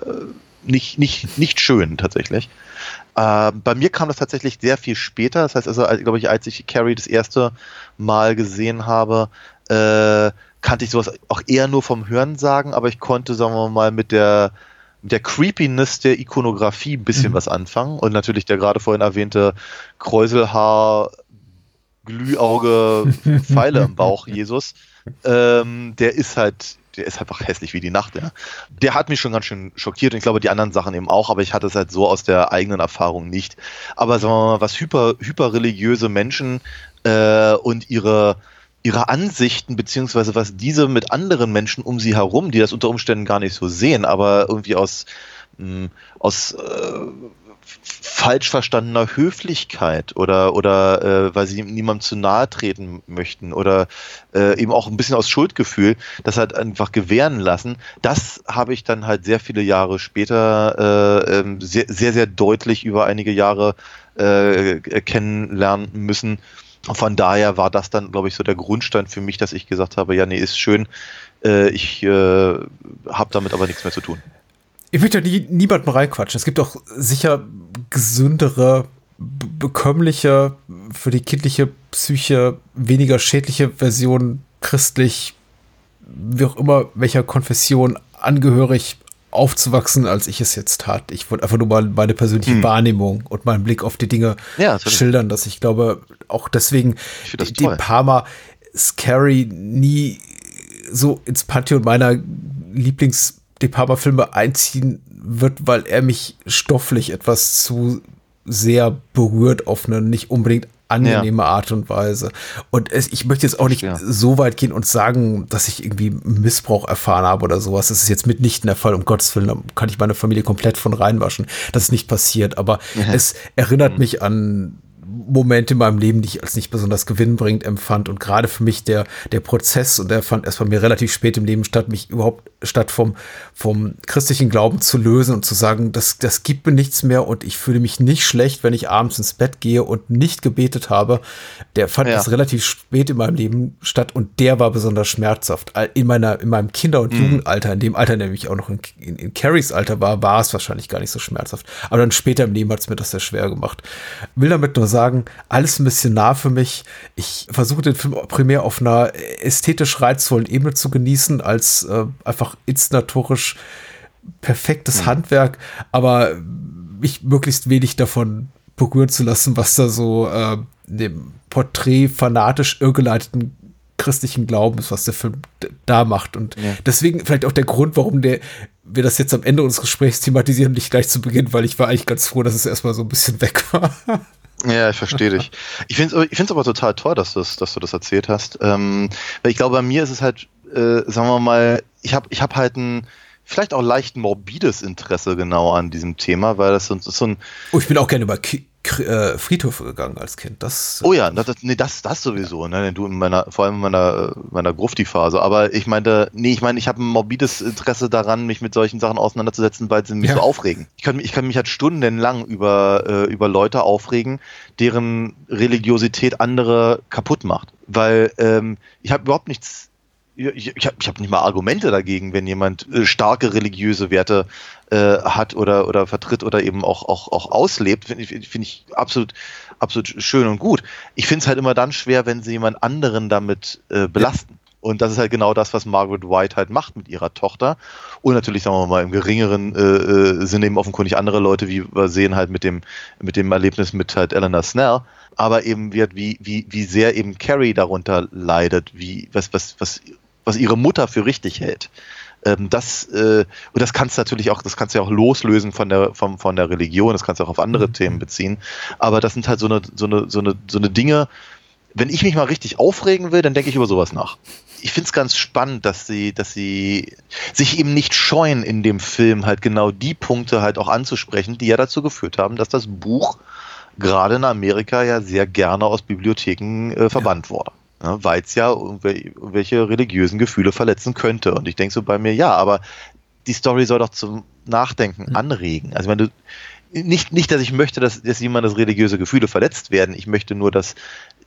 nicht, nicht, nicht schön tatsächlich. Äh, bei mir kam das tatsächlich sehr viel später. Das heißt also, glaube ich, als ich Carrie das erste Mal gesehen habe, äh, kannte ich sowas auch eher nur vom Hören sagen, aber ich konnte, sagen wir mal, mit der mit der Creepiness der Ikonografie ein bisschen mhm. was anfangen und natürlich der gerade vorhin erwähnte Kräuselhaar, Glühauge, Pfeile im Bauch, Jesus, ähm, der ist halt der ist einfach hässlich wie die Nacht, ja. Der hat mich schon ganz schön schockiert und ich glaube, die anderen Sachen eben auch, aber ich hatte es halt so aus der eigenen Erfahrung nicht. Aber sagen wir mal, was hyper, hyperreligiöse Menschen äh, und ihre, ihre Ansichten, beziehungsweise was diese mit anderen Menschen um sie herum, die das unter Umständen gar nicht so sehen, aber irgendwie aus, mh, aus äh, falsch verstandener Höflichkeit oder oder äh, weil sie niemandem zu nahe treten möchten oder äh, eben auch ein bisschen aus Schuldgefühl das halt einfach gewähren lassen. Das habe ich dann halt sehr viele Jahre später äh, ähm, sehr, sehr, sehr deutlich über einige Jahre äh, kennenlernen müssen. Von daher war das dann, glaube ich, so der Grundstein für mich, dass ich gesagt habe, ja, nee, ist schön, äh, ich äh, habe damit aber nichts mehr zu tun. Ich möchte ja nie, niemanden reinquatschen. Es gibt auch sicher gesündere, bekömmliche, für die kindliche Psyche weniger schädliche Versionen christlich, wie auch immer, welcher Konfession angehörig aufzuwachsen, als ich es jetzt tat. Ich wollte einfach nur mal meine persönliche hm. Wahrnehmung und meinen Blick auf die Dinge ja, schildern, dass ich glaube, auch deswegen die, die Parma Scary nie so ins Pantheon meiner Lieblings- De Palma-Filme einziehen wird, weil er mich stofflich etwas zu sehr berührt auf eine nicht unbedingt angenehme ja. Art und Weise. Und es, ich möchte jetzt auch nicht ja. so weit gehen und sagen, dass ich irgendwie Missbrauch erfahren habe oder sowas. Das ist jetzt mitnichten der Fall, um Gottes Willen, da kann ich meine Familie komplett von reinwaschen. Das ist nicht passiert, aber ja. es erinnert mhm. mich an Momente in meinem Leben, die ich als nicht besonders gewinnbringend empfand. Und gerade für mich der, der Prozess, und der fand erst bei mir relativ spät im Leben statt, mich überhaupt statt vom, vom christlichen Glauben zu lösen und zu sagen, das, das gibt mir nichts mehr und ich fühle mich nicht schlecht, wenn ich abends ins Bett gehe und nicht gebetet habe. Der fand ja. erst relativ spät in meinem Leben statt und der war besonders schmerzhaft. In meiner, in meinem Kinder- und mhm. Jugendalter, in dem Alter, nämlich auch noch in, in, in Carries Alter war, war es wahrscheinlich gar nicht so schmerzhaft. Aber dann später im Leben hat es mir das sehr schwer gemacht. Will damit nur sagen, alles ein bisschen nah für mich. Ich versuche den Film primär auf einer ästhetisch reizvollen Ebene zu genießen, als äh, einfach inszenatorisch perfektes mhm. Handwerk, aber mich möglichst wenig davon berühren zu lassen, was da so äh, dem Porträt fanatisch irrgeleiteten christlichen Glaubens, was der Film da macht. Und ja. deswegen vielleicht auch der Grund, warum der, wir das jetzt am Ende unseres Gesprächs thematisieren, nicht gleich zu Beginn, weil ich war eigentlich ganz froh, dass es erstmal so ein bisschen weg war. Ja, ich verstehe dich. Ich finde es ich find's aber total toll, dass, dass du das erzählt hast. Ähm, weil ich glaube, bei mir ist es halt, äh, sagen wir mal, ich habe ich hab halt ein vielleicht auch leicht morbides Interesse genau an diesem Thema, weil das so, so ein. Oh, ich bin auch gerne über Ki äh, Friedhöfe gegangen als Kind. Das, oh ja, das, nee, das, das sowieso, ne? Du in meiner, vor allem in meiner, meiner Grufti-Phase. Aber ich meinte, nee, ich meine, ich habe ein morbides Interesse daran, mich mit solchen Sachen auseinanderzusetzen, weil sie mich ja. so aufregen. Ich kann, ich kann mich halt stundenlang über, äh, über Leute aufregen, deren Religiosität andere kaputt macht. Weil ähm, ich habe überhaupt nichts ich, ich habe ich hab nicht mal Argumente dagegen, wenn jemand äh, starke religiöse Werte äh, hat oder, oder vertritt oder eben auch, auch, auch auslebt, finde ich, find ich absolut, absolut schön und gut. Ich finde es halt immer dann schwer, wenn sie jemand anderen damit äh, belasten. Und das ist halt genau das, was Margaret White halt macht mit ihrer Tochter. Und natürlich, sagen wir mal, im geringeren äh, äh sind eben offenkundig andere Leute, wie wir sehen halt mit dem, mit dem Erlebnis mit halt Eleanor Snell. Aber eben wird, wie, wie, wie sehr eben Carrie darunter leidet, wie, was, was, was was ihre Mutter für richtig hält. Ähm, das, äh, und das kannst du natürlich auch, das kannst du ja auch loslösen von der, von, von der Religion, das kannst du auch auf andere mhm. Themen beziehen. Aber das sind halt so eine, so eine, so eine, so eine Dinge, wenn ich mich mal richtig aufregen will, dann denke ich über sowas nach. Ich finde es ganz spannend, dass sie, dass sie sich eben nicht scheuen, in dem Film halt genau die Punkte halt auch anzusprechen, die ja dazu geführt haben, dass das Buch gerade in Amerika ja sehr gerne aus Bibliotheken äh, verbannt ja. wurde ne, weil es ja irgendwelche religiösen Gefühle verletzen könnte. Und ich denke so bei mir, ja, aber die Story soll doch zum Nachdenken mhm. anregen. Also wenn du nicht, nicht, dass ich möchte, dass, dass jemandes religiöse Gefühle verletzt werden. Ich möchte nur, dass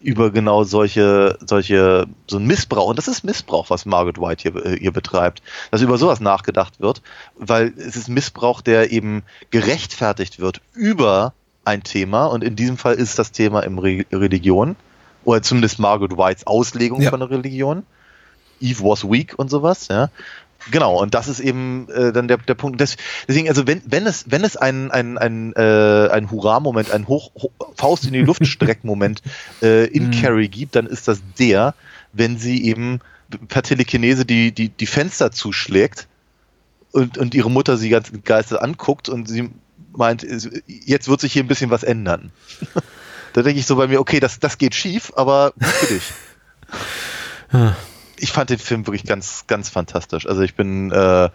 über genau solche, solche, so ein Missbrauch. Und das ist Missbrauch, was Margaret White hier, äh, hier betreibt. Dass über sowas nachgedacht wird, weil es ist Missbrauch, der eben gerechtfertigt wird über ein Thema. Und in diesem Fall ist das Thema im Re Religion. Oder zumindest Margaret Whites Auslegung ja. von der Religion. Eve was weak und sowas, ja. Genau, und das ist eben äh, dann der, der Punkt. Des, deswegen, also wenn, wenn es, wenn es ein, ein, ein, äh, ein Hurra-Moment, ein Hoch, Hoch, Faust in die Luft streck-Moment äh, in mhm. Carrie gibt, dann ist das der, wenn sie eben per Telekinese die, die, die Fenster zuschlägt und, und ihre Mutter sie ganz geistet anguckt und sie meint, jetzt wird sich hier ein bisschen was ändern. da denke ich so bei mir, okay, das, das geht schief, aber für dich. ich fand den Film wirklich ganz, ganz fantastisch. Also ich bin, äh,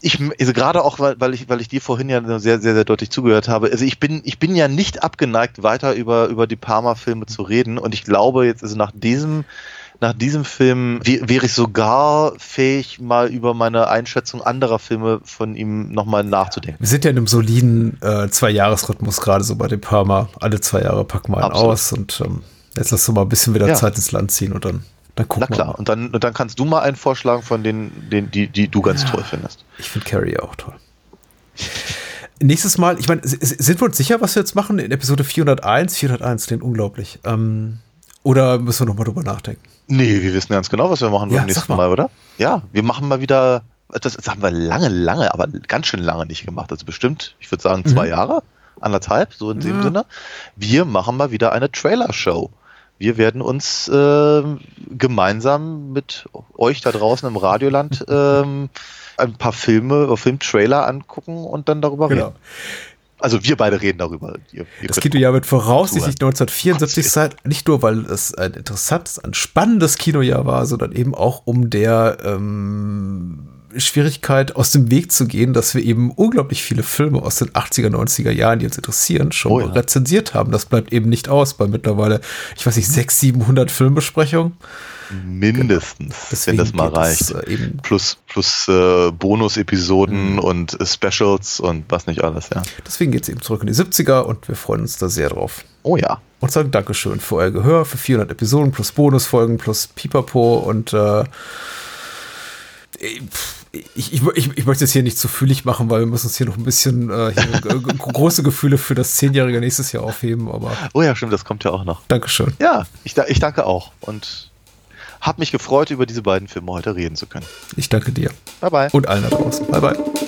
ich, also gerade auch, weil, weil ich, weil ich dir vorhin ja sehr, sehr, sehr deutlich zugehört habe. Also ich bin, ich bin ja nicht abgeneigt, weiter über, über die Parma-Filme zu reden. Und ich glaube jetzt, also nach diesem, nach diesem Film wäre ich sogar fähig, mal über meine Einschätzung anderer Filme von ihm nochmal nachzudenken. Wir sind ja in einem soliden äh, Zwei-Jahres-Rhythmus gerade so bei dem Parma. Alle zwei Jahre packen wir einen Absolut. aus und ähm, Jetzt lass du mal ein bisschen wieder ja. Zeit ins Land ziehen und dann, Na klar, mal. Und, dann, und dann kannst du mal einen vorschlagen von denen, den, die, die du ganz ja. toll findest. Ich finde Carrie auch toll. Nächstes Mal, ich meine, sind wir uns sicher, was wir jetzt machen in Episode 401? 401 klingt unglaublich. Ähm, oder müssen wir nochmal drüber nachdenken? Nee, wir wissen ganz genau, was wir machen ja, beim nächsten mal. mal, oder? Ja, wir machen mal wieder, das, das, haben wir lange, lange, aber ganz schön lange nicht gemacht. Also bestimmt, ich würde sagen, zwei mhm. Jahre, anderthalb, so in ja. dem Sinne. Wir machen mal wieder eine Trailer-Show wir werden uns äh, gemeinsam mit euch da draußen im Radioland ähm, ein paar Filme, Filmtrailer angucken und dann darüber genau. reden. Also wir beide reden darüber. Ihr, ihr das Kinojahr wird voraussichtlich 1974 sein, nicht nur weil es ein interessantes, ein spannendes Kinojahr war, sondern eben auch um der ähm, Schwierigkeit aus dem Weg zu gehen, dass wir eben unglaublich viele Filme aus den 80er, 90er Jahren, die uns interessieren, schon oh ja. rezensiert haben. Das bleibt eben nicht aus bei mittlerweile, ich weiß nicht, 600, 700 Filmbesprechungen. Mindestens, genau. wenn das mal reicht. Das, äh, plus plus äh, Bonus-Episoden mhm. und äh, Specials und was nicht alles, ja. Deswegen geht es eben zurück in die 70er und wir freuen uns da sehr drauf. Oh ja. Und sagen Dankeschön für euer Gehör, für 400 Episoden plus Bonusfolgen plus Pipapo und äh, ich, ich, ich möchte es hier nicht zu fühlig machen, weil wir müssen uns hier noch ein bisschen äh, große Gefühle für das Zehnjährige nächstes Jahr aufheben. Aber oh ja, stimmt, das kommt ja auch noch. Dankeschön. Ja, ich, ich danke auch und habe mich gefreut, über diese beiden Filme heute reden zu können. Ich danke dir. Bye bye. Und allen da draußen. Bye bye.